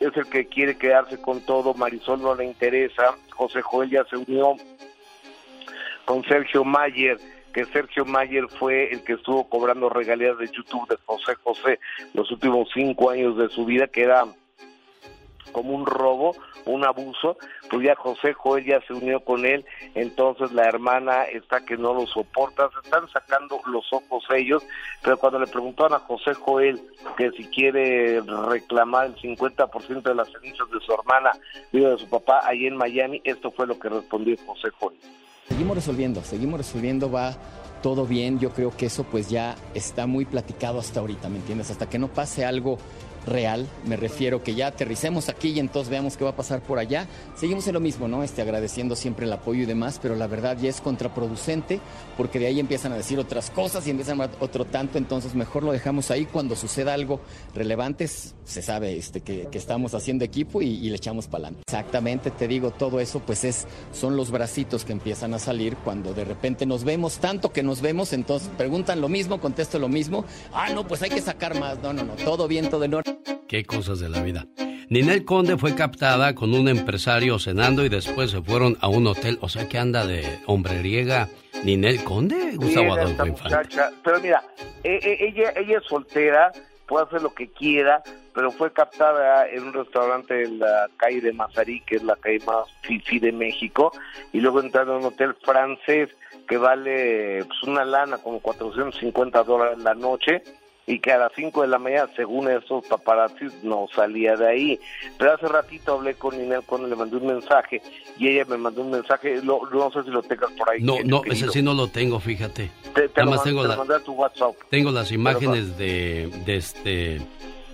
es el que quiere quedarse con todo, Marisol no le interesa, José Joel ya se unió con Sergio Mayer, que Sergio Mayer fue el que estuvo cobrando regalías de YouTube de José José los últimos cinco años de su vida, que era como un robo, un abuso, pues ya José Joel ya se unió con él, entonces la hermana está que no lo soporta, se están sacando los ojos ellos, pero cuando le preguntaron a José Joel que si quiere reclamar el 50% de las cenizas de su hermana, digo de su papá, ahí en Miami, esto fue lo que respondió José Joel. Seguimos resolviendo, seguimos resolviendo, va todo bien. Yo creo que eso pues ya está muy platicado hasta ahorita, ¿me entiendes? Hasta que no pase algo real, me refiero que ya aterricemos aquí y entonces veamos qué va a pasar por allá. Seguimos en lo mismo, ¿no? Este, agradeciendo siempre el apoyo y demás, pero la verdad ya es contraproducente porque de ahí empiezan a decir otras cosas y empiezan a otro tanto, entonces mejor lo dejamos ahí. Cuando suceda algo relevante, se sabe este, que, que estamos haciendo equipo y, y le echamos para adelante. Exactamente, te digo, todo eso pues es, son los bracitos que empiezan a salir cuando de repente nos vemos, tanto que nos vemos, entonces preguntan lo mismo, contesto lo mismo. Ah, no, pues hay que sacar más. No, no, no, todo bien, todo en orden. Qué cosas de la vida. Ninel Conde fue captada con un empresario cenando y después se fueron a un hotel. O sea que anda de hombreriega. Ninel Conde, Gustavo Adolfo Infante. muchacha. Pero mira, eh, eh, ella, ella es soltera, puede hacer lo que quiera, pero fue captada en un restaurante en la calle de Mazarí, que es la calle más fifi de México, y luego entraron a un hotel francés que vale pues, una lana, como 450 dólares la noche, y que a las 5 de la mañana, según estos paparazzis, no salía de ahí. Pero hace ratito hablé con Ninel cuando le mandé un mensaje, y ella me mandó un mensaje, lo- no sé si lo tengas por ahí. No, querido. no, ese sí no lo tengo, fíjate. Te, te Nada más tengo te la- a tu WhatsApp. Tengo las imágenes de, de este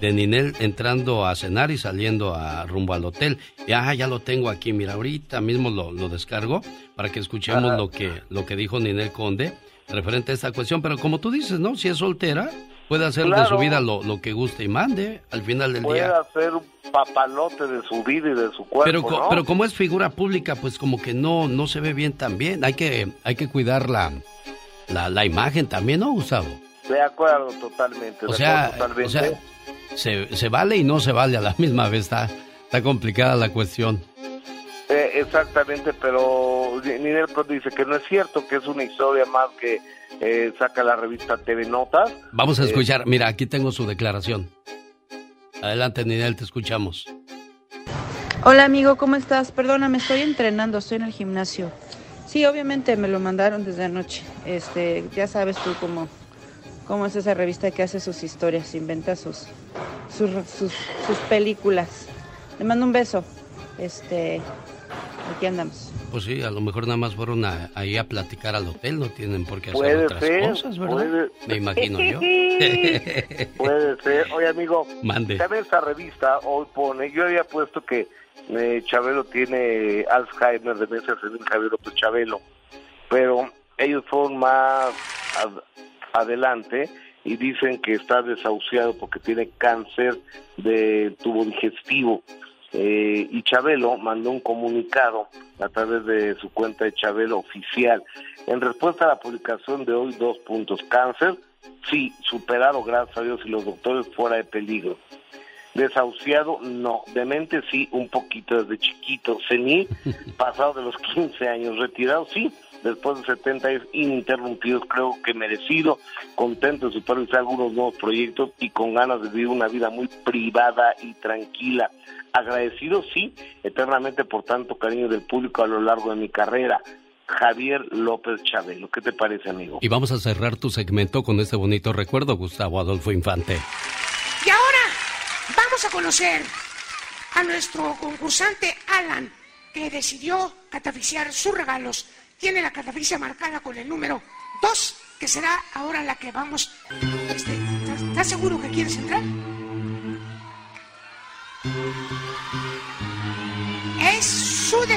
de Ninel entrando a cenar y saliendo a rumbo al hotel. Y, ah, ya lo tengo aquí, mira, ahorita mismo lo, lo descargo para que escuchemos Ajá. lo que lo que dijo Ninel Conde referente a esta cuestión. Pero como tú dices, ¿no? Si es soltera, puede hacer de su vida lo, lo que guste y mande al final del Puede día. hacer un papalote de su vida y de su cuerpo, Pero, ¿no? pero como es figura pública, pues como que no, no se ve bien también. Hay que, hay que cuidar la, la, la imagen también, ¿no, Gustavo? De acuerdo, totalmente. O de sea, acuerdo, totalmente. o sea se, se vale y no se vale a la misma vez. Está, está complicada la cuestión. Eh, exactamente, pero Ninel dice que no es cierto, que es una historia más que eh, saca la revista TV Notas. Vamos a Eh, escuchar, mira, aquí tengo su declaración. Adelante, Ninel, te escuchamos. Hola amigo, ¿cómo estás? Perdóname, estoy entrenando, estoy en el gimnasio. Sí, obviamente me lo mandaron desde anoche. Este, ya sabes tú cómo, cómo es esa revista que hace sus historias, inventa sus, sus, sus, sus películas. Le mando un beso. Este, aquí andamos. Pues sí, a lo mejor nada más fueron a- ahí a platicar al hotel, no tienen por qué hacer Puede otras ser, cosas, ¿verdad? puede- Me imagino yo. Puede ser. Oye, amigo, Mande. también esta revista hoy pone, yo había puesto que eh, Chabelo tiene Alzheimer, demencia senil Javier López Chabelo, pero ellos fueron más ad- adelante y dicen que está desahuciado porque tiene cáncer de tubo digestivo. Eh, y Chabelo mandó un comunicado a través de su cuenta de Chabelo oficial. En respuesta a la publicación de hoy, dos puntos. Cáncer, sí, superado, gracias a Dios, y los doctores fuera de peligro. Desahuciado, no. Demente, sí, un poquito desde chiquito. Senil, pasado de los 15 años. Retirado, sí, después de 70 años ininterrumpidos, creo que merecido. Contento de supervisar algunos nuevos proyectos y con ganas de vivir una vida muy privada y tranquila. Agradecido, sí, eternamente por tanto cariño del público a lo largo de mi carrera. Javier López Chabelo, ¿qué te parece, amigo? Y vamos a cerrar tu segmento con este bonito recuerdo, Gustavo Adolfo Infante. Y ahora vamos a conocer a nuestro concursante Alan, que decidió catafixear sus regalos. Tiene la catafixia marcada con el número 2, que será ahora la que vamos. Este, ¿estás, estás seguro que quieres entrar?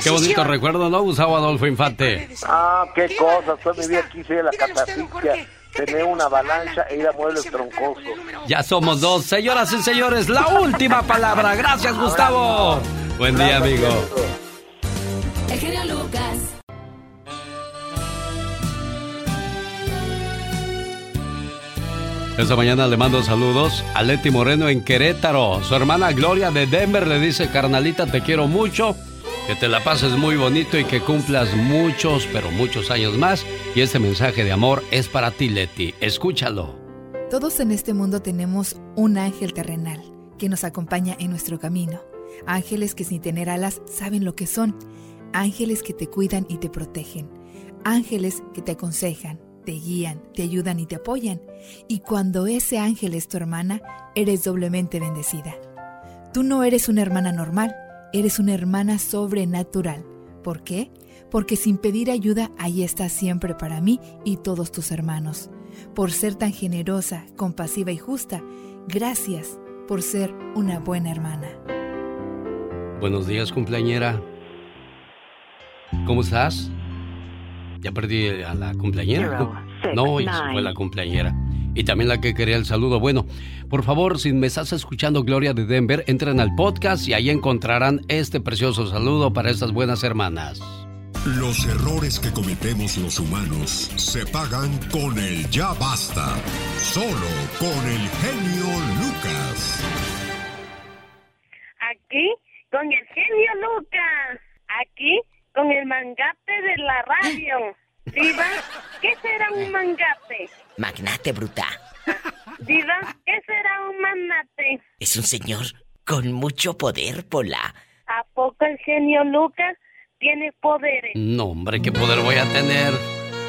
Qué bonito recuerdo, ¿no, Gustavo Adolfo Infante? Ah, qué cosas, toda mi vida quise ir a la catafixia, tener una avalancha e ir a muebles troncosos. Ya somos dos, señoras y señores, la última palabra. Gracias, Gustavo. Buen día, amigo. El genio Lucas. Esta mañana le mando saludos a Leti Moreno en Querétaro. Su hermana Gloria de Denver le dice, carnalita, te quiero mucho, que te la pases muy bonito y que cumplas muchos, pero muchos años más. Y este mensaje de amor es para ti, Leti. Escúchalo. Todos en este mundo tenemos un ángel terrenal que nos acompaña en nuestro camino. Ángeles que sin tener alas saben lo que son. Ángeles que te cuidan y te protegen. Ángeles que te aconsejan, te guían, te ayudan y te apoyan. Y cuando ese ángel es tu hermana, eres doblemente bendecida. Tú no eres una hermana normal, eres una hermana sobrenatural. ¿Por qué? Porque sin pedir ayuda, ahí estás siempre para mí y todos tus hermanos. Por ser tan generosa, compasiva y justa, gracias por ser una buena hermana. Buenos días, cumpleañera. ¿Cómo estás? Ya perdí a la cumpleañera. Zero, six, No, ya fue la cumpleañera. Y también la que quería el saludo. Bueno, por favor, si me estás escuchando Gloria de Denver, entren al podcast y ahí encontrarán este precioso saludo para estas buenas hermanas. Los errores que cometemos los humanos se pagan con el ya basta. Solo con el genio Lucas. Aquí con el genio Lucas. Aquí con el mangate de la radio. Diva, ¿qué será un mangate? Magnate bruta. Diva, ¿qué será un manate? Es un señor con mucho poder, Pola. ¿A poco el genio Lucas tiene poderes? No, hombre, qué poder voy a tener.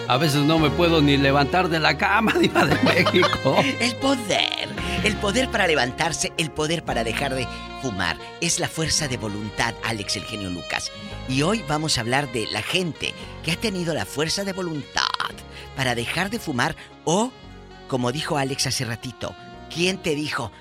A veces no me puedo ni levantar de la cama, Diva de México. El poder. El poder para levantarse, el poder para dejar de fumar. Es la fuerza de voluntad, Alex el genio Lucas. Y hoy vamos a hablar de la gente que ha tenido la fuerza de voluntad para dejar de fumar o, como dijo Alex hace ratito, ¿quién te dijo?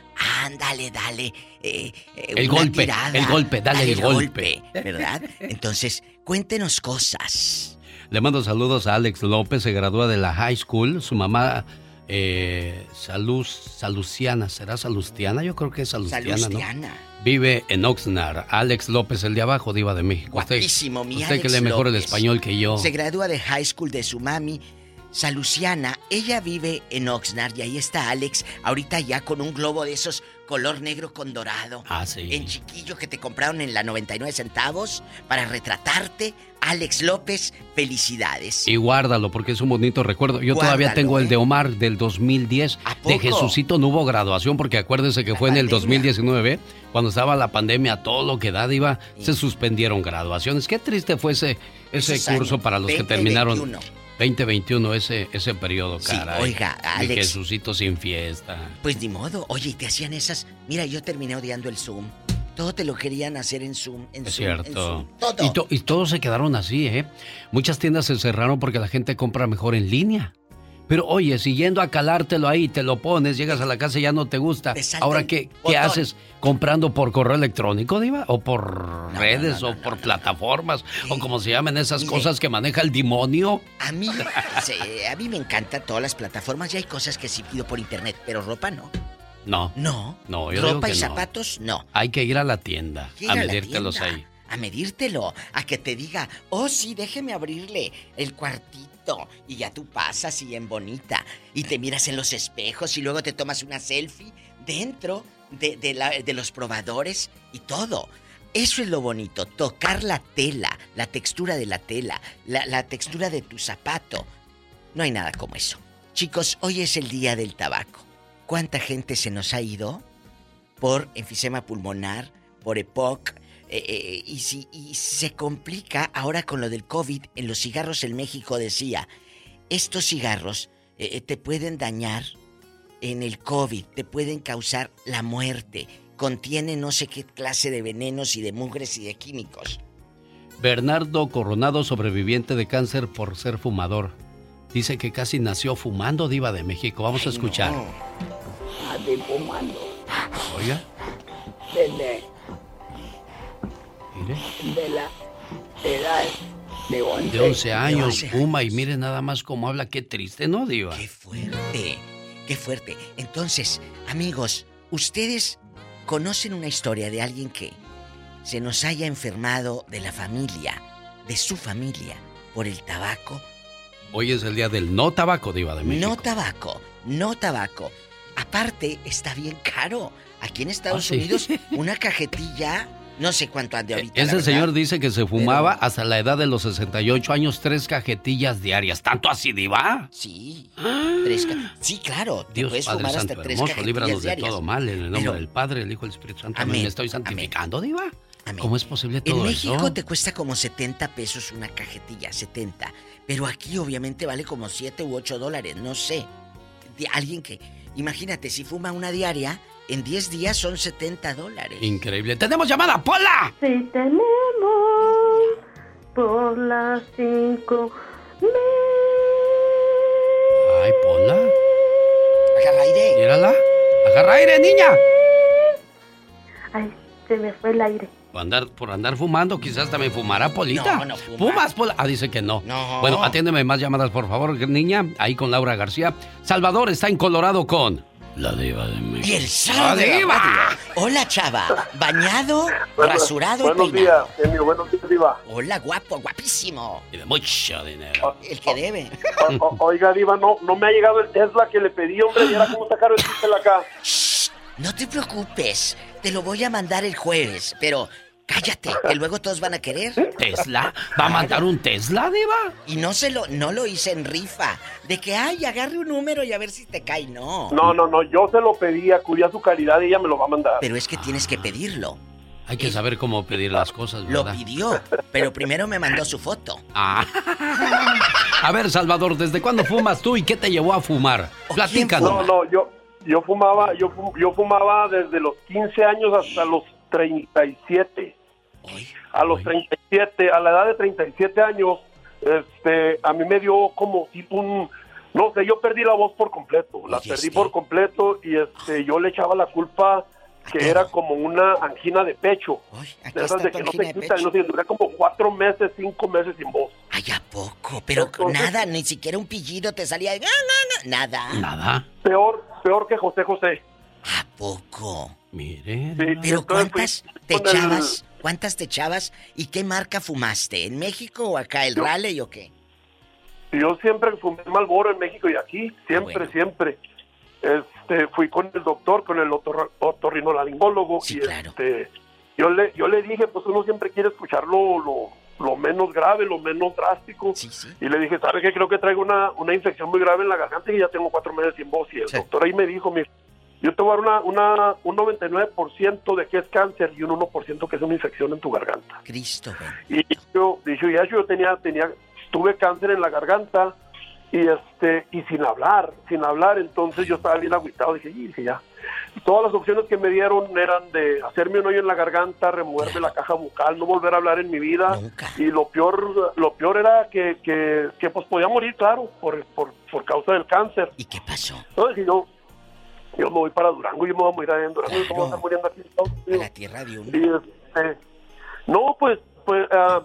Ándale, dale. eh, eh, El una golpe, tirada, el golpe, dale el golpe. ¿Verdad? Entonces, cuéntenos cosas. Le mando saludos a Alex López, se gradúa de la high school. Su mamá, eh, ¿será Salustiana? Yo creo que es Salustiana, Salustiana. ¿no? Vive en Oxnard. Alex López, el de abajo, Diva de México. Usted- Guapísimo, mi Usted que Alex lee mejor el español que yo. Se gradúa de high school de su mami. Saluciana, ella vive en Oxnard y ahí está Alex, ahorita ya con un globo de esos color negro con dorado. Ah, sí. En chiquillo que te compraron en la 99 centavos para retratarte. Alex López, felicidades. Y guárdalo porque es un bonito recuerdo. Yo todavía tengo el ¿eh? de Omar del 2010. poco? De Jesucito no hubo graduación porque acuérdese que fue en el 2019, cuando estaba la pandemia, todo lo que da, iba, se suspendieron graduaciones. Qué triste fue ese, ese Esos curso años, para los que 20, terminaron. 21. 2021, ese, ese periodo, Sí, caray. oiga, Mi Alex. Jesucito sin fiesta. Pues ni modo. Oye, y te hacían esas. Mira, yo terminé odiando el Zoom. Todo te lo querían hacer en Zoom. En Es Zoom, en cierto. Zoom. Todo. Y, to- y todos se quedaron así, ¿eh? Muchas tiendas se cerraron porque la gente compra mejor en línea. Pero oye, si yendo a calártelo ahí, te lo pones, llegas a la casa y ya no te gusta. salta Ahora, ¿qué. ¿qué haces? ¿Comprando por correo electrónico, Diva? ¿O por redes? ¿O por plataformas? ¿O como se llaman esas Mire. cosas que maneja el demonio? A mí, sí, a mí me encantan todas las plataformas y hay cosas que sí pido por internet, pero ropa no. No. No. No, yo digo ropa que y zapatos no. Hay que ir a la tienda a medírtelos tienda, ahí. A medírtelo, a que te diga, oh sí, déjeme abrirle el cuartito. Y ya tú pasas y en bonita. Y te miras en los espejos y luego te tomas una selfie dentro de, de la- de los probadores y todo. Eso es lo bonito, tocar la tela, la textura de la tela, la, la textura de tu zapato. No hay nada como eso. Chicos, hoy es el día del tabaco. ¿Cuánta gente se nos ha ido por enfisema pulmonar, por EPOC? Eh, eh, y, si, y se complica ahora con lo del COVID. En los cigarros en México decía, estos cigarros eh, te pueden dañar en el COVID, te pueden causar la muerte. Contiene no sé qué clase de venenos y de mugres y de químicos. Bernardo Coronado, sobreviviente de cáncer por ser fumador. Dice que casi nació fumando Diva de México. Vamos a escuchar. Así fumando. Oiga, Desde. De la edad de 11. De 11 años, fuma y mire nada más cómo habla. Qué triste, ¿no, Diva? Qué fuerte, qué fuerte. Entonces, amigos, ¿ustedes conocen una historia de alguien que se nos haya enfermado de la familia, de su familia, por el tabaco? Hoy es el día del no tabaco, Diva de México. No tabaco, no tabaco. Aparte, está bien caro. Aquí en Estados Ah, sí. Unidos, una cajetilla, no sé cuánto ande ahorita. la Ese señor dice que se fumaba hasta la edad de los 68 años tres cajetillas diarias. ¿Tanto así, Diva? Sí. Tres ca- sí, claro. te Dios puedes Padre fumar Santo hasta tres hermoso, cajetillas líbranos de diarias. todo mal. En el nombre Pero- del Padre, el Hijo y el Espíritu Santo. Amén. ¿Me estoy santificando, Diva? Amén. ¿Cómo es posible En todo México eso? te cuesta como 70 pesos una cajetilla, 70. Pero aquí obviamente vale como 7 u 8 dólares, no sé. De alguien que, imagínate, si fuma una diaria, en 10 días son 70 dólares. Increíble. ¡Tenemos llamada, Pola! Sí tenemos por las cinco Ay, Pola. Agarra aire. Mírala. Agarra aire, niña. Ay, se me fue el aire. Por andar, por andar fumando, quizás también fumará Polita. No, no fuma. ¿Fumas, Pola? Ah, dice que no. No. Bueno, atiéndeme más llamadas, por favor, niña. Ahí con Laura García. Salvador está en Colorado con... La diva de México. Y el sábado ¡La de la diva! Hola, chava. Bañado, rasurado Buenos y peinado. días, genio. Buenos días, Diva. Hola, guapo, guapísimo. Y de mucho dinero. El que debe. O- o- oiga, Diva, no, no me ha llegado el Tesla que le pedí, hombre. Y ahora cómo sacaron el Tesla acá. No te preocupes, te lo voy a mandar el jueves, pero cállate, que luego todos van a querer. ¿Tesla? ¿Va a mandar un Tesla, diva? Y no se lo, no lo hice en rifa, de que ay, agarre un número y a ver si te cae, no. No, no, no. Yo se lo pedí, acudí a su caridad y ella me lo va a mandar. Pero es que tienes que pedirlo. Hay que saber cómo pedir las cosas, Lo ¿verdad? pidió, pero primero me mandó su foto. Ah. A ver, Salvador, ¿desde cuándo fumas tú y qué te llevó a fumar? Platícanos. No, no, yo, yo fumaba, yo, yo fumaba desde los 15 años hasta los 37. A los 37, a la edad de 37 años, este, a mí me dio como tipo un, no sé, yo perdí la voz por completo, la perdí por completo y este, yo le echaba la culpa que era como una angina de pecho, de esas de que no se quita, no sé, duré como cuatro meses, cinco meses sin voz. Ay, ¿a poco? Pero nada, ni siquiera un pillido te salía. Nada. Nada. Peor, peor que José José. ¿A poco? Mire. Pero ¿cuántas te echabas? ¿Cuántas te echabas? ¿Y qué marca fumaste? ¿En México o acá? ¿El Raleigh o qué? Yo siempre fumé Malboro en México y aquí, siempre, siempre. Este, fui con el doctor, con el otor- otorrinolaringólogo y este, yo le, yo le dije, pues uno siempre quiere escuchar lo, lo, lo menos grave, lo menos drástico. Y le dije, ¿sabe qué? Creo que traigo una, una infección muy grave en la garganta y ya tengo cuatro meses sin voz. Y el doctor ahí me dijo, "Mire, yo te voy a dar una, una, un 99% de que es cáncer y un 1% que es una infección en tu garganta. Cristo. Y yo, y hecho, yo tenía, tenía, tuve cáncer en la garganta y este, y sin hablar, sin hablar, entonces yo estaba bien agüitado, dije, y dije ya. Todas las opciones que me dieron eran de hacerme un hoyo en la garganta, removerme la caja bucal, no volver a hablar en mi vida. Y lo peor, lo peor era que, que, que, pues podía morir, claro, por, por, por causa del cáncer. ¿Y qué pasó? Entonces yo, yo me voy para Durango, yo me voy a morir en Durango, voy a estar muriendo aquí en Estados Unidos. La tierra de uno. Y, este, no, pues, pues ah,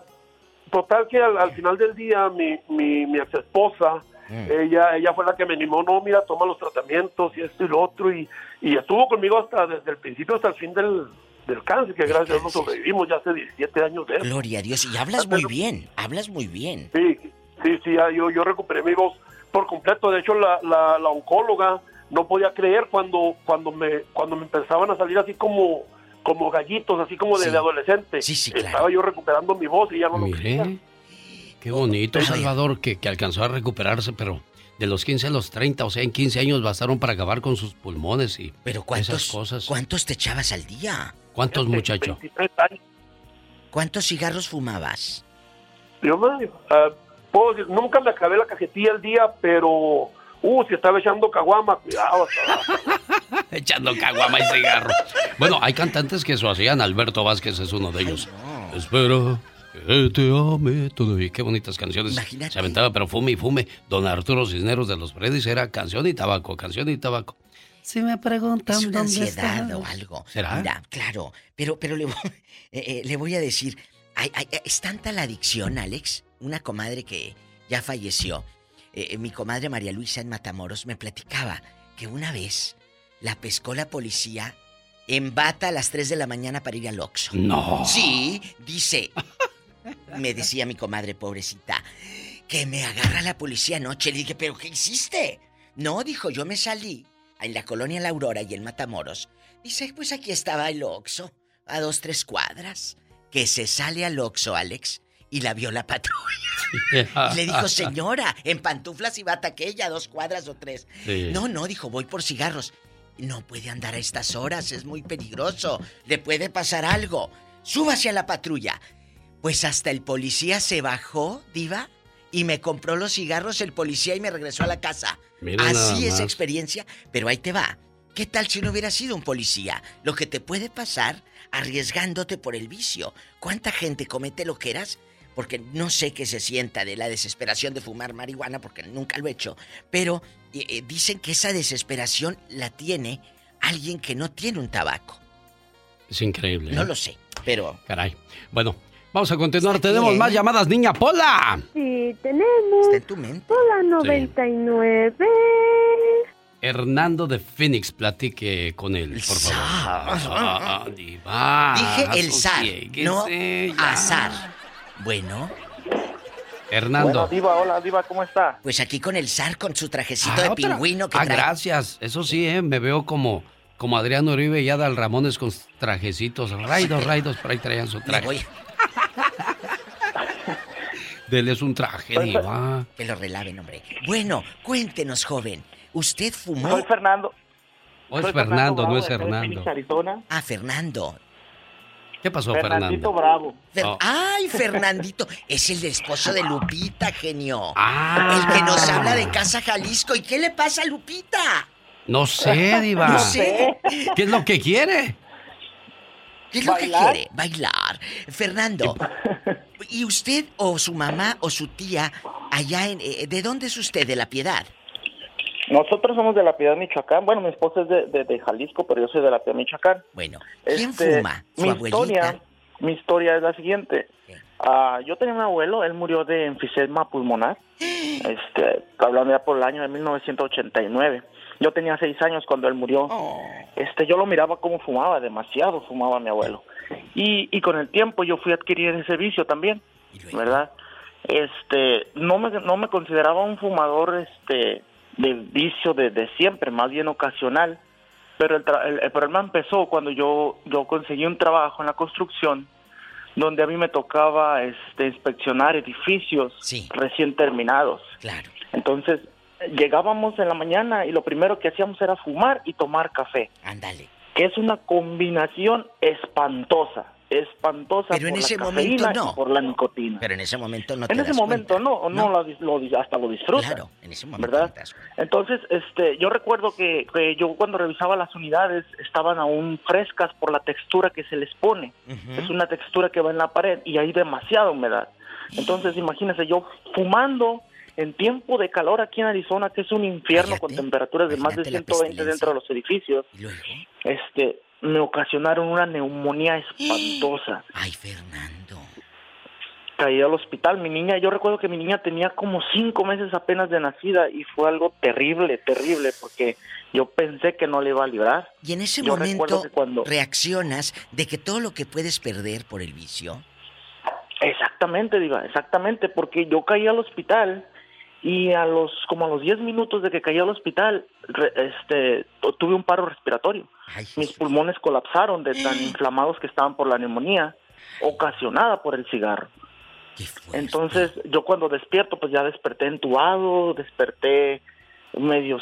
total que al, al final del día mi, mi, mi ex esposa, ella, ella fue la que me animó, no, mira, toma los tratamientos y esto y lo otro, y, y estuvo conmigo hasta desde el principio hasta el fin del, del cáncer, que gracias a Dios lo sobrevivimos ya hace 17 años de eso. Gloria a Dios. Y hablas muy bien, hablas muy bien. Sí, sí, sí, yo, yo recuperé mi voz por completo. De hecho, la, la, la oncóloga no podía creer cuando, cuando, me, cuando me empezaban a salir así como, como gallitos, así como de, Sí. de adolescente. Estaba yo recuperando mi voz y ya no lo. Mire, qué bonito, Salvador, que, que alcanzó a recuperarse, pero de los 15 a los 30, o sea, en 15 años bastaron para acabar con sus pulmones y Pero ¿cuántos, esas cosas. ¿cuántos te echabas al día? ¿Cuántos, muchacho? ¿Cuántos cigarros fumabas? Yo ah, puedo decir, nunca me acabé la cajetilla al día, pero, uh, si estaba echando caguama, cuidado. Echando caguama y cigarro. Bueno, hay cantantes que eso hacían. Alberto Vázquez es uno de ellos. Espero que te ame todavía. Qué bonitas canciones. Se aventaba, pero fume y fume. Don Arturo Cisneros de los Freddy's era canción y tabaco, canción y tabaco. Si me preguntan Es una dónde ansiedad está. o algo. ¿Será? Mira, claro, pero, pero le, voy, eh, eh, le voy a decir, ay, ay, es tanta la adicción, Alex, una comadre que ya falleció, eh, eh, mi comadre María Luisa en Matamoros me platicaba que una vez la pescó la policía en bata a las 3 de la mañana para ir al Oxxo. No. Sí, dice, me decía mi comadre pobrecita, que me agarra la policía anoche. Le dije, ¿pero qué hiciste? No, dijo, yo me salí en la colonia La Aurora y en Matamoros. Dice, pues aquí estaba el Oxxo, a dos, tres cuadras. Que se sale al Oxxo, Alex, y la vio la patrulla. Y le dijo, señora, en pantuflas y bata aquella, dos cuadras o tres. Sí. No, no, dijo, voy por cigarros. No puede andar a estas horas, es muy peligroso. Le puede pasar algo. Súbase a la patrulla. Pues hasta el policía se bajó, diva, y me compró los cigarros el policía y me regresó a la casa. Mira Así es experiencia, pero ahí te va. ¿Qué tal si no hubiera sido un policía? Lo que te puede pasar arriesgándote por el vicio. ¿Cuánta gente comete lo que eras? Porque no sé qué se sienta de la desesperación de fumar marihuana, porque nunca lo he hecho. Pero eh, eh, dicen que esa desesperación la tiene alguien que no tiene un tabaco. Es increíble. ¿eh? No lo sé, pero... Caray. Bueno, vamos a continuar. Tenemos más llamadas, niña Pola. Sí, tenemos. Está en tu mente. Hola, 99. Hernando de Phoenix, platique con él, por favor. Ah, diva, Dije el zar, no azar. Bueno, Hernando. Bueno, Diva, hola, Diva, ¿cómo está? pues aquí con el zar, con su trajecito Ah, de otra. pingüino que Ah, trae. gracias. Eso sí, ¿eh? me veo como, como Adriano Uribe y Adal Ramones con trajecitos. Raidos, raidos, por ahí traían su traje. voy. Dele un traje, diva. Que lo relaven, hombre. Bueno, cuéntenos, joven. ¿Usted fumó? Soy Fernando. O es Soy Fernando, no es Hernando. Phoenix, Arizona. Ah, Fernando. ¿Qué pasó, Fernandito Fernando? Bravo. Fer- Oh. Ay, Fernandito. Es el esposo de Lupita, genio. Ah. El que nos habla de Casa Jalisco. ¿Y qué le pasa a Lupita? No sé, diva. No sé. ¿Qué es lo que quiere? ¿Qué es lo que quiere? Bailar. Fernando, ¿y usted o su mamá o su tía allá en... eh, ¿De dónde es usted? ¿De La Piedad? Nosotros somos de La Piedad, Michoacán. Bueno, mi esposa es de, de- de Jalisco, pero yo soy de La Piedad, Michoacán. Bueno, ¿quién Este, fuma? ¿Su mi abuelita? historia, mi historia es la siguiente. Ah, yo tenía un abuelo, él murió de enfisema pulmonar. Este, hablando ya por el año de 1989. Yo tenía seis años cuando él murió. Este, yo lo miraba como fumaba, demasiado fumaba mi abuelo. Y, y con el tiempo yo fui a adquirir ese vicio también, ¿verdad? este, no me, no me consideraba un fumador, este, de vicio de, de siempre, más bien ocasional. Pero el, tra- el- el problema empezó cuando yo, yo conseguí un trabajo en la construcción donde a mí me tocaba este, inspeccionar edificios recién terminados. Claro. Entonces, llegábamos en la mañana y lo primero que hacíamos era fumar y tomar café. Ándale. Que es una combinación espantosa, espantosa Pero en por ese la momento no. por la nicotina. Pero en ese momento no te En ese das momento cuenta. no, no, lo lo hasta lo disfruta. Claro, en ese momento ¿verdad? no. Entonces, este, yo recuerdo que, que yo cuando revisaba las unidades estaban aún frescas por la textura que se les pone. Es una textura que va en la pared y hay demasiada humedad. Entonces, imagínense yo fumando en tiempo de calor aquí en Arizona, que es un infierno con temperaturas de más de 120 dentro de los edificios. Este, me ocasionaron una neumonía espantosa. Ay, Fernando. Caí al hospital. Mi niña, yo recuerdo que mi niña tenía como cinco meses apenas de nacida y fue algo terrible, terrible, porque yo pensé que no le iba a librar. Y en ese Yo momento cuando- reaccionas de que todo lo que puedes perder por el vicio. Exactamente, diga, exactamente, porque yo caí al hospital y a los como a los 10 minutos de que caí al hospital, re- este, tu- tuve un paro respiratorio. Mis pulmones colapsaron de tan inflamados que estaban por la neumonía ocasionada por el cigarro. Entonces, yo cuando despierto, pues ya desperté entubado, desperté medio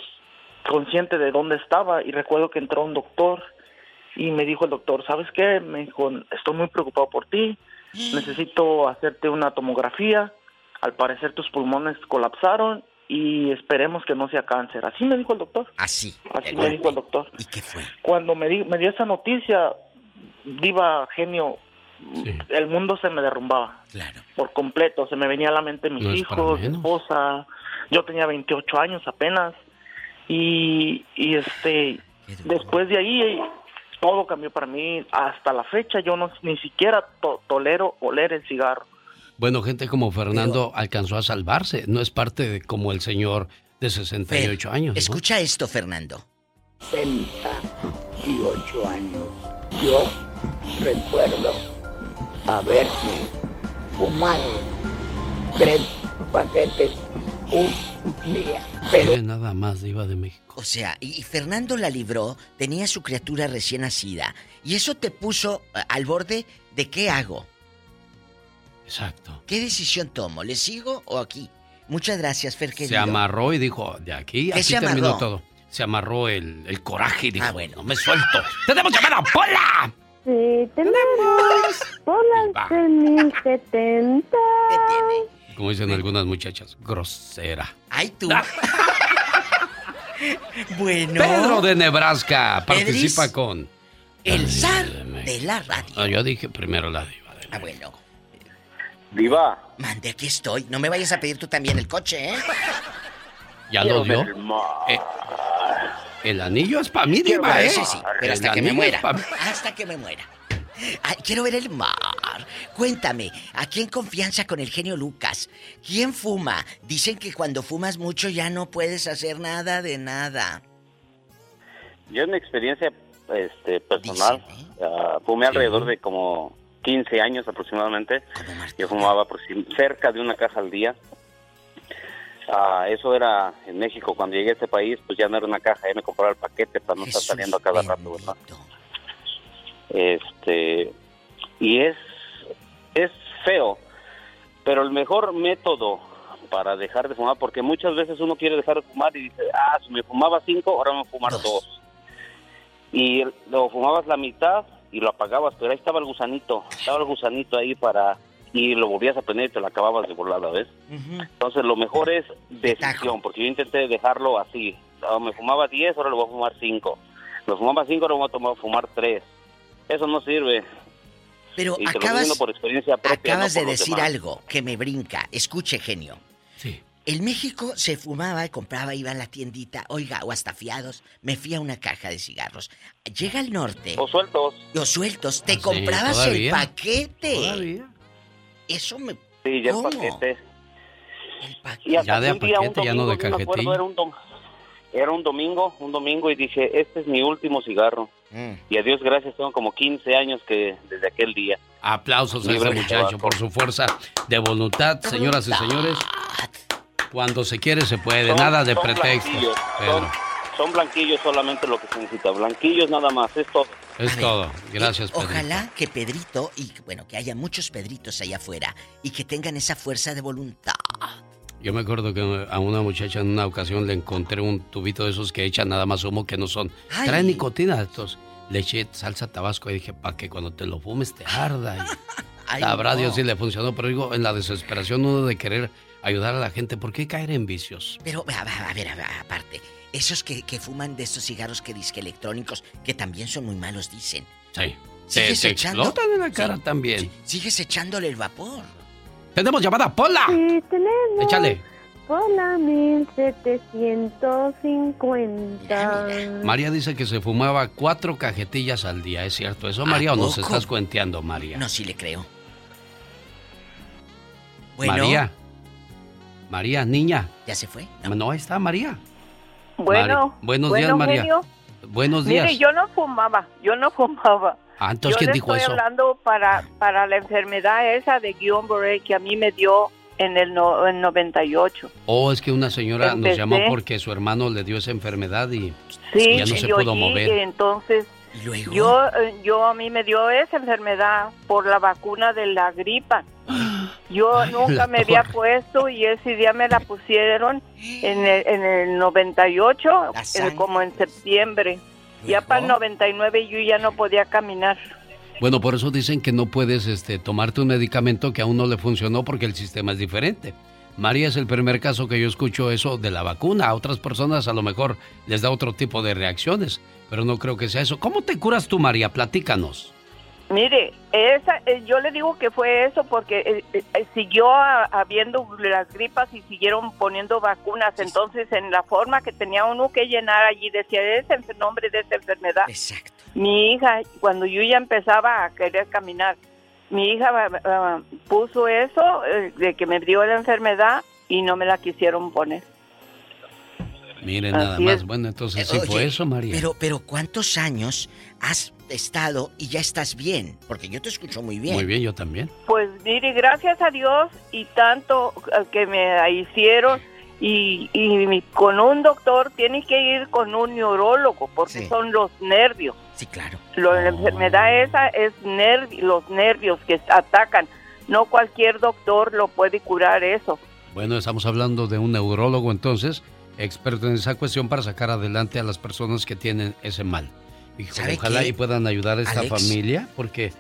consciente de dónde estaba y recuerdo que entró un doctor y me dijo el doctor, ¿sabes qué? Me dijo, estoy muy preocupado por ti, necesito hacerte una tomografía, al parecer tus pulmones colapsaron y esperemos que no sea cáncer. Así me dijo el doctor. Así. Así me dijo el doctor. ¿Y qué fue? Cuando me, di- me dio esa noticia, diva genio, el mundo se me derrumbaba. Claro. Por completo, se me venía a la mente mis No hijos, mi esposa. Yo tenía 28 años apenas. Y, y este, después de ahí, todo cambió para mí. Hasta la fecha, yo no ni siquiera to- tolero oler el cigarro. Bueno, gente como Fernando alcanzó a salvarse. No es parte de como el señor de 68 años. ¿no? Escucha esto, Fernando. 68 años. Yo recuerdo haberme fumado tres paquetes un día. Pero nada más, Diva de México. O sea, y Fernando la libró, tenía su criatura recién nacida. Y eso te puso al borde de qué hago. Exacto. ¿Qué decisión tomo? ¿Le sigo o aquí? Muchas gracias, Fer Se amarró y dijo, de aquí, ¿Qué así se terminó amarró? todo. Se amarró el, el coraje y dijo, Ah, bueno. no me suelto. ¡Tenemos llamada, Pola! Sí, tenemos Pola 3070. Como dicen algunas muchachas, grosera. ¡Ay, tú! bueno. Pedro de Nebraska participa Pedris, con... El zar de la radio. Ah, yo dije primero la diva. Ah, bueno. Diva. Mande, aquí estoy. No me vayas a pedir tú también el coche, ¿eh? ¿Ya lo dio? Quiero ver más. Eh, el anillo es para mí, Quiero diva, ¿eh? ese sí, pero El hasta que me muera. Hasta que me muera. Ay, quiero ver el mar. Cuéntame, aquí en confianza con el genio Lucas. ¿Quién fuma? Dicen que cuando fumas mucho ya no puedes hacer nada de nada. Yo en mi experiencia este, personal, ah, fumé alrededor de como 15 años aproximadamente. Yo fumaba cerca de una caja al día. Ah, eso era en México. Cuando llegué a este país, pues ya no era una caja, ya me compraba el paquete para no estar saliendo a cada rato, ¿verdad? Este, y es, es feo, pero el mejor método para dejar de fumar, porque muchas veces uno quiere dejar de fumar y dice, ah, si me fumaba cinco, ahora me voy a fumar dos. Y lo fumabas la mitad y lo apagabas, pero ahí estaba el gusanito, estaba el gusanito ahí para... Y lo volvías a prender y te lo acababas de volada, ¿ves? Entonces lo mejor es decisión, porque yo intenté dejarlo así. Me fumaba 10, ahora lo voy a fumar 5. Me fumaba 5, ahora voy a tomar, fumar 3. Eso no sirve. Pero y te lo acabas- por experiencia propia. Acabas no de por decir demás. algo que me brinca. Escuche, genio. Sí. En México se fumaba y compraba, iba a la tiendita, oiga, o hasta fiados, me fui a una caja de cigarros. Llega al norte. O sueltos. O sueltos, te Ah, sí, comprabas el todavía. paquete. Eso me. Sí, ya el ¿Cómo? paquete. El Y hasta Ya de un día, un paquete, ya no de domingo, cajetilla. Era un, dom- era un domingo, un domingo y dije, este es mi último cigarro. Mm. Y a Dios gracias, tengo como 15 años que desde aquel día. Aplausos a ese muchacho por su fuerza de voluntad, señoras y señores. Cuando se quiere se puede, Son- nada de son pretextos. blanquillos, Pedro. Son, son blanquillos solamente lo que se necesita. Blanquillos nada más, es todo. Es todo. Gracias, Pedro. Ojalá que Pedrito, y bueno, que haya muchos Pedritos allá afuera, y que tengan esa fuerza de voluntad. Yo me acuerdo que a una muchacha en una ocasión le encontré un tubito de esos que echan nada más humo que no son. Ay. Trae nicotina estos. Le eché salsa tabasco y dije, para que cuando te lo fumes te arda. Y Ay, sabrá no. Dios si le funcionó, pero digo, en la desesperación uno de querer ayudar a la gente, ¿por qué caer en vicios? Pero, a, a- a ver, a ver, aparte, esos que, que fuman de estos cigarros que disque electrónicos, que también son muy malos, dicen. Sí. ¿Sigues Te- te echando? explotan en la cara también. Sigues echándole el vapor. Tenemos llamada, Pola. Sí, tenemos. Échale. Hola, 1750. María dice que se fumaba cuatro cajetillas al día, ¿es cierto eso, María? ¿O nos estás cuenteando, María? No, sí le creo. Bueno. María. María, niña. ¿Ya se fue? No, ahí está María. Bueno, Mari- buenos bueno, días, María. genio. Buenos días. Mire, yo no fumaba, yo no fumaba. Ah, entonces, yo ¿quién le dijo estoy eso? hablando para, para la enfermedad esa de Guillain-Barré que a mí me dio en el no, en 98. Oh, es que una señora nos llamó porque su hermano le dio esa enfermedad y Sí, ya no se yo pudo mover. y entonces yo eh, yo a mí me dio esa enfermedad por la vacuna de la gripa. Yo nunca me había puesto y ese día me la pusieron en el, en el 98, en- como en septiembre. Ya para el 99 yo ya no podía caminar. Bueno, por eso dicen que no puedes este, tomarte un medicamento que aún no le funcionó porque el sistema es diferente. María es el primer caso que yo escucho eso de la vacuna. A otras personas a lo mejor les da otro tipo de reacciones, pero no creo que sea eso. ¿Cómo te curas tú, María? Platícanos. Mire, esa, eh, yo le digo que fue eso porque eh, eh, siguió a- habiendo las gripas y siguieron poniendo vacunas. Entonces, en la forma que tenía uno que llenar allí, decía, es el nombre de esa enfermedad. Exacto. Mi hija, cuando yo ya empezaba a querer caminar, mi hija ah, ah, puso eso eh, de que me dio la enfermedad y no me la quisieron poner. Miren, Así nada más. es. Bueno, entonces sí fue eso, María. Pero, pero ¿cuántos años has estado y ya estás bien? Porque yo te escucho muy bien. Muy bien, yo también. Pues mire, gracias a Dios y tanto eh, que me hicieron y, y mi- con un doctor tienes que ir con un neurólogo porque son los nervios. Sí, claro. Lo- la enfermedad esa es nervi- los nervios que atacan. No cualquier doctor lo puede curar eso. Bueno, estamos hablando de un neurólogo entonces, experto en esa cuestión para sacar adelante a las personas que tienen ese mal. Y ¿Sabe ojalá qué, y puedan ayudar a esta Alex? familia, porque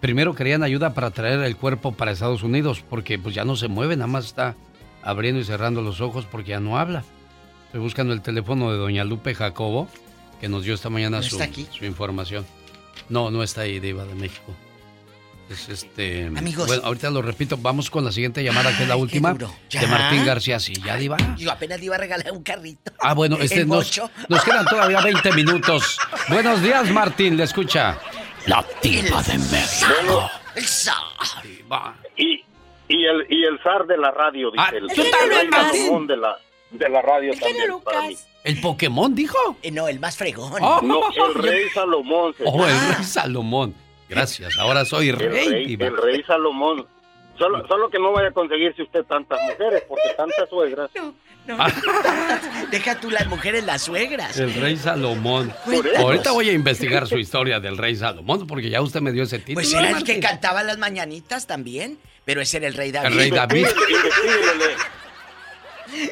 primero querían ayuda para traer el cuerpo para Estados Unidos, porque pues ya no se mueve, nada más está abriendo y cerrando los ojos porque ya no habla. Estoy buscando el teléfono de doña Lupe Jacobo, que nos dio esta mañana ¿No su, está aquí? su información. No, no está ahí, Diva de México. Es este. Amigos. Bueno, ahorita lo repito, vamos con la siguiente llamada, que es la Ay, última. De. Martín García, sí, ya, Diva. Yo apenas le iba a regalar un carrito. Ah, bueno, este El nos, nos quedan todavía 20 minutos. Buenos días, Martín, le escucha. La Diva de México. El zar. Y, y, el, y el zar de la radio, dice Ah, el, tú el también, de la, de la radio también para mí. ¿El Pokémon dijo? Eh, no, el más fregón. Oh. No, el rey Salomón. Oh, el rey Salomón. Gracias, ahora soy el, rey. el rey Salomón. Solo, solo que no vaya a conseguirse usted tantas mujeres, porque tantas suegras. Deja tú las mujeres, las suegras. El rey Salomón. Ahorita voy a investigar su historia del rey Salomón, porque ya usted me dio ese título. Pues era el que cantaba las mañanitas también, pero ese era el rey David. El rey David.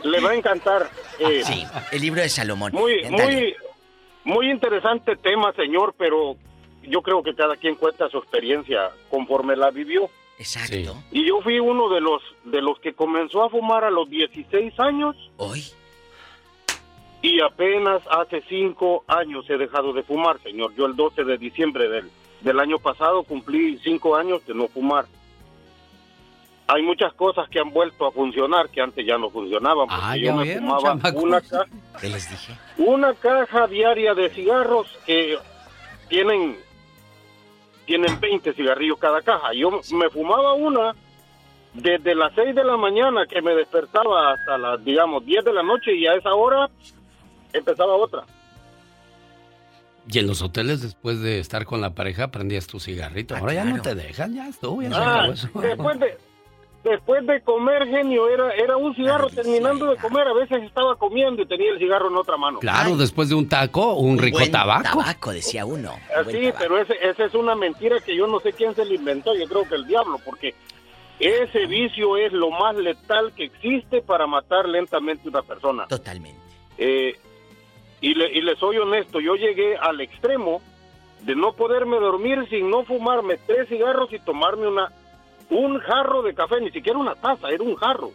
Le, le va a encantar. eh, Sí, el libro de Salomón. Muy, muy, muy interesante tema, señor, pero yo creo que cada quien cuenta su experiencia conforme la vivió. Exacto. Y yo fui uno de los de los que comenzó a fumar a los 16 años. Hoy. Y apenas hace cinco años he dejado de fumar, señor. Yo el 12 de diciembre del, del año pasado cumplí cinco años de no fumar. Hay muchas cosas que han vuelto a funcionar que antes ya no funcionaban. Porque Ah, yo ya me vieron, fumaba una caja ¿Qué les dije? una caja diaria de cigarros que tienen tienen 20 cigarrillos cada caja. Yo me fumaba una desde las 6 de la mañana que me despertaba hasta las, digamos, 10 de la noche y a esa hora empezaba otra. Y en los hoteles, después de estar con la pareja, prendías tu cigarrito. Ahora ya no te dejan, ya estuvo, ya Ah, después de, después de comer, genio, era, era un cigarro terminando de comer. A veces estaba comiendo y tenía el cigarro en otra mano. Claro, después de un taco, un rico Buen tabaco. Tabaco, decía uno. Ah, Sí, pero ese, esa es una mentira que yo no sé quién se le inventó. Yo creo que el diablo, porque ese vicio es lo más letal que existe para matar lentamente a una persona. Totalmente. Eh, y, le, y le soy honesto, yo llegué al extremo de no poderme dormir sin no fumarme tres cigarros y tomarme una un jarro de café, ni siquiera una taza, era un jarro.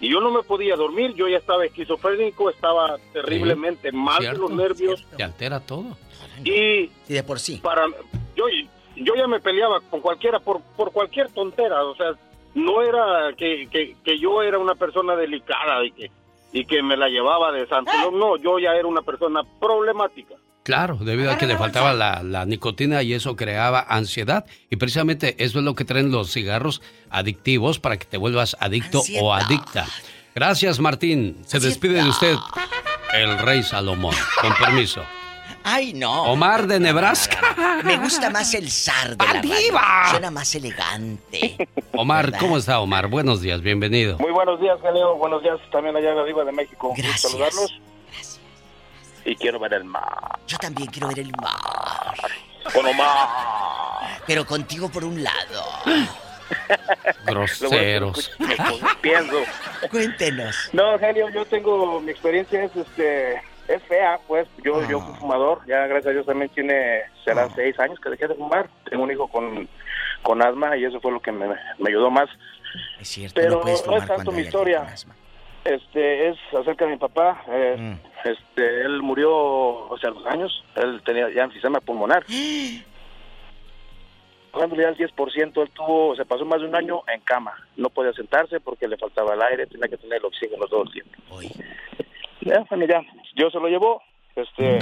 Y yo no me podía dormir, yo ya estaba esquizofrénico, estaba terriblemente mal de los nervios. Te altera todo. Y de por sí. Para, yo, yo ya me peleaba con cualquiera por, por cualquier tontera, o sea, no era que, que, que yo era una persona delicada y que, y que me la llevaba de santo. No, no, yo ya era una persona problemática. Claro, debido a que le faltaba la, la nicotina y eso creaba ansiedad. Y precisamente eso es lo que traen los cigarros adictivos para que te vuelvas adicto o adicta. Gracias, Martín. Se despide de usted el rey Salomón. Con permiso. Ay, no. Omar de Nebraska. Me gusta más el zar de la radio. ¡Viva! Suena más elegante. Omar, ¿Verdad? ¿cómo está Omar? Buenos días, bienvenido. Muy buenos días, Galeo. Buenos días también allá arriba de México. Un gusto saludarlos. Y quiero ver el mar. Yo también quiero ver el mar. Con Omar. Pero contigo por un lado. Groseros. Pienso. Cuéntenos. No, genio, yo tengo mi experiencia es este es fea, pues yo yo fui fumador, ya gracias a Dios también tiene serán seis años que dejé de fumar, tengo un hijo con con asma y eso fue lo que me, me ayudó más. Es cierto, Pero no es tanto mi historia. Este es acerca de mi papá. eh, Mm. Este él murió hace dos años. Él tenía ya enfisema pulmonar. Bajándole al 10%, él tuvo, se pasó más de un año en cama. No podía sentarse porque le faltaba el aire, tenía que tener el oxígeno todo el tiempo. Ya, bueno, ya, yo se lo llevó, este,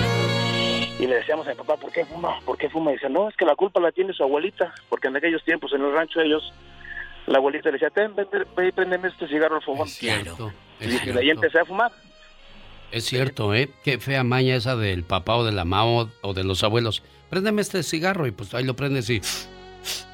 y le decíamos a mi papá, ¿por qué fuma? ¿Por qué fuma? Y dice, no, es que la culpa la tiene su abuelita, porque en aquellos tiempos en el rancho ellos, la abuelita le decía, ten, ven, ven, ve y préndeme este cigarro al fogón. Cierto, Y, ahí empecé a fumar. Es cierto, ¿eh? Qué fea maña esa del papá o de la mamá o, de los abuelos. Préndeme este cigarro y pues ahí lo prendes y...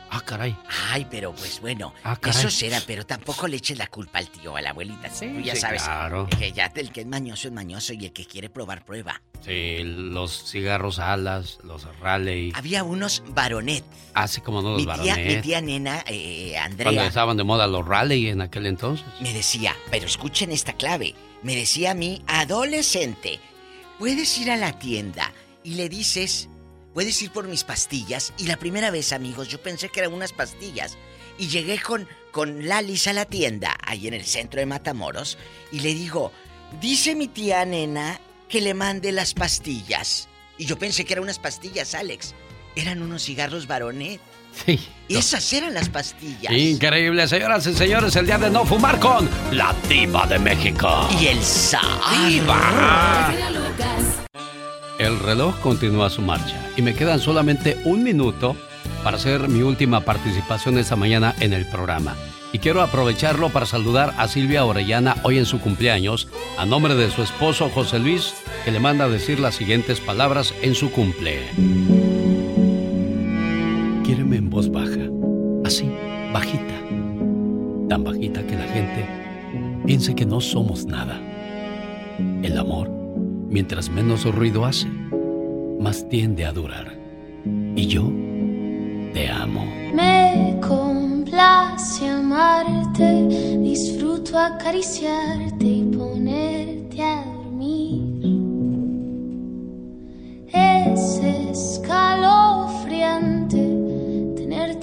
Ah, caray. Ay, pero pues bueno, Ah, eso será, pero tampoco le eches la culpa al tío, a la abuelita. Tú ya sí, sabes claro. que ya el que es mañoso es mañoso y el que quiere probar prueba. Sí, los cigarros alas, los Raleigh. Había unos baronet. Así como no los Mi tía, mi varones. tía nena, eh, Cuando Andrea, estaban de moda los Raleigh en aquel entonces. me decía, pero escuchen esta clave, me decía a mí, adolescente, puedes ir a la tienda y le dices, puedes ir por mis pastillas. Y la primera vez, amigos, yo pensé que eran unas pastillas. Y llegué con, con Lalis a la tienda, ahí en el centro de Matamoros, y le digo, dice mi tía nena que le mande las pastillas. Y yo pensé que eran unas pastillas, Alex. Eran unos cigarros varonet. Sí. Esas eran las pastillas. Increíble, señoras y señores, el día de no fumar con la diva de México. Y el zar. ¡Diva! El reloj continúa su marcha y me quedan solamente un minuto para hacer mi última participación esta mañana en el programa. Y quiero aprovecharlo para saludar a Silvia Orellana hoy en su cumpleaños, a nombre de su esposo José Luis, que le manda a decir las siguientes palabras en su cumple. Voz baja, así, bajita, tan bajita que la gente piense que no somos nada. El amor, mientras menos ruido hace, más tiende a durar. Y yo te amo. Me complace amarte, disfruto acariciarte y ponerte a dormir. Es escalofriante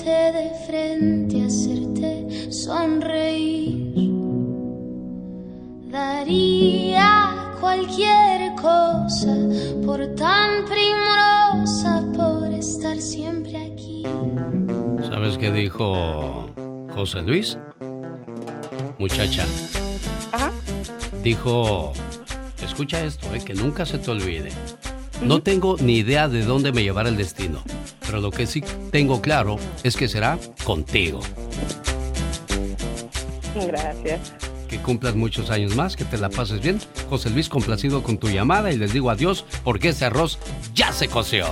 de frente, hacerte sonreír. Daría cualquier cosa por tan primorosa, por estar siempre aquí. ¿Sabes qué dijo José Luis? Muchacha. Dijo, escucha esto, eh, que nunca se te olvide. No tengo ni idea de dónde me llevará el destino, pero lo que sí tengo claro es que será contigo. Gracias. que cumplas muchos años más, que te la pases bien. José Luis, complacido con tu llamada y les digo adiós porque ese arroz ya se coció.